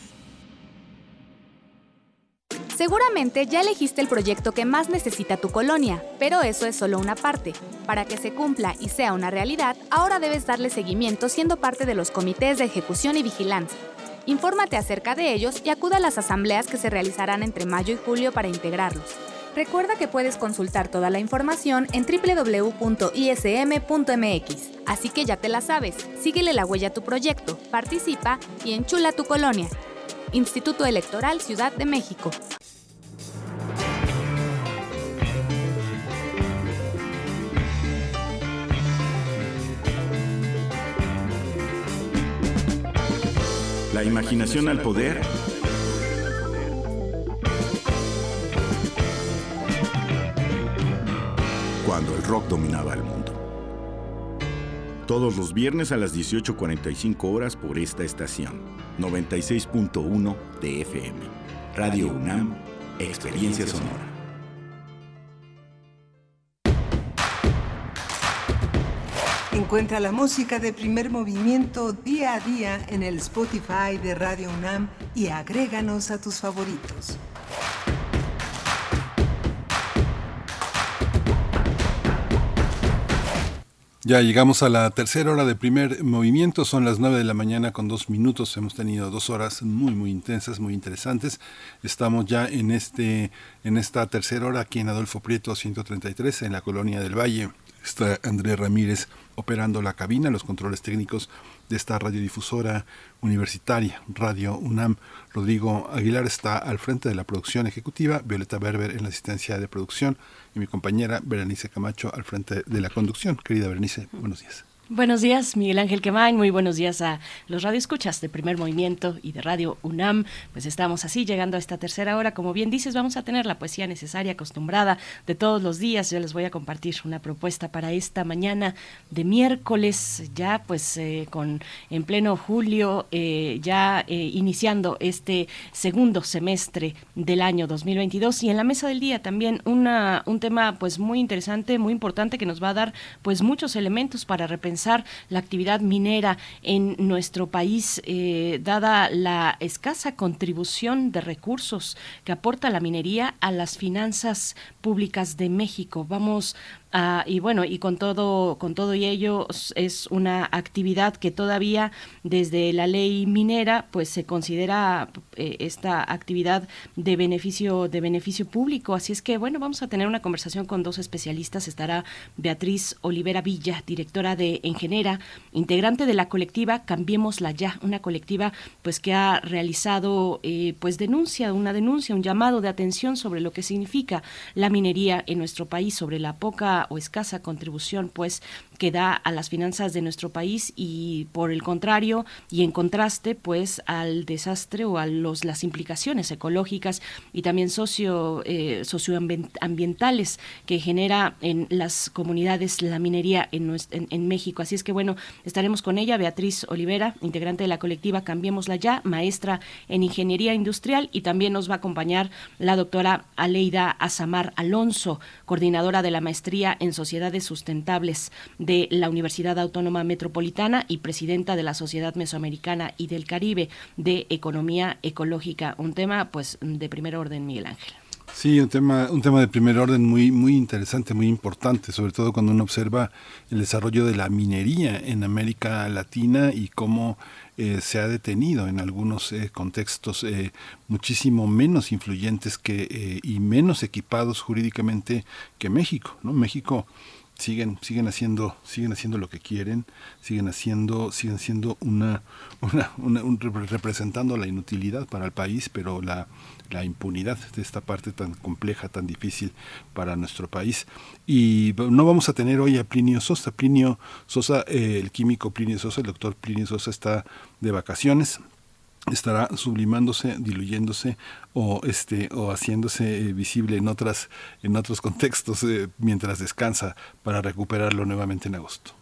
Seguramente ya elegiste el proyecto que más necesita tu colonia, pero eso es solo una parte. Para que se cumpla y sea una realidad, ahora debes darle seguimiento siendo parte de los comités de ejecución y vigilancia. Infórmate acerca de ellos y acuda a las asambleas que se realizarán entre mayo y julio para integrarlos. Recuerda que puedes consultar toda la información en www.ism.mx. Así que ya te la sabes, síguele la huella a tu proyecto, participa y enchula tu colonia. Instituto Electoral Ciudad de México. La imaginación al poder. Cuando el rock dominaba el mundo. Todos los viernes a las 18.45 horas por esta estación. 96.1 de FM. Radio UNAM, Experiencia Sonora. Encuentra la música de primer movimiento día a día en el Spotify de Radio UNAM y agréganos a tus favoritos. Ya llegamos a la tercera hora de primer movimiento, son las nueve de la mañana con dos minutos, hemos tenido dos horas muy muy intensas, muy interesantes. Estamos ya en este en esta tercera hora aquí en Adolfo Prieto 133 en la colonia del Valle. Está Andrés Ramírez operando la cabina, los controles técnicos de esta radiodifusora universitaria, Radio UNAM. Rodrigo Aguilar está al frente de la producción ejecutiva, Violeta Berber en la asistencia de producción y mi compañera Berenice Camacho al frente de la conducción. Querida Berenice, buenos días. Buenos días, Miguel Ángel Quemain. Muy buenos días a los radioescuchas de Primer Movimiento y de Radio UNAM. Pues estamos así llegando a esta tercera hora. Como bien dices, vamos a tener la poesía necesaria, acostumbrada de todos los días. Yo les voy a compartir una propuesta para esta mañana de miércoles, ya pues eh, con en pleno julio, eh, ya eh, iniciando este segundo semestre del año 2022 y en la mesa del día también una un tema pues muy interesante, muy importante que nos va a dar pues muchos elementos para repensar la actividad minera en nuestro país, eh, dada la escasa contribución de recursos que aporta la minería a las finanzas públicas de México. Vamos Ah, y bueno, y con todo, con todo y ello es una actividad que todavía desde la ley minera, pues se considera eh, esta actividad de beneficio, de beneficio público. Así es que bueno, vamos a tener una conversación con dos especialistas. Estará Beatriz Olivera Villa, directora de Engenera, integrante de la colectiva Cambiémosla Ya, una colectiva pues que ha realizado eh, pues denuncia, una denuncia, un llamado de atención sobre lo que significa la minería en nuestro país, sobre la poca o escasa contribución pues que da a las finanzas de nuestro país y por el contrario y en contraste pues al desastre o a los las implicaciones ecológicas y también socio eh, socioambientales que genera en las comunidades la minería en, en, México. Así es que bueno estaremos con ella Beatriz Olivera integrante de la colectiva Cambiémosla ya maestra en ingeniería industrial y también nos va a acompañar la doctora Aleida Azamar Alonso coordinadora de la maestría en sociedades sustentables la Universidad Autónoma Metropolitana y presidenta de la Sociedad Mesoamericana y del Caribe de Economía Ecológica. Un tema, pues, de primer orden, Miguel Ángel. Sí, un tema, un tema de primer orden muy, muy interesante, muy importante, sobre todo cuando uno observa el desarrollo de la minería en América Latina y cómo eh, se ha detenido en algunos eh, contextos eh, muchísimo menos influyentes que y menos equipados jurídicamente que México. ¿no? México siguen siguen haciendo siguen haciendo lo que quieren siguen haciendo siguen siendo una, un- representando la inutilidad para el país pero la la impunidad de esta parte tan compleja tan difícil para nuestro país. Y no vamos a tener hoy a Plinio Sosa. Plinio Sosa eh, el químico Plinio Sosa el doctor Plinio Sosa está de vacaciones estará sublimándose, diluyéndose o este o haciéndose eh, visible en otras en otros contextos eh, mientras descansa para recuperarlo nuevamente en agosto.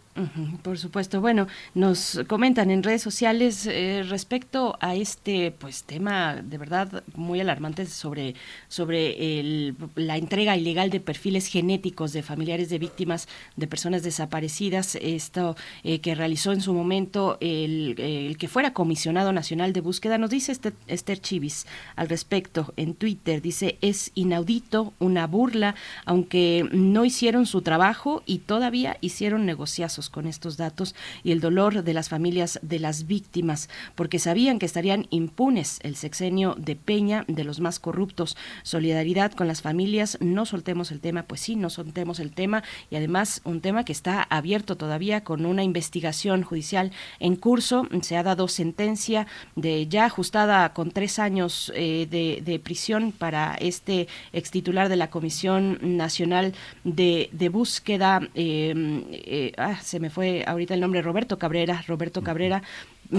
Por supuesto. Bueno, nos comentan en redes sociales eh, respecto a este pues tema de verdad muy alarmante sobre sobre el- la entrega ilegal de perfiles genéticos de familiares de víctimas de personas desaparecidas. Esto eh, que realizó en su momento el, el que fuera comisionado nacional de búsqueda. Nos dice este, Esther Chivis al respecto en Twitter. Dice es inaudito, una burla, aunque no hicieron su trabajo y todavía hicieron negociazos con estos datos y el dolor de las familias de las víctimas, porque sabían que estarían impunes el sexenio de Peña, de los más corruptos. Solidaridad con las familias, no soltemos el tema, pues sí, no soltemos el tema y además un tema que está abierto todavía con una investigación judicial en curso. Se ha dado sentencia de ya ajustada con tres años eh, de, prisión para este ex titular de la Comisión Nacional de, de Búsqueda. eh, eh, ah, se me fue ahorita el nombre, Roberto Cabrera. Roberto Cabrera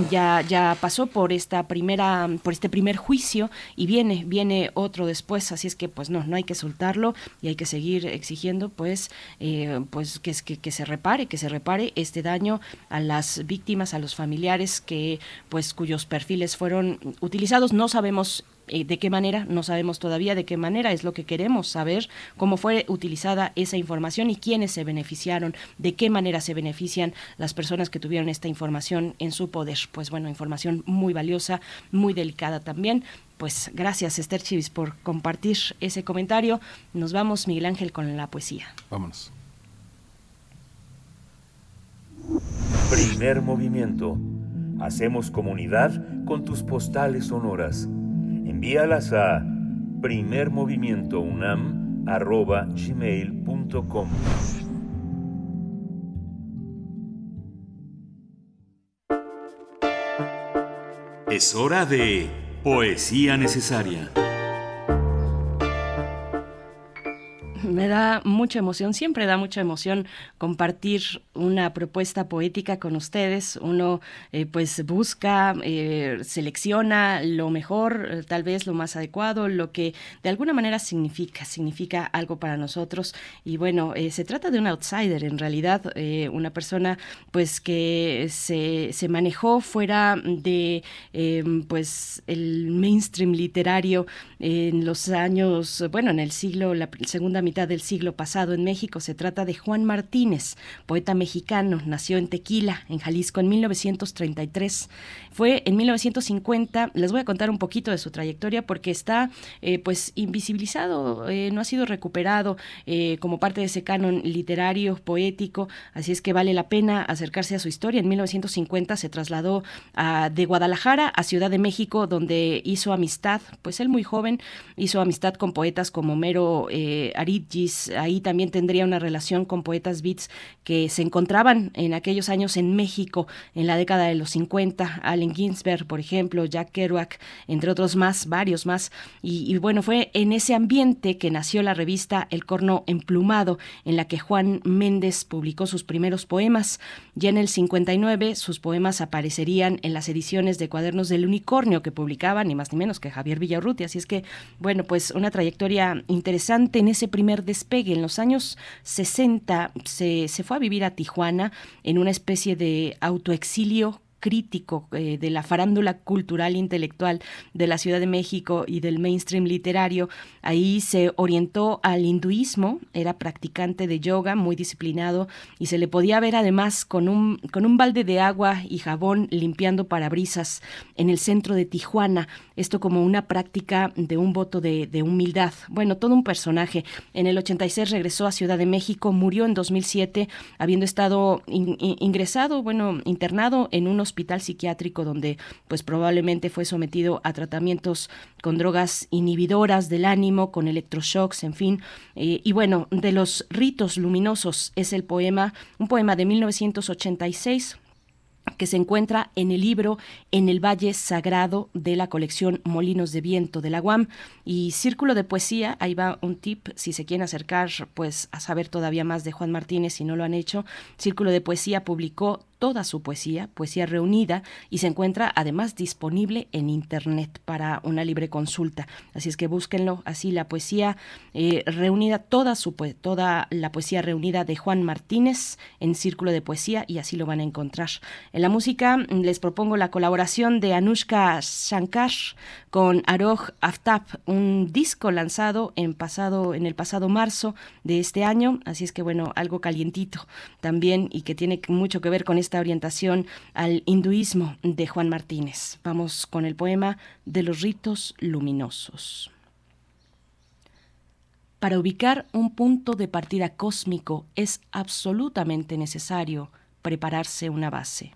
ya ya pasó por esta primera por este primer juicio y viene viene otro después así es que pues no no hay que soltarlo y hay que seguir exigiendo pues eh, pues que, que que se repare que se repare este daño a las víctimas a los familiares que pues cuyos perfiles fueron utilizados no sabemos eh, de qué manera, no sabemos todavía de qué manera, es lo que queremos saber, cómo fue utilizada esa información y quiénes se beneficiaron, de qué manera se benefician las personas que tuvieron esta información en su poder. Pues bueno, información muy valiosa, muy delicada también. Pues gracias Esther Chivis por compartir ese comentario. Nos vamos, Miguel Ángel, con la poesía. Vámonos. Primer movimiento. Hacemos comunidad con tus postales sonoras. Envíalas a primermovimientounam.gmail.com Es hora de Poesía Necesaria. Me da mucha emoción, siempre da mucha emoción compartir una propuesta poética con ustedes. Uno eh, pues busca, eh, selecciona lo mejor, eh, tal vez lo más adecuado, lo que de alguna manera significa, significa algo para nosotros. Y bueno, se trata de un outsider en realidad, una persona pues que se, se manejó fuera de eh, pues el mainstream literario en los años, bueno, en el siglo, la segunda mitad del siglo pasado en México. Se trata de Juan Martínez, poeta mexicano, nació en Tequila, en Jalisco, en 1933. Fue en 1950, les voy a contar un poquito de su trayectoria porque está eh, pues invisibilizado, eh, no ha sido recuperado eh, como parte de ese canon literario, poético, así es que vale la pena acercarse a su historia. En 1950 se trasladó de Guadalajara a Ciudad de México, donde hizo amistad, pues él muy joven hizo amistad con poetas como Mero eh, Ahí también tendría una relación con poetas beats que se encontraban en aquellos años en México, en la década de los 50, Allen Ginsberg, por ejemplo, Jack Kerouac, entre otros más, varios más, y, bueno, fue en ese ambiente que nació la revista El Corno Emplumado, en la que Juan Méndez publicó sus primeros poemas. Ya en el 59 sus poemas aparecerían en las ediciones de Cuadernos del Unicornio que publicaba ni más ni menos que Javier Villarruti. Así es que, bueno, pues una trayectoria interesante en ese primer despegue. En los años 60 se, se fue a vivir a Tijuana en una especie de autoexilio crítico eh, de la farándula cultural e intelectual de la Ciudad de México y del mainstream literario. Ahí se orientó al hinduismo, era practicante de yoga, muy disciplinado, y se le podía ver además con un, con un balde de agua y jabón limpiando parabrisas en el centro de Tijuana. Esto como una práctica de un voto de, de humildad. Bueno, todo un personaje. En el 86 regresó a Ciudad de México, murió en 2007, habiendo estado in- in- ingresado, bueno, internado en un hospital psiquiátrico donde pues probablemente fue sometido a tratamientos con drogas inhibidoras del ánimo, con electroshocks, en fin. Eh, y bueno, de los ritos luminosos es el poema, un poema de 1986 que se encuentra en el libro En el Valle Sagrado de la colección Molinos de Viento de la UAM y Círculo de Poesía, ahí va un tip si se quieren acercar pues a saber todavía más de Juan Martínez si no lo han hecho. Círculo de Poesía publicó toda su poesía, poesía reunida, y se encuentra además disponible en Internet para una libre consulta. Así es que búsquenlo, así la poesía eh, reunida, toda, su, toda la poesía reunida de Juan Martínez en Círculo de Poesía, y así lo van a encontrar. En la música mm, les propongo la colaboración de Anushka Shankar con Aroj Aftab, un disco lanzado en, pasado, en el pasado marzo de este año, así es que bueno, algo calientito también y que tiene mucho que ver con esta orientación al hinduismo de Juan Martínez. Vamos con el poema de los ritos luminosos. Para ubicar un punto de partida cósmico es absolutamente necesario prepararse una base.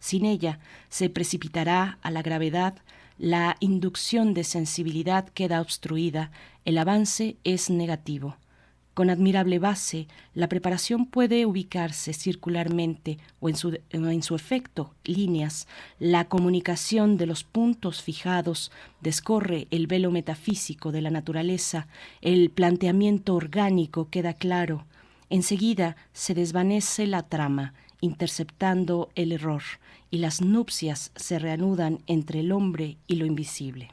Sin ella se precipitará a la gravedad, la inducción de sensibilidad queda obstruida, el avance es negativo. Con admirable base, la preparación puede ubicarse circularmente o en su, en su, efecto, líneas. La comunicación de los puntos fijados descorre el velo metafísico de la naturaleza, el planteamiento orgánico queda claro. Enseguida se desvanece la trama, interceptando el error, y las nupcias se reanudan entre el hombre y lo invisible.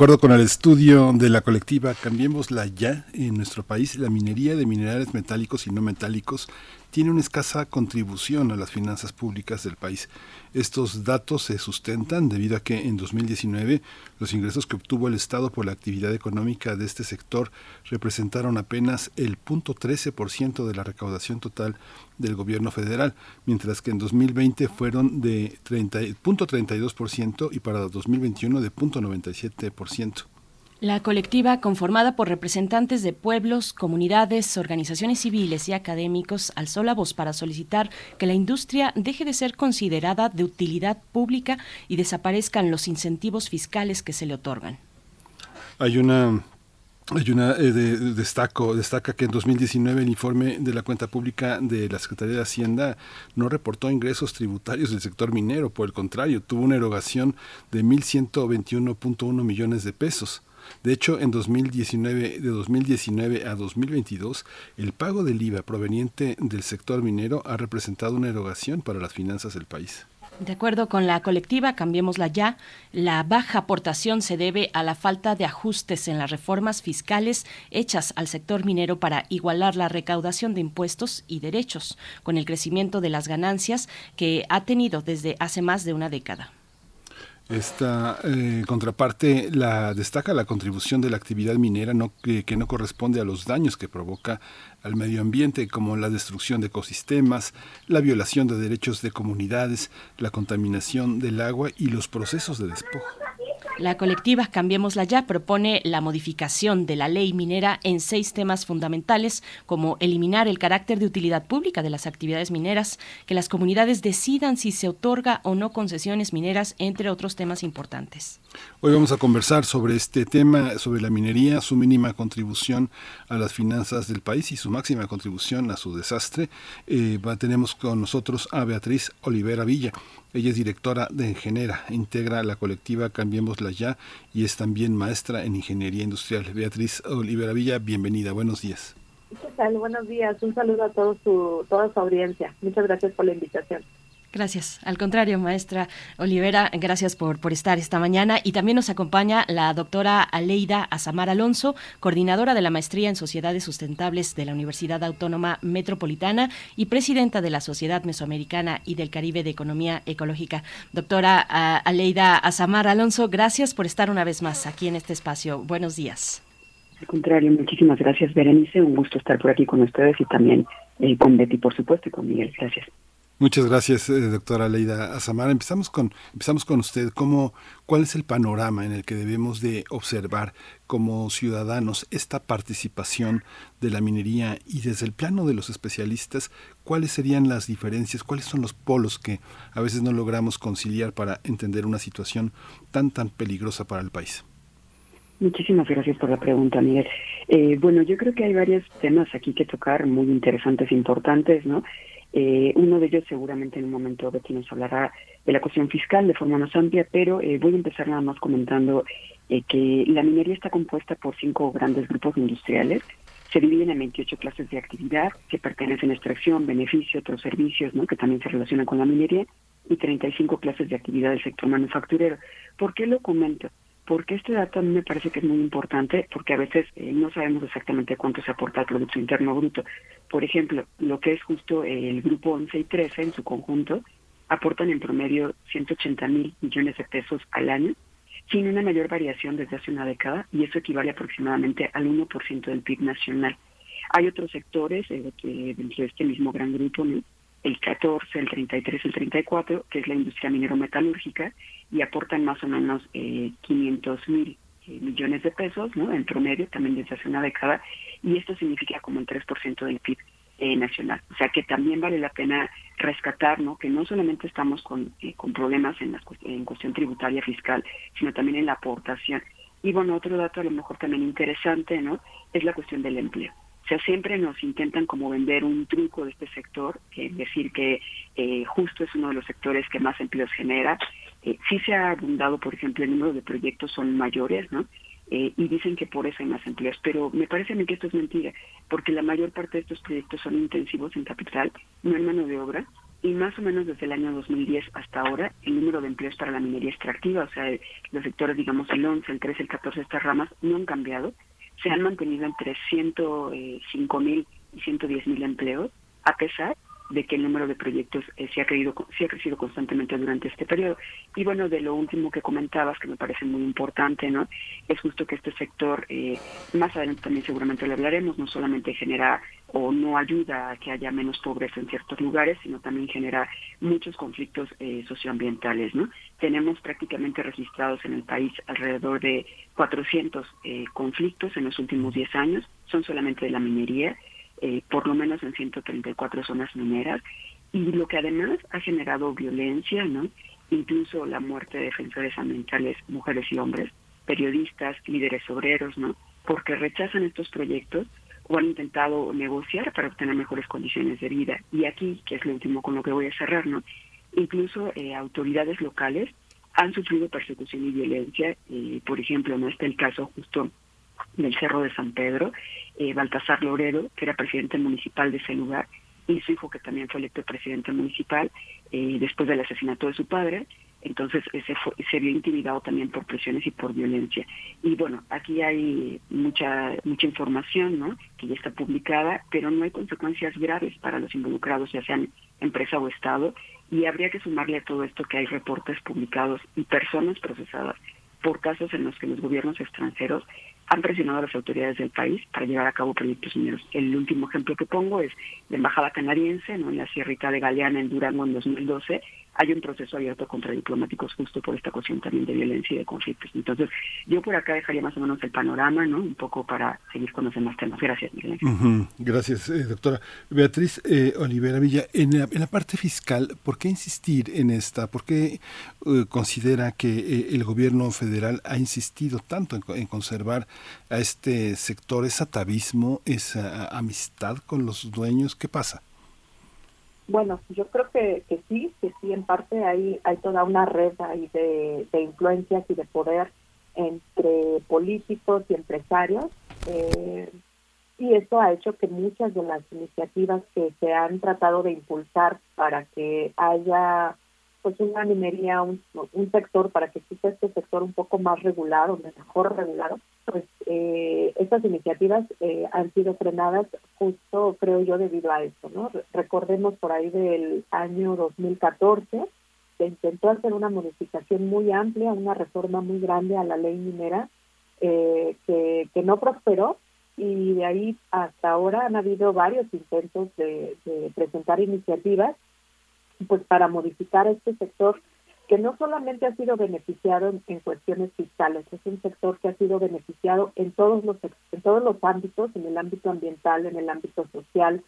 Acuerdo con el estudio de la colectiva Cambiémosla Ya, en nuestro país la minería de minerales metálicos y no metálicos tiene una escasa contribución a las finanzas públicas del país. Estos datos se sustentan debido a que en 2019 los ingresos que obtuvo el Estado por la actividad económica de este sector representaron apenas el 0.13% de la recaudación total del gobierno federal, mientras que en 2020 fueron de 30.32% y para 2021 de 0.97%. La colectiva, conformada por representantes de pueblos, comunidades, organizaciones civiles y académicos, alzó la voz para solicitar que la industria deje de ser considerada de utilidad pública y desaparezcan los incentivos fiscales que se le otorgan. Hay una hay una eh, de- destaco destaca que en 2019 el informe de la cuenta pública de la Secretaría de Hacienda no reportó ingresos tributarios del sector minero, por el contrario, tuvo una erogación de 1121.1 millones de pesos. De hecho, en 2019 de 2019 a 2022, el pago del IVA proveniente del sector minero ha representado una erogación para las finanzas del país. De acuerdo con la colectiva Cambiémosla Ya, la baja aportación se debe a la falta de ajustes en las reformas fiscales hechas al sector minero para igualar la recaudación de impuestos y derechos con el crecimiento de las ganancias que ha tenido desde hace más de una década. Esta eh, contraparte la destaca la contribución de la actividad minera no, que, que no corresponde a los daños que provoca al medio ambiente, como la destrucción de ecosistemas, la violación de derechos de comunidades, la contaminación del agua y los procesos de despojo. La colectiva Cambiémosla Ya propone la modificación de la ley minera en seis temas fundamentales, como eliminar el carácter de utilidad pública de las actividades mineras, que las comunidades decidan si se otorga o no concesiones mineras, entre otros temas importantes. Hoy vamos a conversar sobre este tema, sobre la minería, su mínima contribución a las finanzas del país y su máxima contribución a su desastre. Eh, tenemos con nosotros a Beatriz Olivera Villa. Ella es directora de Ingenera, integra la colectiva Cambiémosla Ya y es también maestra en Ingeniería Industrial. Beatriz Olivera Villa, bienvenida, buenos días. Buenos días. Un saludo a todo su, toda su audiencia. Muchas gracias por la invitación. Gracias. Al contrario, maestra Olivera, gracias por, por estar esta mañana. Y también nos acompaña la doctora Aleida Azamar Alonso, coordinadora de la Maestría en Sociedades Sustentables de la Universidad Autónoma Metropolitana y presidenta de la Sociedad Mesoamericana y del Caribe de Economía Ecológica. Doctora ah, Aleida Azamar Alonso, gracias por estar una vez más aquí en este espacio. Buenos días. Al contrario, muchísimas gracias, Berenice. Un gusto estar por aquí con ustedes y también eh, con Betty, por supuesto, y con Miguel. Gracias. Muchas gracias, eh, doctora Leida Azamar. Empezamos con, empezamos con usted. ¿Cómo, ¿Cuál es el panorama en el que debemos de observar como ciudadanos esta participación de la minería y desde el plano de los especialistas, cuáles serían las diferencias, cuáles son los polos que a veces no logramos conciliar para entender una situación tan, tan peligrosa para el país? Muchísimas gracias por la pregunta, Miguel. Eh, bueno, yo creo que hay varios temas aquí que tocar, muy interesantes importantes, ¿no? Eh, uno de ellos seguramente en un momento Betty nos hablará de la cuestión fiscal de forma más amplia, pero eh, voy a empezar nada más comentando eh, que la minería está compuesta por cinco grandes grupos industriales. Se dividen en 28 clases de actividad que pertenecen a extracción, beneficio, otros servicios, ¿no? que también se relacionan con la minería, y 35 clases de actividad del sector manufacturero. ¿Por qué lo comento? Porque este dato a mí me parece que es muy importante, porque a veces eh, no sabemos exactamente cuánto se aporta al Producto Interno Bruto. Por ejemplo, lo que es justo el grupo 11 y 13 en su conjunto, aportan en promedio 180 mil millones de pesos al año, sin una mayor variación desde hace una década, y eso equivale aproximadamente al 1% del PIB nacional. Hay otros sectores eh, que dentro de este mismo gran grupo, ¿no? el 14, el 33, el 34, que es la industria minero-metalúrgica, y aportan más o menos eh, 500 mil millones de pesos, ¿no? En promedio, también desde hace una década, y esto significa como el 3% del PIB eh, nacional. O sea que también vale la pena rescatar, ¿no? Que no solamente estamos con, eh, con problemas en, cuest- en cuestión tributaria fiscal, sino también en la aportación. Y bueno, otro dato a lo mejor también interesante, ¿no? Es la cuestión del empleo. sea, siempre nos intentan como vender un truco de este sector, es decir que eh, justo es uno de los sectores que más empleos genera. Eh, sí se ha abundado, por ejemplo, el número de proyectos son mayores, ¿no? Eh, y dicen que por eso hay más empleos, pero me parece a mí que esto es mentira, porque la mayor parte de estos proyectos son intensivos en capital, no en mano de obra, y más o menos desde el año 2010 hasta ahora, el número de empleos para la minería extractiva, o sea, los sectores, digamos, el 11, el 13, el 14, estas ramas, no han cambiado, se han mantenido entre 105 mil y 110 mil empleos, a pesar de que el número de proyectos eh, se, ha creído, se ha crecido constantemente durante este periodo. Y bueno, de lo último que comentabas, que me parece muy importante, ¿no? Es justo que este sector, eh, más adelante también seguramente lo hablaremos, no solamente genera o no ayuda a que haya menos pobreza en ciertos lugares, sino también genera muchos conflictos eh, socioambientales, ¿no? Tenemos prácticamente registrados en el país alrededor de 400 eh, conflictos en los últimos 10 años, son solamente de la minería, eh, por lo menos en 134 zonas mineras, y lo que además ha generado violencia, ¿no? incluso la muerte de defensores ambientales, mujeres y hombres, periodistas, líderes obreros, ¿no? porque rechazan estos proyectos o han intentado negociar para obtener mejores condiciones de vida. Y aquí, que es lo último con lo que voy a cerrar, ¿no? incluso eh, autoridades locales han sufrido persecución y violencia. Eh, por ejemplo, no está el caso justo del Cerro de San Pedro, eh, Baltasar Loredo, que era presidente municipal de ese lugar, y su hijo, que también fue electo presidente municipal, eh, después del asesinato de su padre, entonces ese fue, se vio intimidado también por presiones y por violencia. Y bueno, aquí hay mucha mucha información, ¿no? Que ya está publicada, pero no hay consecuencias graves para los involucrados, ya sean empresa o Estado, y habría que sumarle a todo esto que hay reportes publicados y personas procesadas por casos en los que los gobiernos extranjeros han presionado a las autoridades del país para llevar a cabo proyectos mineros. El último ejemplo que pongo es la embajada canadiense, ¿no? en la Sierrita de Galeana, en Durango, en 2012, hay un proceso abierto contra diplomáticos justo por esta cuestión también de violencia y de conflictos. Entonces, yo por acá dejaría más o menos el panorama, ¿no? Un poco para seguir con los demás temas. Gracias, Miguel. Gracias, eh, doctora. Beatriz eh, Olivera Villa, en la, en la parte fiscal, ¿por qué insistir en esta? ¿Por qué eh, considera que eh, el gobierno federal ha insistido tanto en, en conservar a este sector, ese atavismo, esa amistad con los dueños? ¿Qué pasa? Bueno, yo creo que, que sí, que sí, en parte hay, hay toda una red ahí de, de influencias y de poder entre políticos y empresarios. eh, y eso ha hecho que muchas de las iniciativas que se han tratado de impulsar para que haya pues una minería, un, un sector, para que exista este sector un poco más regulado, mejor regulado, pues eh, estas iniciativas eh, han sido frenadas justo, creo yo, debido a esto, ¿no? Re- Recordemos por ahí del año 2014, se intentó hacer una modificación muy amplia, una reforma muy grande a la ley minera, eh, que, que no prosperó, y de ahí hasta ahora han habido varios intentos de presentar iniciativas pues para modificar este sector que no solamente ha sido beneficiado en, cuestiones fiscales, es un sector que ha sido beneficiado en todos los en todos los ámbitos, en el ámbito ambiental, en el ámbito social,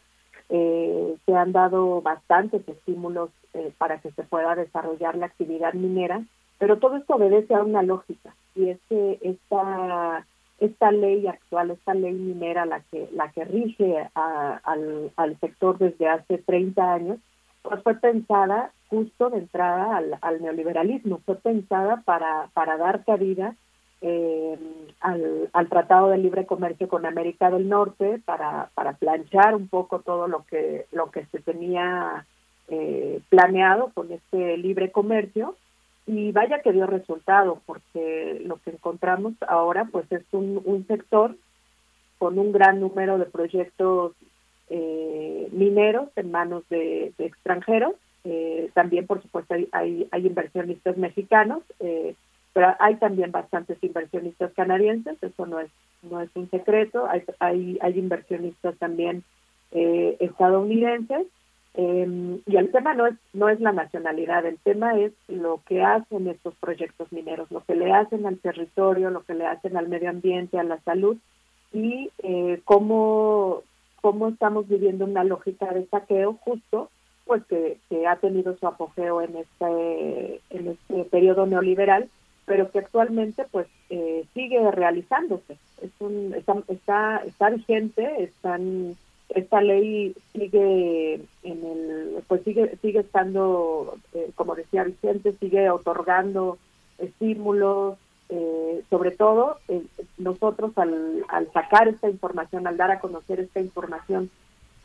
eh, se han dado bastantes estímulos eh, para que se pueda desarrollar la actividad minera, pero todo esto obedece a una lógica y es que esta esta ley actual, esta ley minera, la que la que rige al, al sector desde hace 30 años, pues fue pensada justo de entrada al, al neoliberalismo, fue pensada para, para dar cabida eh, al, al Tratado de Libre Comercio con América del Norte, para, para planchar un poco todo lo que, lo que se tenía eh, planeado con este libre comercio. Y vaya que dio resultado porque lo que encontramos ahora pues es un, un sector con un gran número de proyectos eh, mineros en manos de, extranjeros. Eh, también por supuesto hay, hay, hay inversionistas mexicanos eh, pero hay también bastantes inversionistas canadienses eso no es no es un secreto. Hay hay, hay inversionistas también eh, estadounidenses. Eh, y el tema no es no es la nacionalidad, el tema es lo que hacen estos proyectos mineros, lo que le hacen al territorio, lo que le hacen al medio ambiente, a la salud y eh, cómo cómo estamos viviendo una lógica de saqueo justo pues que, que ha tenido su apogeo en este en este periodo neoliberal pero que actualmente pues eh, sigue realizándose. Es un, está, está, está vigente, están, esta ley sigue en el, pues sigue, sigue estando, eh, como decía vigente, sigue otorgando estímulos, eh, sobre todo eh, nosotros al, al sacar esta información, al dar a conocer esta información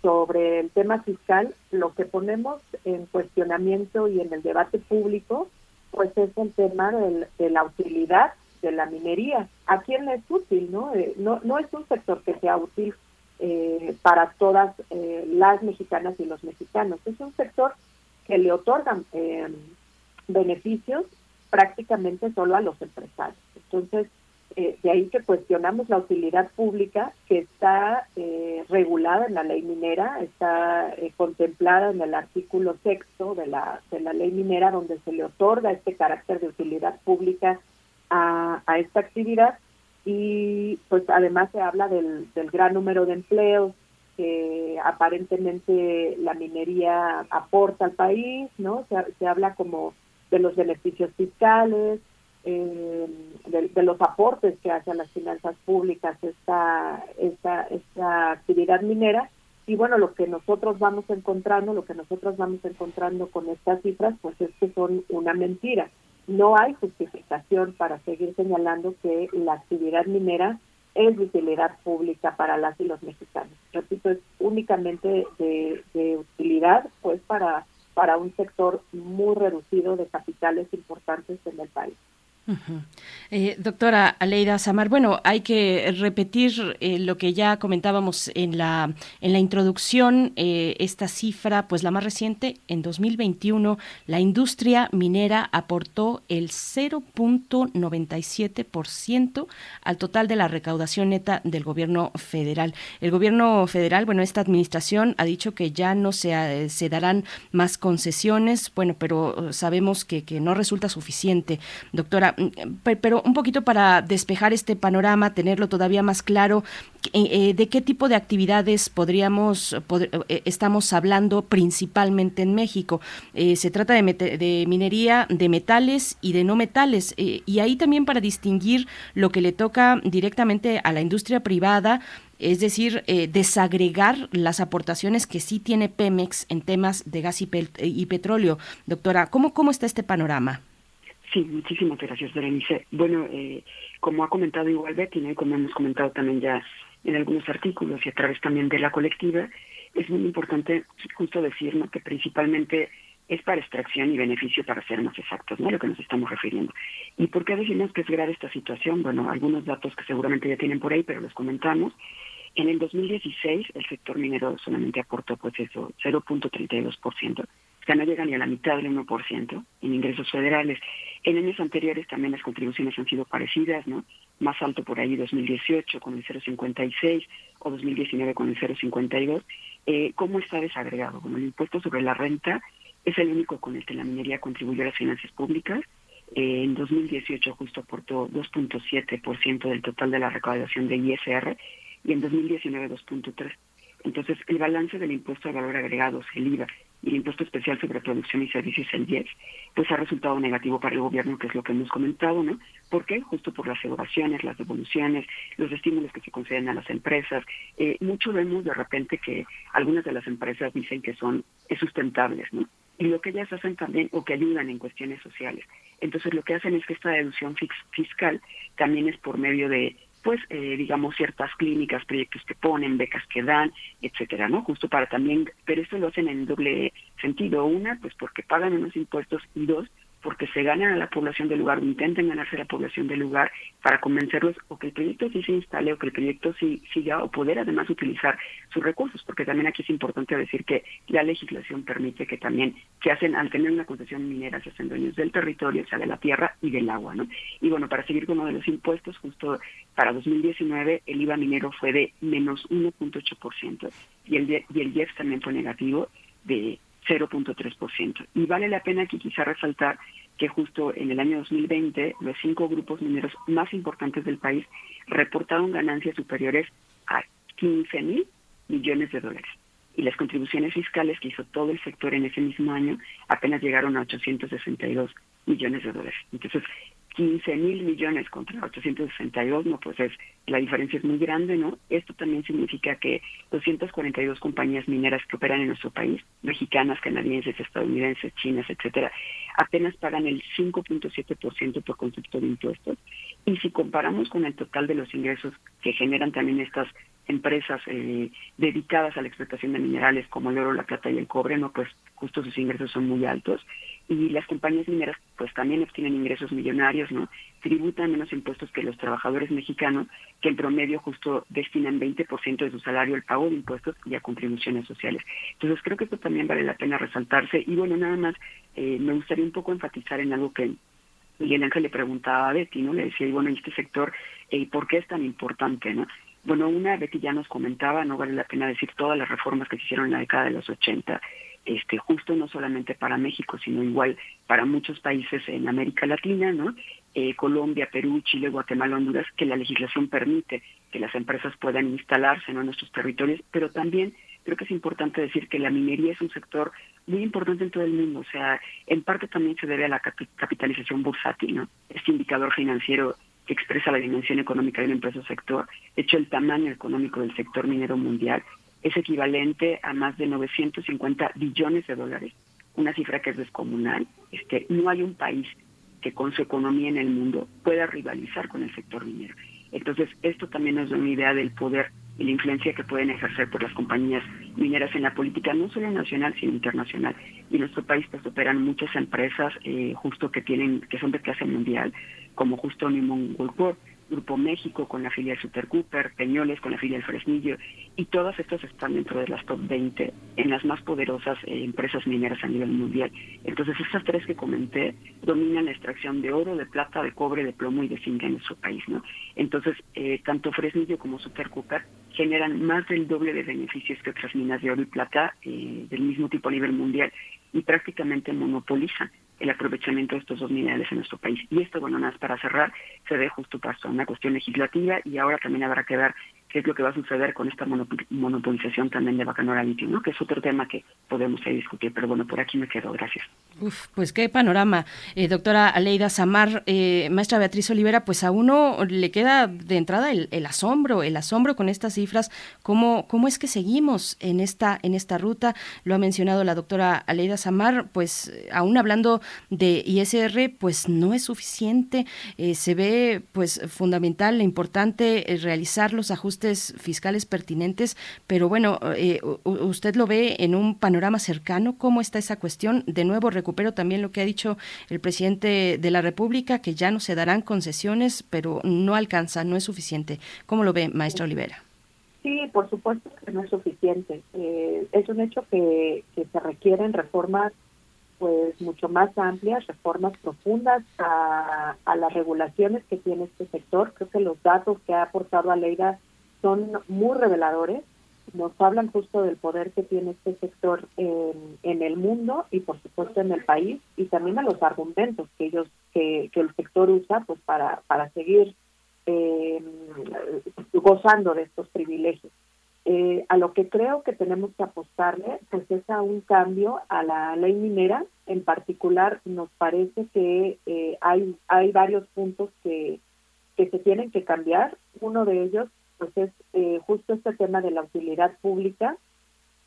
sobre el tema fiscal, lo que ponemos en cuestionamiento y en el debate público, pues es el tema de la utilidad de la minería. ¿A quién es útil? No, Eh, no, no es un sector que sea útil eh, para todas las mexicanas y los mexicanos. Es un sector que le otorgan beneficios prácticamente solo a los empresarios. Entonces, eh, de ahí que cuestionamos la utilidad pública que está eh, regulada en la ley minera, está eh, contemplada en el artículo sexto de la, de la ley minera, donde se le otorga este carácter de utilidad pública a, a esta actividad y pues además se habla del, del gran número de empleos que aparentemente la minería aporta al país, ¿no? Se, se habla como de los beneficios fiscales, eh, de, los aportes que hace a las finanzas públicas esta, esta, esta actividad minera. Y bueno, lo que nosotros vamos encontrando, lo que nosotros vamos encontrando con estas cifras, pues es que son una mentira. No hay justificación para seguir señalando que la actividad minera es de utilidad pública para las y los mexicanos. Repito, es únicamente de, de utilidad pues para, para un sector muy reducido de capitales importantes en el país. Eh, doctora Aleida Samar, bueno, hay que repetir eh, lo que ya comentábamos en la, en la introducción, eh, esta cifra, pues la más reciente, en 2021, la industria minera aportó el 0.97% al total de la recaudación neta del gobierno federal. El gobierno federal, bueno, esta administración ha dicho que ya no se, eh, se darán más concesiones, bueno, pero eh, sabemos que, que no resulta suficiente. Doctora, pero un poquito para despejar este panorama, tenerlo todavía más claro, eh, eh, ¿de qué tipo de actividades podríamos, pod- eh, estamos hablando principalmente en México? Se trata de, de minería de metales y de no metales, y ahí también para distinguir lo que le toca directamente a la industria privada, es decir, desagregar las aportaciones que sí tiene Pemex en temas de gas y, y petróleo. Doctora, ¿cómo, ¿cómo está este panorama? Sí, muchísimas gracias, Berenice. Bueno, eh, como ha comentado igual Betty, ¿no? y como hemos comentado también ya en algunos artículos y a través también de la colectiva, es muy importante justo decir ¿no? que principalmente es para extracción y beneficio, para ser más exactos, ¿no? lo que nos estamos refiriendo. ¿Y por qué decimos que es grave esta situación? Bueno, algunos datos que seguramente ya tienen por ahí, pero los comentamos. En el 2016 el sector minero solamente aportó pues eso, 0.32%, o sea, no llega ni a la mitad del 1% en ingresos federales. En años anteriores también las contribuciones han sido parecidas, ¿no? Más alto por ahí 2018 con el 0.56 o 2019 con el 0.52. Eh, ¿Cómo está desagregado? Bueno, el impuesto sobre la renta es el único con el que la minería contribuyó a las finanzas públicas. Eh, en 2018 justo aportó 2.7% del total de la recaudación de ISR y en 2019 2.3%. Entonces, el balance del impuesto de valor agregado, el IVA, y el impuesto especial sobre producción y servicios, el IES, pues ha resultado negativo para el gobierno, que es lo que hemos comentado, ¿no? ¿Por qué? Justo por las evaluaciones, las devoluciones, los estímulos que se conceden a las empresas. Eh, mucho vemos de repente que algunas de las empresas dicen que son es sustentables, ¿no? Y lo que ellas hacen también, o que ayudan en cuestiones sociales. Entonces, lo que hacen es que esta deducción fiscal también es por medio de pues eh, digamos ciertas clínicas, proyectos que ponen, becas que dan, etcétera, ¿no? Justo para también, pero esto lo hacen en doble sentido, una, pues porque pagan unos impuestos y dos, porque se ganan a la población del lugar o intentan ganarse a la población del lugar para convencerlos o que el proyecto sí se instale o que el proyecto sí siga o poder además utilizar sus recursos, porque también aquí es importante decir que la legislación permite que también se hacen, al tener una concesión minera, se hacen dueños del territorio, o sea, de la tierra y del agua, ¿no? Y bueno, para seguir con uno de los impuestos, justo para 2019 el IVA minero fue de menos 1.8% y el, y el IEF también fue negativo de 0.3%. Y vale la pena aquí quizá resaltar que justo en el año 2020 los cinco grupos mineros más importantes del país reportaron ganancias superiores a 15 mil millones de dólares. Y las contribuciones fiscales que hizo todo el sector en ese mismo año apenas llegaron a 862 millones de dólares. Entonces, 15 mil millones contra 862, no, pues es la diferencia es muy grande, ¿no? Esto también significa que 242 compañías mineras que operan en nuestro país, mexicanas, canadienses, estadounidenses, chinas, etcétera, apenas pagan el 5.7% por concepto de impuestos. Y si comparamos con el total de los ingresos que generan también estas empresas eh, dedicadas a la explotación de minerales como el oro, la plata y el cobre, no, pues justo sus ingresos son muy altos y las compañías mineras pues también obtienen ingresos millonarios, ¿no? Tributan menos impuestos que los trabajadores mexicanos, que en promedio justo destinan 20% de su salario al pago de impuestos y a contribuciones sociales. Entonces creo que esto también vale la pena resaltarse y bueno, nada más eh, me gustaría un poco enfatizar en algo que Miguel Ángel le preguntaba a Betty, ¿no? Le decía, y bueno, ¿y este sector, eh, ¿por qué es tan importante, no? Bueno, una, Betty ya nos comentaba, no vale la pena decir todas las reformas que se hicieron en la década de los 80, este, justo no solamente para México, sino igual para muchos países en América Latina, ¿no? Eh, Colombia, Perú, Chile, Guatemala, Honduras, que la legislación permite que las empresas puedan instalarse en nuestros territorios, pero también creo que es importante decir que la minería es un sector muy importante en todo el mundo, o sea, en parte también se debe a la capi- capitalización bursátil, ¿no? Este indicador financiero que expresa la dimensión económica de una empresa o sector, de hecho el tamaño económico del sector minero mundial es equivalente a más de 950 billones de dólares, una cifra que es descomunal. Este, no hay un país que con su economía en el mundo pueda rivalizar con el sector minero. Entonces, esto también nos da una idea del poder y la influencia que pueden ejercer por las compañías mineras en la política, no solo nacional, sino internacional. Y en nuestro país pues operan muchas empresas eh, justo que tienen, que son de clase mundial, como justo Newmont Goldcorp, Grupo México con la filial Super Cooper, Peñoles con la filial Fresnillo, y todas estas están dentro de las top 20 en las más poderosas eh, empresas mineras a nivel mundial. Entonces, estas tres que comenté dominan la extracción de oro, de plata, de cobre, de plomo y de zinc en nuestro país, ¿no? Entonces, eh, tanto Fresnillo como Super Cooper generan más del doble de beneficios que otras minas de oro y plata eh, del mismo tipo a nivel mundial y prácticamente monopolizan el aprovechamiento de estos dos minerales en nuestro país. Y esto, bueno, nada más para cerrar, se ve justo para una cuestión legislativa y ahora también habrá que ver qué es lo que va a suceder con esta monop- monopolización también de Bacanora Litio, ¿no? Que es otro tema que podemos ahí discutir, pero bueno, por aquí me quedo, gracias. Uf, pues qué panorama. Eh, doctora Aleida Samar, eh, maestra Beatriz Olivera, pues a uno le queda de entrada el, asombro, el asombro con estas cifras, cómo, cómo es que seguimos en esta, en esta ruta. Lo ha mencionado la doctora Aleida Samar, pues eh, aún hablando de ISR, pues no es suficiente. Eh, se ve pues fundamental, importante eh, realizar los ajustes fiscales pertinentes, pero bueno, usted lo ve en un panorama cercano, ¿cómo está esa cuestión? De nuevo, recupero también lo que ha dicho el presidente de la República, que ya no se darán concesiones, pero no alcanza, no es suficiente. ¿Cómo lo ve, maestra Olivera? Sí, por supuesto que no es suficiente. Eh, es un hecho que, se requieren reformas pues mucho más amplias, reformas profundas a, a las regulaciones que tiene este sector. Creo que los datos que ha aportado Aleida son muy reveladores. Nos hablan justo del poder que tiene este sector en, el mundo y por supuesto en el país y también de los argumentos que ellos que, que el sector usa pues para para seguir eh, gozando de estos privilegios. Eh, a lo que creo que tenemos que apostarle pues es a un cambio a la ley minera. En particular nos parece que eh, hay hay varios puntos que que se tienen que cambiar. Uno de ellos pues es eh, justo este tema de la utilidad pública,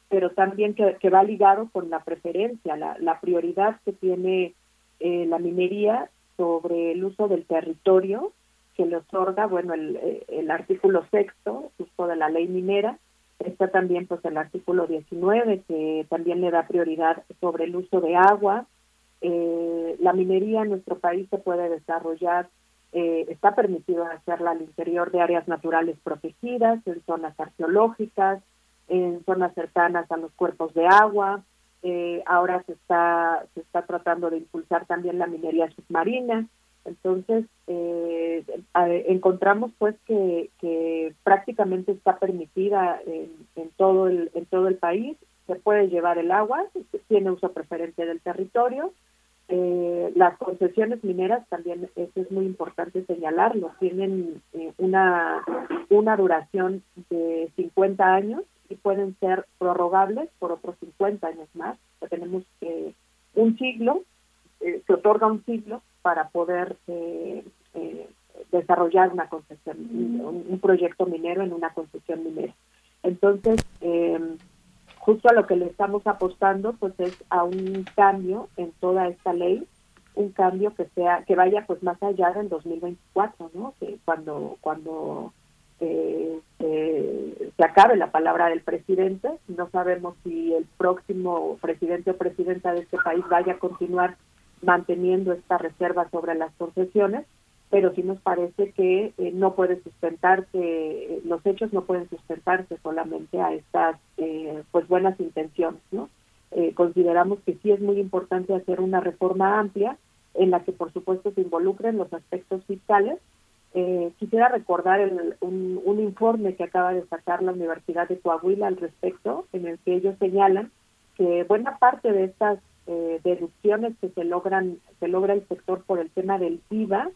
pero también que, que va ligado con la preferencia, la, la prioridad que tiene eh, la minería sobre el uso del territorio que le otorga, bueno, el, eh, el artículo sexto, justo de la ley minera, está también pues el artículo 19 que también le da prioridad sobre el uso de agua. Eh, la minería en nuestro país se puede desarrollar eh, está permitido hacerla al interior de áreas naturales protegidas, en zonas arqueológicas, en zonas cercanas a los cuerpos de agua. Eh, ahora se está se está tratando de impulsar también la minería submarina. Entonces eh, encontramos pues que, que prácticamente está permitida en todo el en todo el país. Se puede llevar el agua, tiene uso preferente del territorio eh, las concesiones mineras también eso es muy importante señalarlo tienen eh, una una duración de 50 años y pueden ser prorrogables por otros 50 años más O tenemos eh, un siglo eh, se otorga un ciclo para poder eh, desarrollar una concesión, un, un proyecto minero en una concesión minera. Entonces, justo a lo que le estamos apostando, pues es a un cambio en toda esta ley, un cambio que sea, que vaya pues más allá del 2024, ¿no? Que cuando cuando eh, eh, se acabe la palabra del presidente, no sabemos si el próximo presidente o presidenta de este país vaya a continuar manteniendo esta reserva sobre las concesiones, pero sí nos parece que eh, no puede sustentarse, eh, los hechos no pueden sustentarse solamente a estas eh, pues buenas intenciones, ¿no? Eh, consideramos que sí es muy importante hacer una reforma amplia en la que por supuesto se involucren los aspectos fiscales. Eh, quisiera recordar el- un, un informe que acaba de sacar la Universidad de Coahuila al respecto, en el que ellos señalan que buena parte de estas deducciones que se logran se logra el sector por el tema del IVA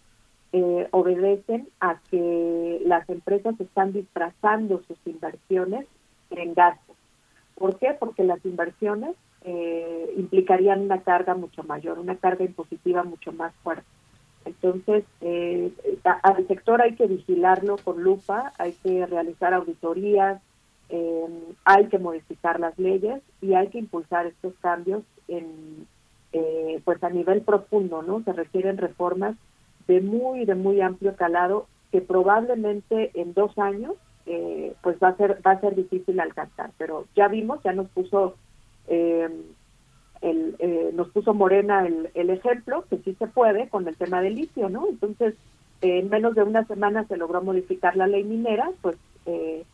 eh, obedecen a que las empresas están disfrazando sus inversiones en gastos. ¿Por qué? Porque las inversiones eh, implicarían una carga mucho mayor, una carga impositiva mucho más fuerte. Entonces, eh, al sector hay que vigilarlo con lupa, hay que realizar auditorías, eh, hay que modificar las leyes y hay que impulsar estos cambios en, eh, pues a nivel profundo, ¿no? Se requieren reformas de muy, de muy amplio calado que probablemente en dos años eh, pues va a ser va a ser difícil alcanzar pero ya vimos ya nos puso eh, el, eh, nos puso Morena el, el ejemplo que sí se puede con el tema del litio no entonces eh, en menos de una semana se logró modificar la ley minera pues eh,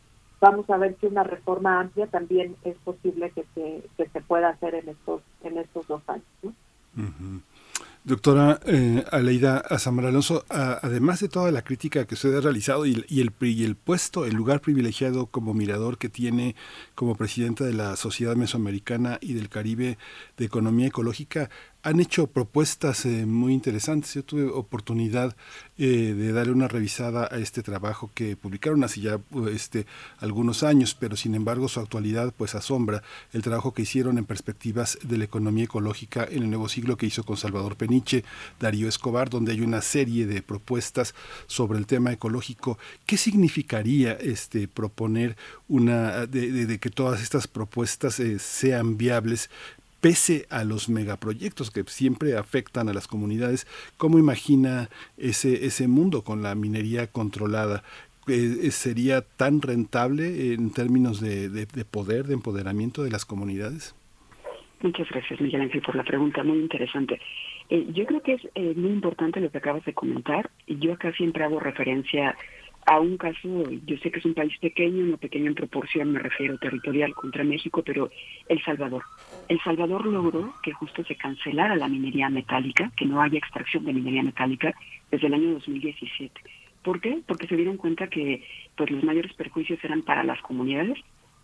vamos a ver si una reforma amplia también es posible que se que se pueda hacer en estos en estos dos años ¿no? Ujú. Doctora eh, Aleida Azamara Alonso, además de toda la crítica que usted ha realizado y, el- y el puesto, el lugar privilegiado como mirador que tiene como presidenta de la Sociedad Mesoamericana y del Caribe de Economía Ecológica, han hecho propuestas eh, muy interesantes. Yo tuve oportunidad eh, de darle una revisada a este trabajo que publicaron hace ya uh, este, algunos años, pero sin embargo su actualidad pues asombra el trabajo que hicieron en perspectivas de la economía ecológica en el nuevo siglo que hizo con Salvador Peniche, Darío Escobar, donde hay una serie de propuestas sobre el tema ecológico. ¿Qué significaría este proponer una de que todas estas propuestas eh, sean viables pese a los megaproyectos que siempre afectan a las comunidades, ¿cómo imagina ese, ese mundo con la minería controlada? Eh, ¿Sería tan rentable en términos de, de- de poder, de empoderamiento de las comunidades? Muchas gracias, Miguel Ángel, por la pregunta, muy interesante. Eh, yo creo que es eh, muy importante lo que acabas de comentar. Yo acá siempre hago referencia a un caso, yo sé que es un país pequeño, no pequeño en proporción, me refiero territorial contra México, pero El Salvador. El Salvador logró que justo se cancelara la minería metálica, que no haya extracción de minería metálica desde el año 2017. ¿Por qué? Porque se dieron cuenta que pues los mayores perjuicios eran para las comunidades,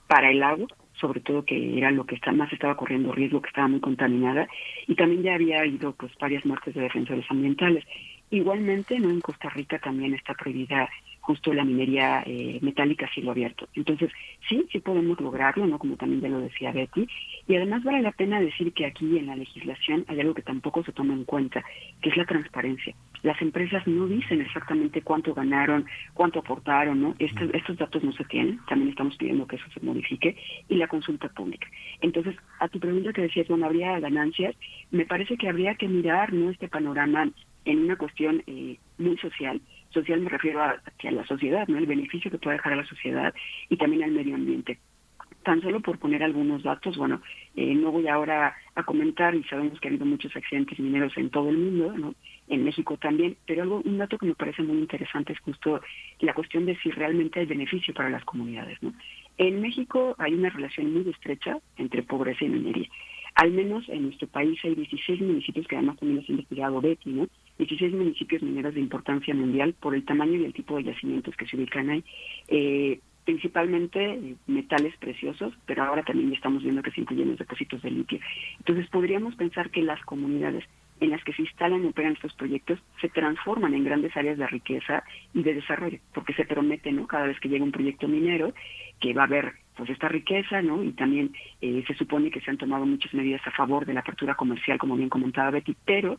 para el agua, sobre todo que era lo que más estaba corriendo riesgo, que estaba muy contaminada, y también ya había habido pues varias muertes de defensores ambientales. Igualmente, ¿no? en Costa Rica también está prohibida justo la minería eh, metálica a cielo abierto. Entonces, sí, sí podemos lograrlo, ¿no? Como también ya lo decía Betty. Y además vale la pena decir que aquí en la legislación hay algo que tampoco se toma en cuenta, que es la transparencia. Las empresas no dicen exactamente cuánto ganaron, cuánto aportaron, ¿no? Estos, estos datos no se tienen, también estamos pidiendo que eso se modifique, y la consulta pública. Entonces, a tu pregunta que decías, bueno, ¿habría ganancias? Me parece que habría que mirar, ¿no? Este panorama en una cuestión eh, muy social. Social me refiero a, a la sociedad, ¿no? El beneficio que puede dejar a la sociedad y también al medio ambiente. Tan solo por poner algunos datos, bueno, eh, no voy ahora a comentar y sabemos que ha habido muchos accidentes mineros en todo el mundo, ¿no? En México también, pero algo, un dato que me parece muy interesante es justo la cuestión de si realmente hay beneficio para las comunidades, ¿no? En México hay una relación muy estrecha entre pobreza y minería. Al menos en nuestro país hay 16 municipios que además también los ha investigado Betty, ¿no? 16 municipios mineros de importancia mundial por el tamaño y el tipo de yacimientos que se ubican ahí. Eh, principalmente eh, metales preciosos, pero ahora también estamos viendo que se incluyen los depósitos de litio. Entonces podríamos pensar que las comunidades en las que se instalan y operan estos proyectos se transforman en grandes áreas de riqueza y de desarrollo, porque se promete, ¿no? Cada vez que llega un proyecto minero que va a haber pues esta riqueza, ¿no? Y también eh, se supone que se han tomado muchas medidas a favor de la apertura comercial, como bien comentaba Betty, pero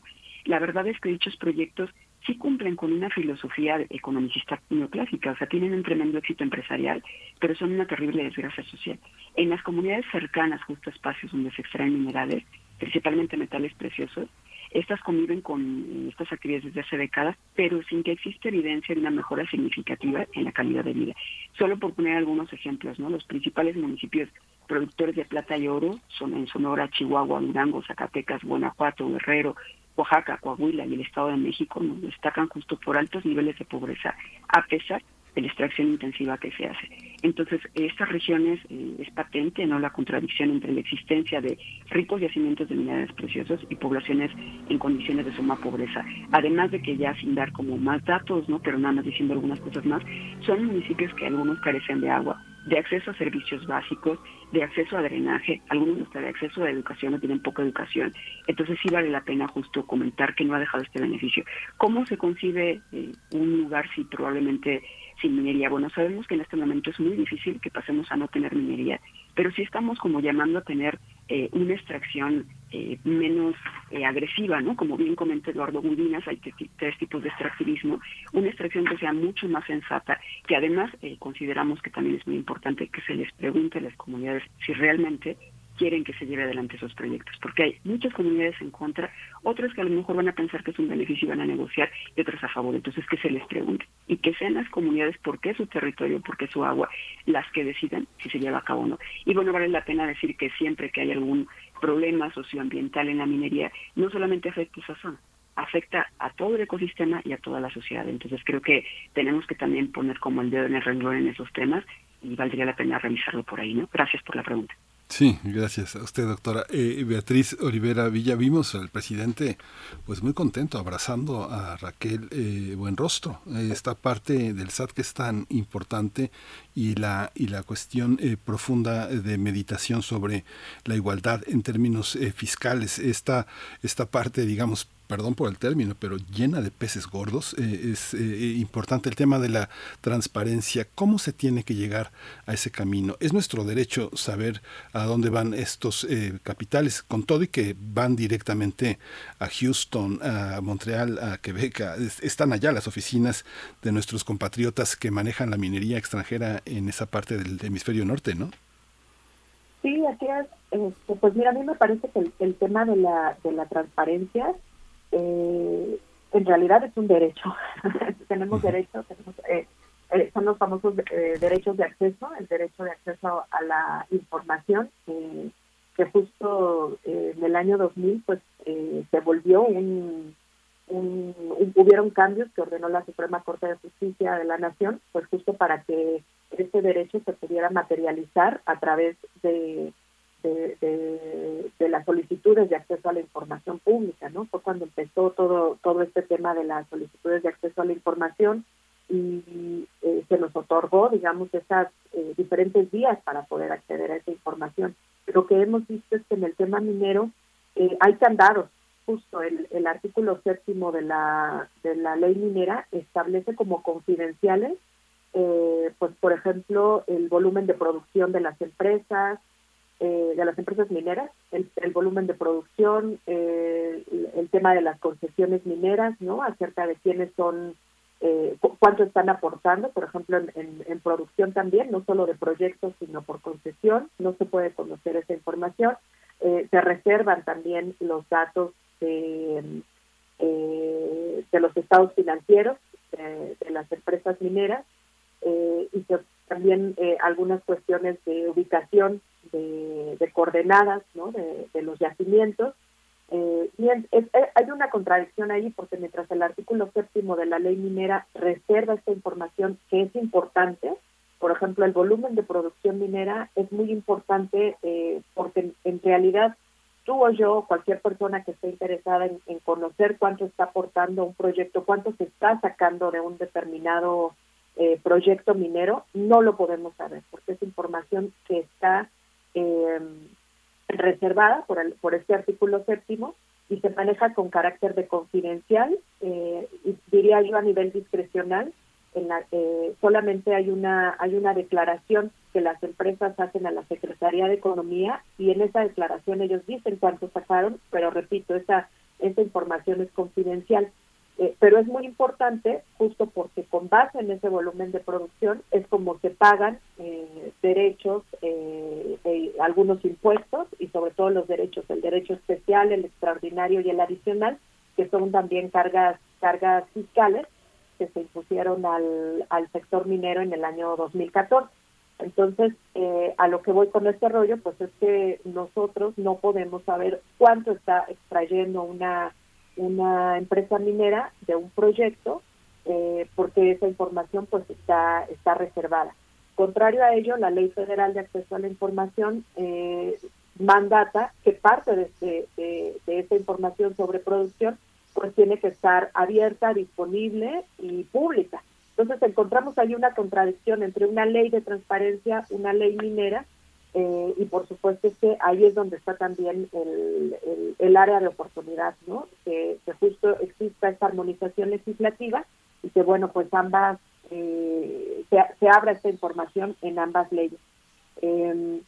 la verdad es que dichos proyectos sí cumplen con una filosofía economicista neoclásica, o sea, tienen un tremendo éxito empresarial, pero son una terrible desgracia social. En las comunidades cercanas, justo a espacios donde se extraen minerales, principalmente metales preciosos, estas conviven con estas actividades desde hace décadas, pero sin que exista evidencia de una mejora significativa en la calidad de vida. Solo por poner algunos ejemplos, ¿no? Los principales municipios productores de plata y oro son en Sonora, Chihuahua, Durango, Zacatecas, Guanajuato, Guerrero, Oaxaca, Coahuila y el Estado de México nos destacan justo por altos niveles de pobreza, a pesar de la extracción intensiva que se hace. Entonces, estas regiones eh, es patente no la contradicción entre la existencia de ricos yacimientos de minerales preciosos y poblaciones en condiciones de suma pobreza. Además de que ya sin dar como más datos, no, pero nada más diciendo algunas cosas más, son municipios que algunos carecen de agua, de acceso a servicios básicos, de acceso a drenaje, algunos hasta de acceso a educación no tienen poca educación. Entonces sí vale la pena justo comentar que no ha dejado este beneficio. ¿Cómo se concibe eh, un lugar si probablemente sin minería? Bueno, sabemos que en este momento es muy difícil que pasemos a no tener minería, pero sí estamos como llamando a tener eh, una extracción eh, menos eh, agresiva, ¿no? Como bien comenta Eduardo Gundinas, hay tres tipos de extractivismo, una extracción que sea mucho más sensata, que además eh, consideramos que también es muy importante que se les pregunte a las comunidades si realmente quieren que se lleve adelante esos proyectos, porque hay muchas comunidades en contra, otras que a lo mejor van a pensar que es un beneficio y van a negociar, y otras a favor. Entonces, que se les pregunte y que sean las comunidades, porque es su territorio, porque es su agua, las que decidan si se lleva a cabo o no. Y bueno, vale la pena decir que siempre que hay algún problema socioambiental en la minería, no solamente afecta esa zona, afecta a todo el ecosistema y a toda la sociedad. Entonces, creo que tenemos que también poner como el dedo en el renglón en esos temas y valdría la pena revisarlo por ahí, ¿no? Gracias por la pregunta. Sí, gracias a usted, doctora. Eh, Beatriz Olivera Villa, vimos al presidente pues muy contento abrazando a Raquel eh, Buenrostro. Eh, esta parte del SAT que es tan importante y la, y la cuestión eh, profunda de meditación sobre la igualdad en términos fiscales. Esta, esta parte, digamos, perdón por el término, pero llena de peces gordos. Eh, es eh, importante el tema de la transparencia. ¿Cómo se tiene que llegar a ese camino? Es nuestro derecho saber a dónde van estos eh, capitales, con todo y que van directamente a Houston, a Montreal, a Quebec. están allá las oficinas de nuestros compatriotas que manejan la minería extranjera en esa parte del hemisferio norte, ¿no? Sí, así es. Este, pues mira, a mí me parece que el, el tema de la, de la transparencia eh, en realidad es un derecho. tenemos derecho, tenemos, eh, eh, son los famosos eh, derechos de acceso, el derecho de acceso a la información, que justo eh, en el año 2000 pues eh, se volvió un, un, un- hubieron cambios que ordenó la Suprema Corte de Justicia de la Nación, pues justo para que este derecho se pudiera materializar a través de, de, de- de las solicitudes de acceso a la información pública, ¿no? Fue cuando empezó todo todo este tema de las solicitudes de acceso a la información y eh, se nos otorgó, digamos, esas eh, diferentes vías para poder acceder a esa información. Lo que hemos visto es que en el tema minero eh, hay candados. Justo el, el artículo séptimo de la, de la ley minera establece como confidenciales, eh, pues por ejemplo, el volumen de producción de las empresas, eh, de las empresas mineras, el, volumen de producción, eh, el, tema de las concesiones mineras, ¿no? Acerca de quiénes son, eh, cu- cuánto están aportando, por ejemplo, en, en- producción también, no solo de proyectos, sino por concesión, no se puede conocer esa información. Eh, se reservan también los datos de, eh, los estados financieros de, las empresas mineras y que también eh, algunas cuestiones de ubicación de, de coordenadas ¿no? de, de los yacimientos. Eh, y en- es- eh, hay una contradicción ahí porque mientras el artículo séptimo de la ley minera reserva esta información que es importante, por ejemplo, el volumen de producción minera es muy importante eh, porque en, en realidad tú o yo, cualquier persona que esté interesada en, en conocer cuánto está aportando un proyecto, cuánto se está sacando de un determinado eh, proyecto minero, no lo podemos saber porque es información que está eh, reservada por, el, por este artículo séptimo y se maneja con carácter de confidencial, eh, y diría yo a nivel discrecional, en la, eh, solamente hay una hay una declaración que las empresas hacen a la Secretaría de Economía y en esa declaración ellos dicen cuánto sacaron, pero repito, esa esa información es confidencial. Eh, pero es muy importante justo porque con base en ese volumen de producción es como se pagan eh, derechos, eh, eh, algunos impuestos y sobre todo los derechos, el derecho especial, el extraordinario y el adicional, que son también cargas cargas fiscales que se impusieron al, al sector minero en el año 2014. Entonces, eh, a lo que voy con este rollo, pues es que nosotros no podemos saber cuánto está extrayendo una una empresa minera de un proyecto eh, porque esa información pues está está reservada. Contrario a ello, la Ley Federal de Acceso a la Información eh, mandata que parte de, de, de, de esa información sobre producción pues tiene que estar abierta, disponible y pública. Entonces encontramos ahí una contradicción entre una ley de transparencia, una ley minera, eh, y por supuesto es que ahí es donde está también el, el, área de oportunidad, ¿no? Que, que, justo exista esta armonización legislativa y que, bueno, pues ambas, eh, se, se, abra esta información en ambas leyes. Eh,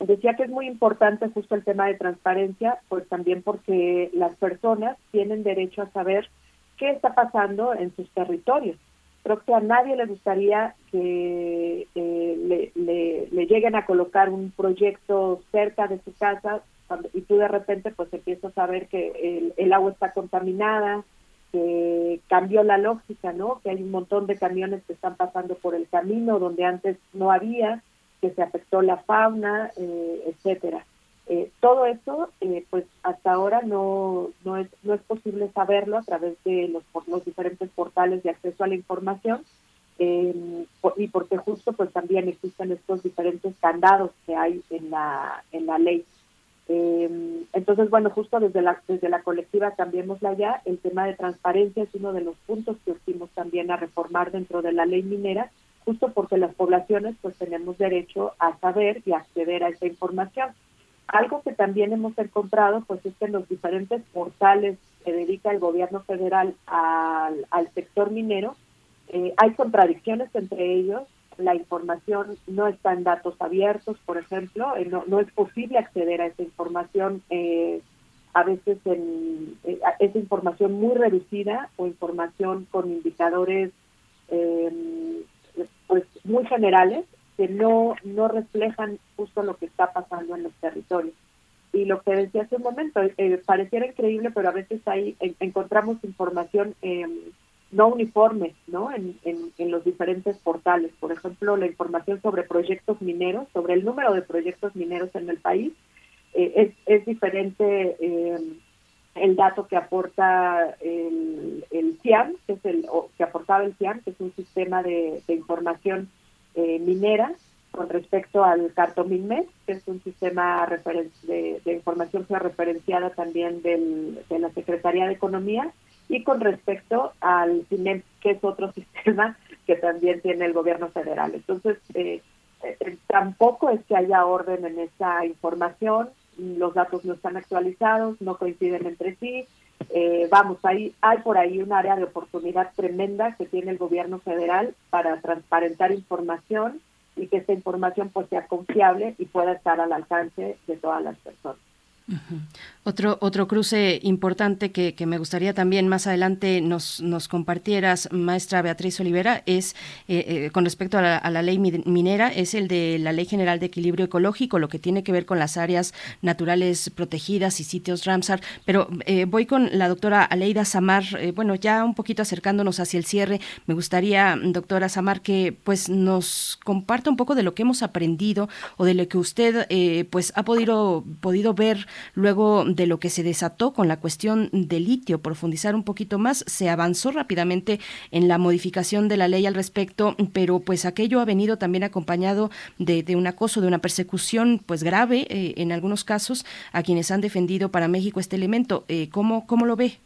decía que es muy importante justo el tema de transparencia, pues también porque las personas tienen derecho a saber qué está pasando en sus territorios creo que a nadie le gustaría que eh, le, le, le, lleguen a colocar un proyecto cerca de su casa y tú de repente pues empiezas a ver que el, el, agua está contaminada, que cambió la lógica, ¿no? Que hay un montón de camiones que están pasando por el camino donde antes no había, que se afectó la fauna, eh, etcétera. Eh, todo eso, eh, pues hasta ahora no, no, es, no es posible saberlo a través de los, los diferentes portales de acceso a la información eh, y porque justo pues también existen estos diferentes candados que hay en la, en la ley. Eh, entonces, bueno, justo desde la, desde la colectiva Cambiémosla Ya, el tema de transparencia es uno de los puntos que urgimos también a reformar dentro de la ley minera, justo porque las poblaciones pues tenemos derecho a saber y acceder a esa información. Algo que también hemos encontrado, pues es que en los diferentes portales que dedica el gobierno federal al, sector minero, eh, hay contradicciones entre ellos. La información no está en datos abiertos, por ejemplo, eh, no, no es posible acceder a esa información, eh, a veces en eh, esa información muy reducida o información con indicadores pues muy generales que no, no reflejan justo lo que está pasando en los territorios. Y lo que decía hace un momento, eh, pareciera increíble, pero a veces ahí en, encontramos información eh, no uniforme ¿no? En, en, en, los diferentes portales. Por ejemplo, la información sobre proyectos mineros, sobre el número de proyectos mineros en el país, eh, es, es diferente el dato que aporta el, el CIAM, que es el o, que aportaba el CIAM, que es un sistema de información eh, minera con respecto al Cartominmes, que es un sistema de, de, información georreferenciada también del, de la Secretaría de Economía, y con respecto al CINEM, que es otro sistema que también tiene el gobierno federal. Entonces, eh, eh, tampoco es que haya orden en esa información, los datos no están actualizados, no coinciden entre sí, eh, vamos, hay, hay por ahí un área de oportunidad tremenda que tiene el gobierno federal para transparentar información y que esta información pues sea confiable y pueda estar al alcance de todas las personas. Otro, otro cruce importante que, que, me gustaría también más adelante nos, nos compartieras, maestra Beatriz Olivera, es eh, eh, con respecto a la, a la, ley minera, es el de la Ley General de Equilibrio Ecológico, lo que tiene que ver con las áreas naturales protegidas y sitios Ramsar. Pero eh, voy con la doctora Aleida Samar, eh, bueno, ya un poquito acercándonos hacia el cierre, me gustaría, doctora Samar, que pues nos comparta un poco de lo que hemos aprendido o de lo que usted eh, pues ha podido, podido ver luego de lo que se desató con la cuestión del litio, profundizar un poquito más, se avanzó rápidamente en la modificación de la ley al respecto, pero pues aquello ha venido también acompañado de, de un acoso, de una persecución pues grave eh, en algunos casos a quienes han defendido para México este elemento. Eh, ¿cómo, ¿Cómo lo ve?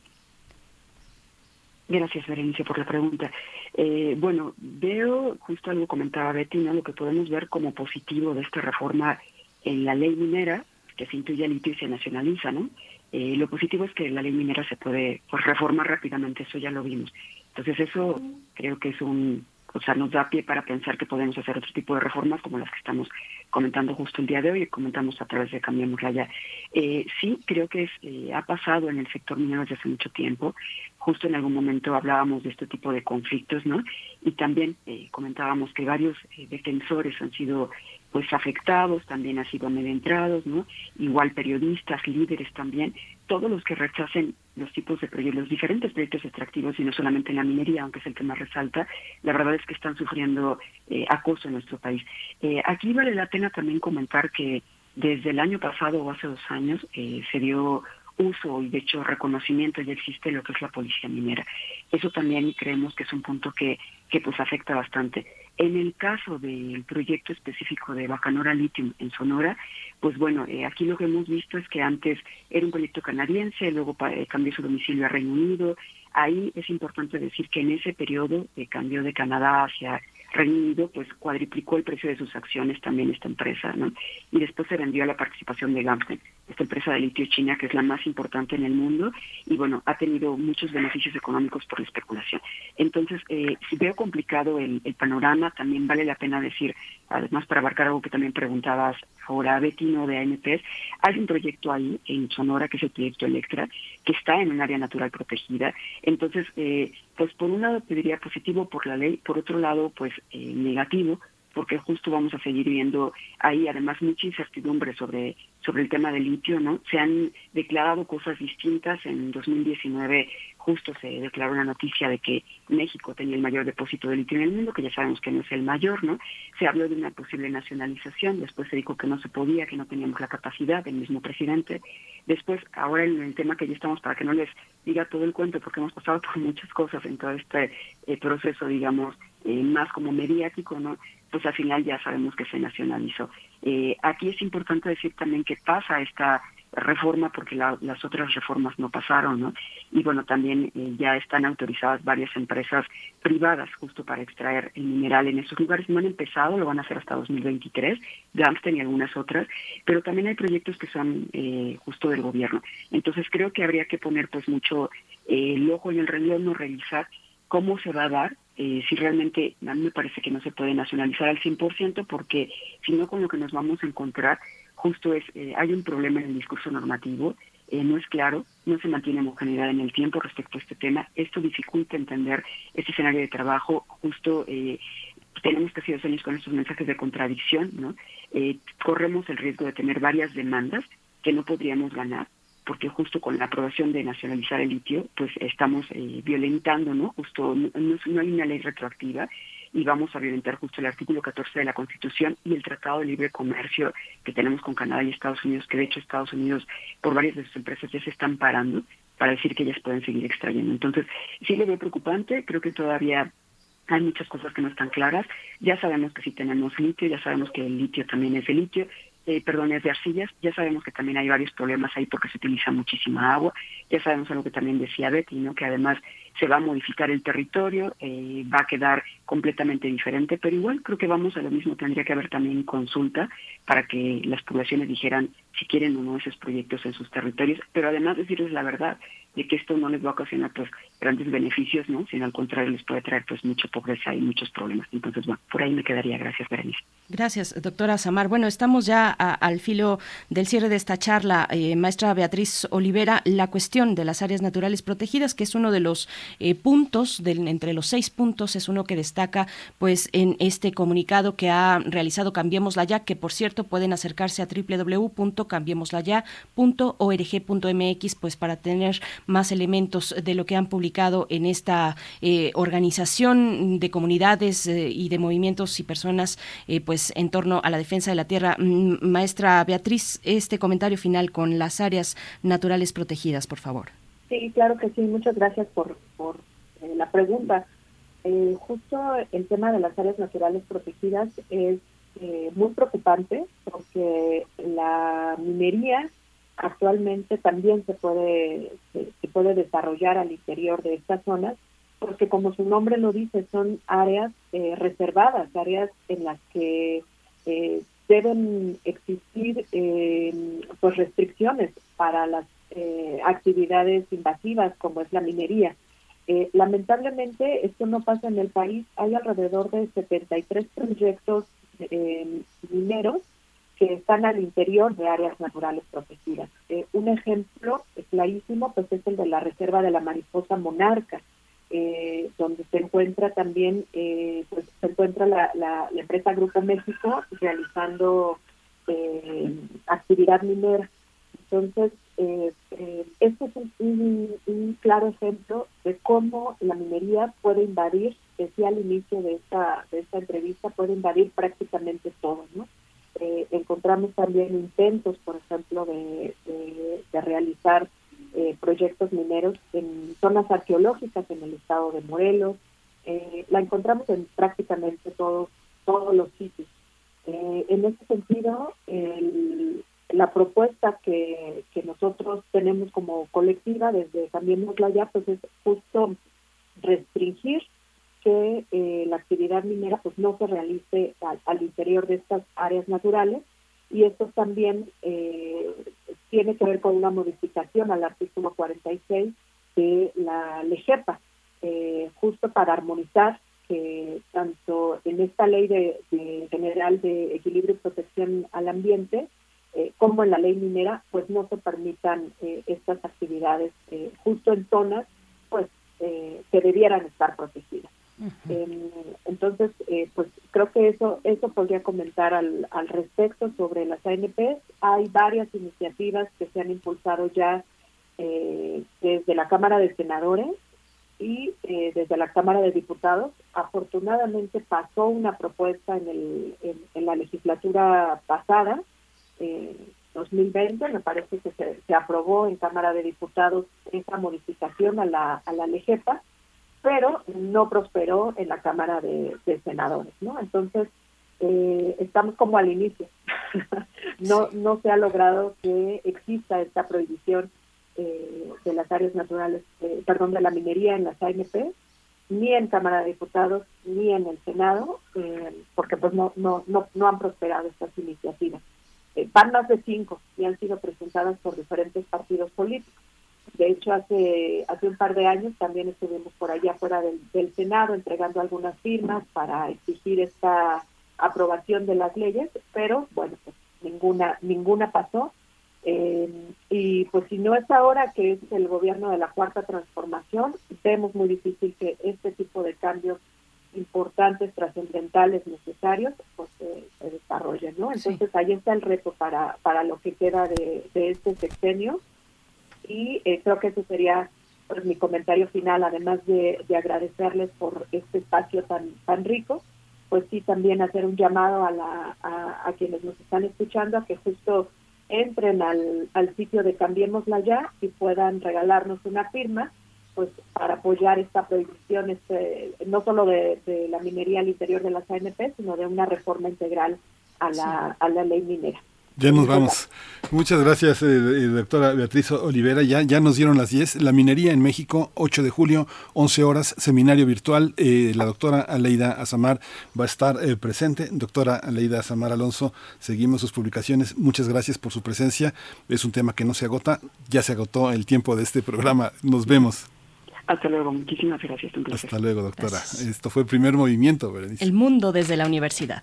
Gracias, Berenice, por la pregunta. Eh, bueno, veo, justo algo comentaba Betty, ¿no? lo que podemos ver como positivo de esta reforma en la ley minera, que se intuye litio y se nacionaliza, ¿no? Eh, lo positivo es que la ley minera se puede pues, reformar rápidamente, eso ya lo vimos. Entonces eso creo que es un o sea, nos da pie para pensar que podemos hacer otro tipo de reformas como las que estamos comentando justo el día de hoy y comentamos a través de Cambiamos ya. Eh, sí, creo que es, eh, ha pasado en el sector minero desde hace mucho tiempo. Justo en algún momento hablábamos de este tipo de conflictos, ¿no? Y también eh, comentábamos que varios eh, defensores han sido pues afectados, también han sido amedrentados, ¿no? Igual periodistas, líderes también, todos los que rechacen los tipos de proyectos, los diferentes proyectos extractivos y no solamente en la minería, aunque es el que más resalta, la verdad es que están sufriendo eh, acoso en nuestro país. Eh, aquí vale la pena también comentar que desde el año pasado o hace dos años eh, se dio uso y de hecho reconocimiento ya existe lo que es la policía minera. Eso también creemos que es un punto que, que pues afecta bastante. En el caso del proyecto específico de Bacanora Lithium en Sonora, pues bueno, eh, aquí lo que hemos visto es que antes era un proyecto canadiense, luego eh, cambió su domicilio a Reino Unido. Ahí es importante decir que en ese periodo de cambio de Canadá hacia Reino Unido, pues cuadriplicó el precio de sus acciones también esta empresa, ¿no? Y después se vendió a la participación de Gamsten, esta empresa de litio china que es la más importante en el mundo y bueno, ha tenido muchos beneficios económicos por la especulación. Entonces, eh, si veo complicado el, el panorama, también vale la pena decir, además para abarcar algo que también preguntabas Betino de ANPs, hay un proyecto ahí en Sonora que es el proyecto Electra, que está en un área natural protegida. Entonces, eh, pues por un lado te diría positivo por la ley, por otro lado, pues eh, negativo, porque justo vamos a seguir viendo ahí además mucha incertidumbre sobre sobre el tema del litio, ¿no? Se han declarado cosas distintas. En 2019 justo se declaró una noticia de que México tenía el mayor depósito de litio en el mundo, que ya sabemos que no es el mayor, ¿no? Se habló de una posible nacionalización, después se dijo que no se podía, que no teníamos la capacidad, del mismo presidente. Después, ahora en el tema que ya estamos, para que no les diga todo el cuento, porque hemos pasado por muchas cosas en todo este eh, proceso, digamos, eh, más como mediático, ¿no? Pues al final ya sabemos que se nacionalizó. Eh, aquí es importante decir también que pasa esta reforma porque la- las otras reformas no pasaron, ¿no? Y bueno, también eh, ya están autorizadas varias empresas privadas justo para extraer el mineral en esos lugares. No han empezado, lo van a hacer hasta 2023, Gamsten y algunas otras, pero también hay proyectos que son eh, justo del gobierno. Entonces creo que habría que poner pues mucho eh, el ojo en el reloj, no revisar cómo se va a dar, eh, si realmente a mí me parece que no se puede nacionalizar al 100% porque si no con lo que nos vamos a encontrar justo es, eh, hay un problema en el discurso normativo, eh, no es claro, no se mantiene homogeneidad en el tiempo respecto a este tema, esto dificulta entender este escenario de trabajo, justo eh, tenemos casi dos años con estos mensajes de contradicción, ¿no? Eh, corremos el riesgo de tener varias demandas que no podríamos ganar porque justo con la aprobación de nacionalizar el litio, pues estamos violentando, ¿no? Justo no hay una ley retroactiva y vamos a violentar justo el artículo 14 de la Constitución y el Tratado de Libre Comercio que tenemos con Canadá y Estados Unidos, que de hecho Estados Unidos por varias de sus empresas ya se están parando para decir que ellas pueden seguir extrayendo. Entonces, sí lo veo preocupante, creo que todavía hay muchas cosas que no están claras. Ya sabemos que sí tenemos litio, ya sabemos que el litio también es de litio, eh, perdón, es de arcillas. Ya sabemos que también hay varios problemas ahí porque se utiliza muchísima agua. Ya sabemos algo que también decía Betty, ¿no? que además se va a modificar el territorio, eh, va a quedar completamente diferente, pero igual creo que vamos a lo mismo. Tendría que haber también consulta para que las poblaciones dijeran si quieren o no esos proyectos en sus territorios, pero además decirles la verdad de que esto no les va a ocasionar pues grandes beneficios, ¿no? Sino al contrario les puede traer pues mucha pobreza y muchos problemas. Entonces, bueno, por ahí me quedaría. Gracias, Berenice. Gracias, doctora Samar. Bueno, estamos ya a- al filo del cierre de esta charla. Eh, maestra Beatriz Olivera, la cuestión de las áreas naturales protegidas, que es uno de los eh, puntos, del, entre los seis puntos, es uno que destaca pues en este comunicado que ha realizado Cambiémosla Ya, que por cierto pueden acercarse a www.cambiémoslaya.org.mx pues para tener más elementos de lo que han publicado en esta eh, organización de comunidades eh, y de movimientos y personas eh, pues en torno a la defensa de la tierra. Mm, Maestra Beatriz, este comentario final con las áreas naturales protegidas, por favor. Sí, claro que sí. Muchas gracias por, por eh, la pregunta. Justo el tema de las áreas naturales protegidas es muy preocupante porque la minería actualmente también se puede se, puede desarrollar al interior de estas zonas porque como su nombre lo dice son áreas eh, reservadas áreas en las que eh, deben existir eh, pues restricciones para las eh, actividades invasivas como es la minería Eh, lamentablemente, esto no pasa en el país. Hay alrededor de 73 proyectos eh, mineros que están al interior de áreas naturales protegidas. Eh, un ejemplo clarísimo pues es el de la Reserva de la Mariposa Monarca, eh, donde se encuentra también, eh, pues se encuentra la, la- empresa Grupo México realizando eh, actividad minera. Entonces, este es un, un- un claro ejemplo de cómo la minería puede invadir, decía al inicio de esta, de esta entrevista, puede invadir prácticamente todo, ¿no? Eh, encontramos también intentos, por ejemplo, de, de- realizar eh, proyectos mineros en zonas arqueológicas en el estado de Morelos. Eh, la encontramos en prácticamente todos todos los sitios. Eh, en ese sentido, el- la propuesta que, que nosotros tenemos como colectiva desde Cambiémosla Ya, pues es justo restringir que eh, la actividad minera pues no se realice al, al interior de estas áreas naturales y esto también eh, tiene que ver con una modificación al artículo 46 de la LEGEPA, eh, justo para armonizar que tanto en esta ley de, general de equilibrio y protección al ambiente como en la ley minera, pues no se permitan estas actividades justo en zonas pues que debieran estar protegidas. Eh, entonces, eh, pues creo que eso eso podría comentar al, al respecto sobre las ANPs. Hay varias iniciativas que se han impulsado ya eh, desde la Cámara de Senadores y eh, desde la Cámara de Diputados. Afortunadamente pasó una propuesta en, el, en, la legislatura pasada, eh, 2020, me parece que se, se aprobó en Cámara de Diputados esa modificación a la, a la LEGEPA, pero no prosperó en la Cámara de, de Senadores, ¿no? Entonces, eh, estamos como al inicio. no, no se ha logrado que exista esta prohibición eh, de las áreas naturales, eh, perdón, de la minería en las ANP, ni en Cámara de Diputados, ni en el Senado, eh, porque pues no, no, no, no han prosperado estas iniciativas. Eh, van más de cinco y han sido presentadas por diferentes partidos políticos. De hecho, hace hace un par de años también estuvimos por allá fuera del, del Senado entregando algunas firmas para exigir esta aprobación de las leyes, pero bueno, pues ninguna ninguna pasó. Eh, y pues si no es ahora que es el gobierno de la cuarta transformación, vemos muy difícil que este tipo de cambios importantes, trascendentales, necesarios, pues eh, se desarrollen, ¿no? Entonces ahí está el reto para, para lo que queda de, de este sexenio y eh, creo que ese sería pues, mi comentario final, además de, de agradecerles por este espacio tan tan rico, pues sí también hacer un llamado a, la, a, a quienes nos están escuchando a que justo entren al, al sitio de Cambiémosla Ya y puedan regalarnos una firma pues para apoyar esta prohibición este, no solo de, de la minería al interior de las ANP, sino de una reforma integral a la, a la ley minera. Ya nos vamos. Muchas gracias, eh, eh, doctora Beatriz Olivera. Ya, ya nos dieron las 10. La minería en México, 8 de julio, 11 horas, seminario virtual. Eh, la doctora Aleida Azamar va a estar eh, presente. Doctora Aleida Azamar Alonso, seguimos sus publicaciones. Muchas gracias por su presencia. Es un tema que no se agota. Ya se agotó el tiempo de este programa. Nos vemos. Hasta luego, muchísimas gracias. un placer. Hasta luego, doctora. Esto fue el primer movimiento, Berenice. El mundo desde la universidad.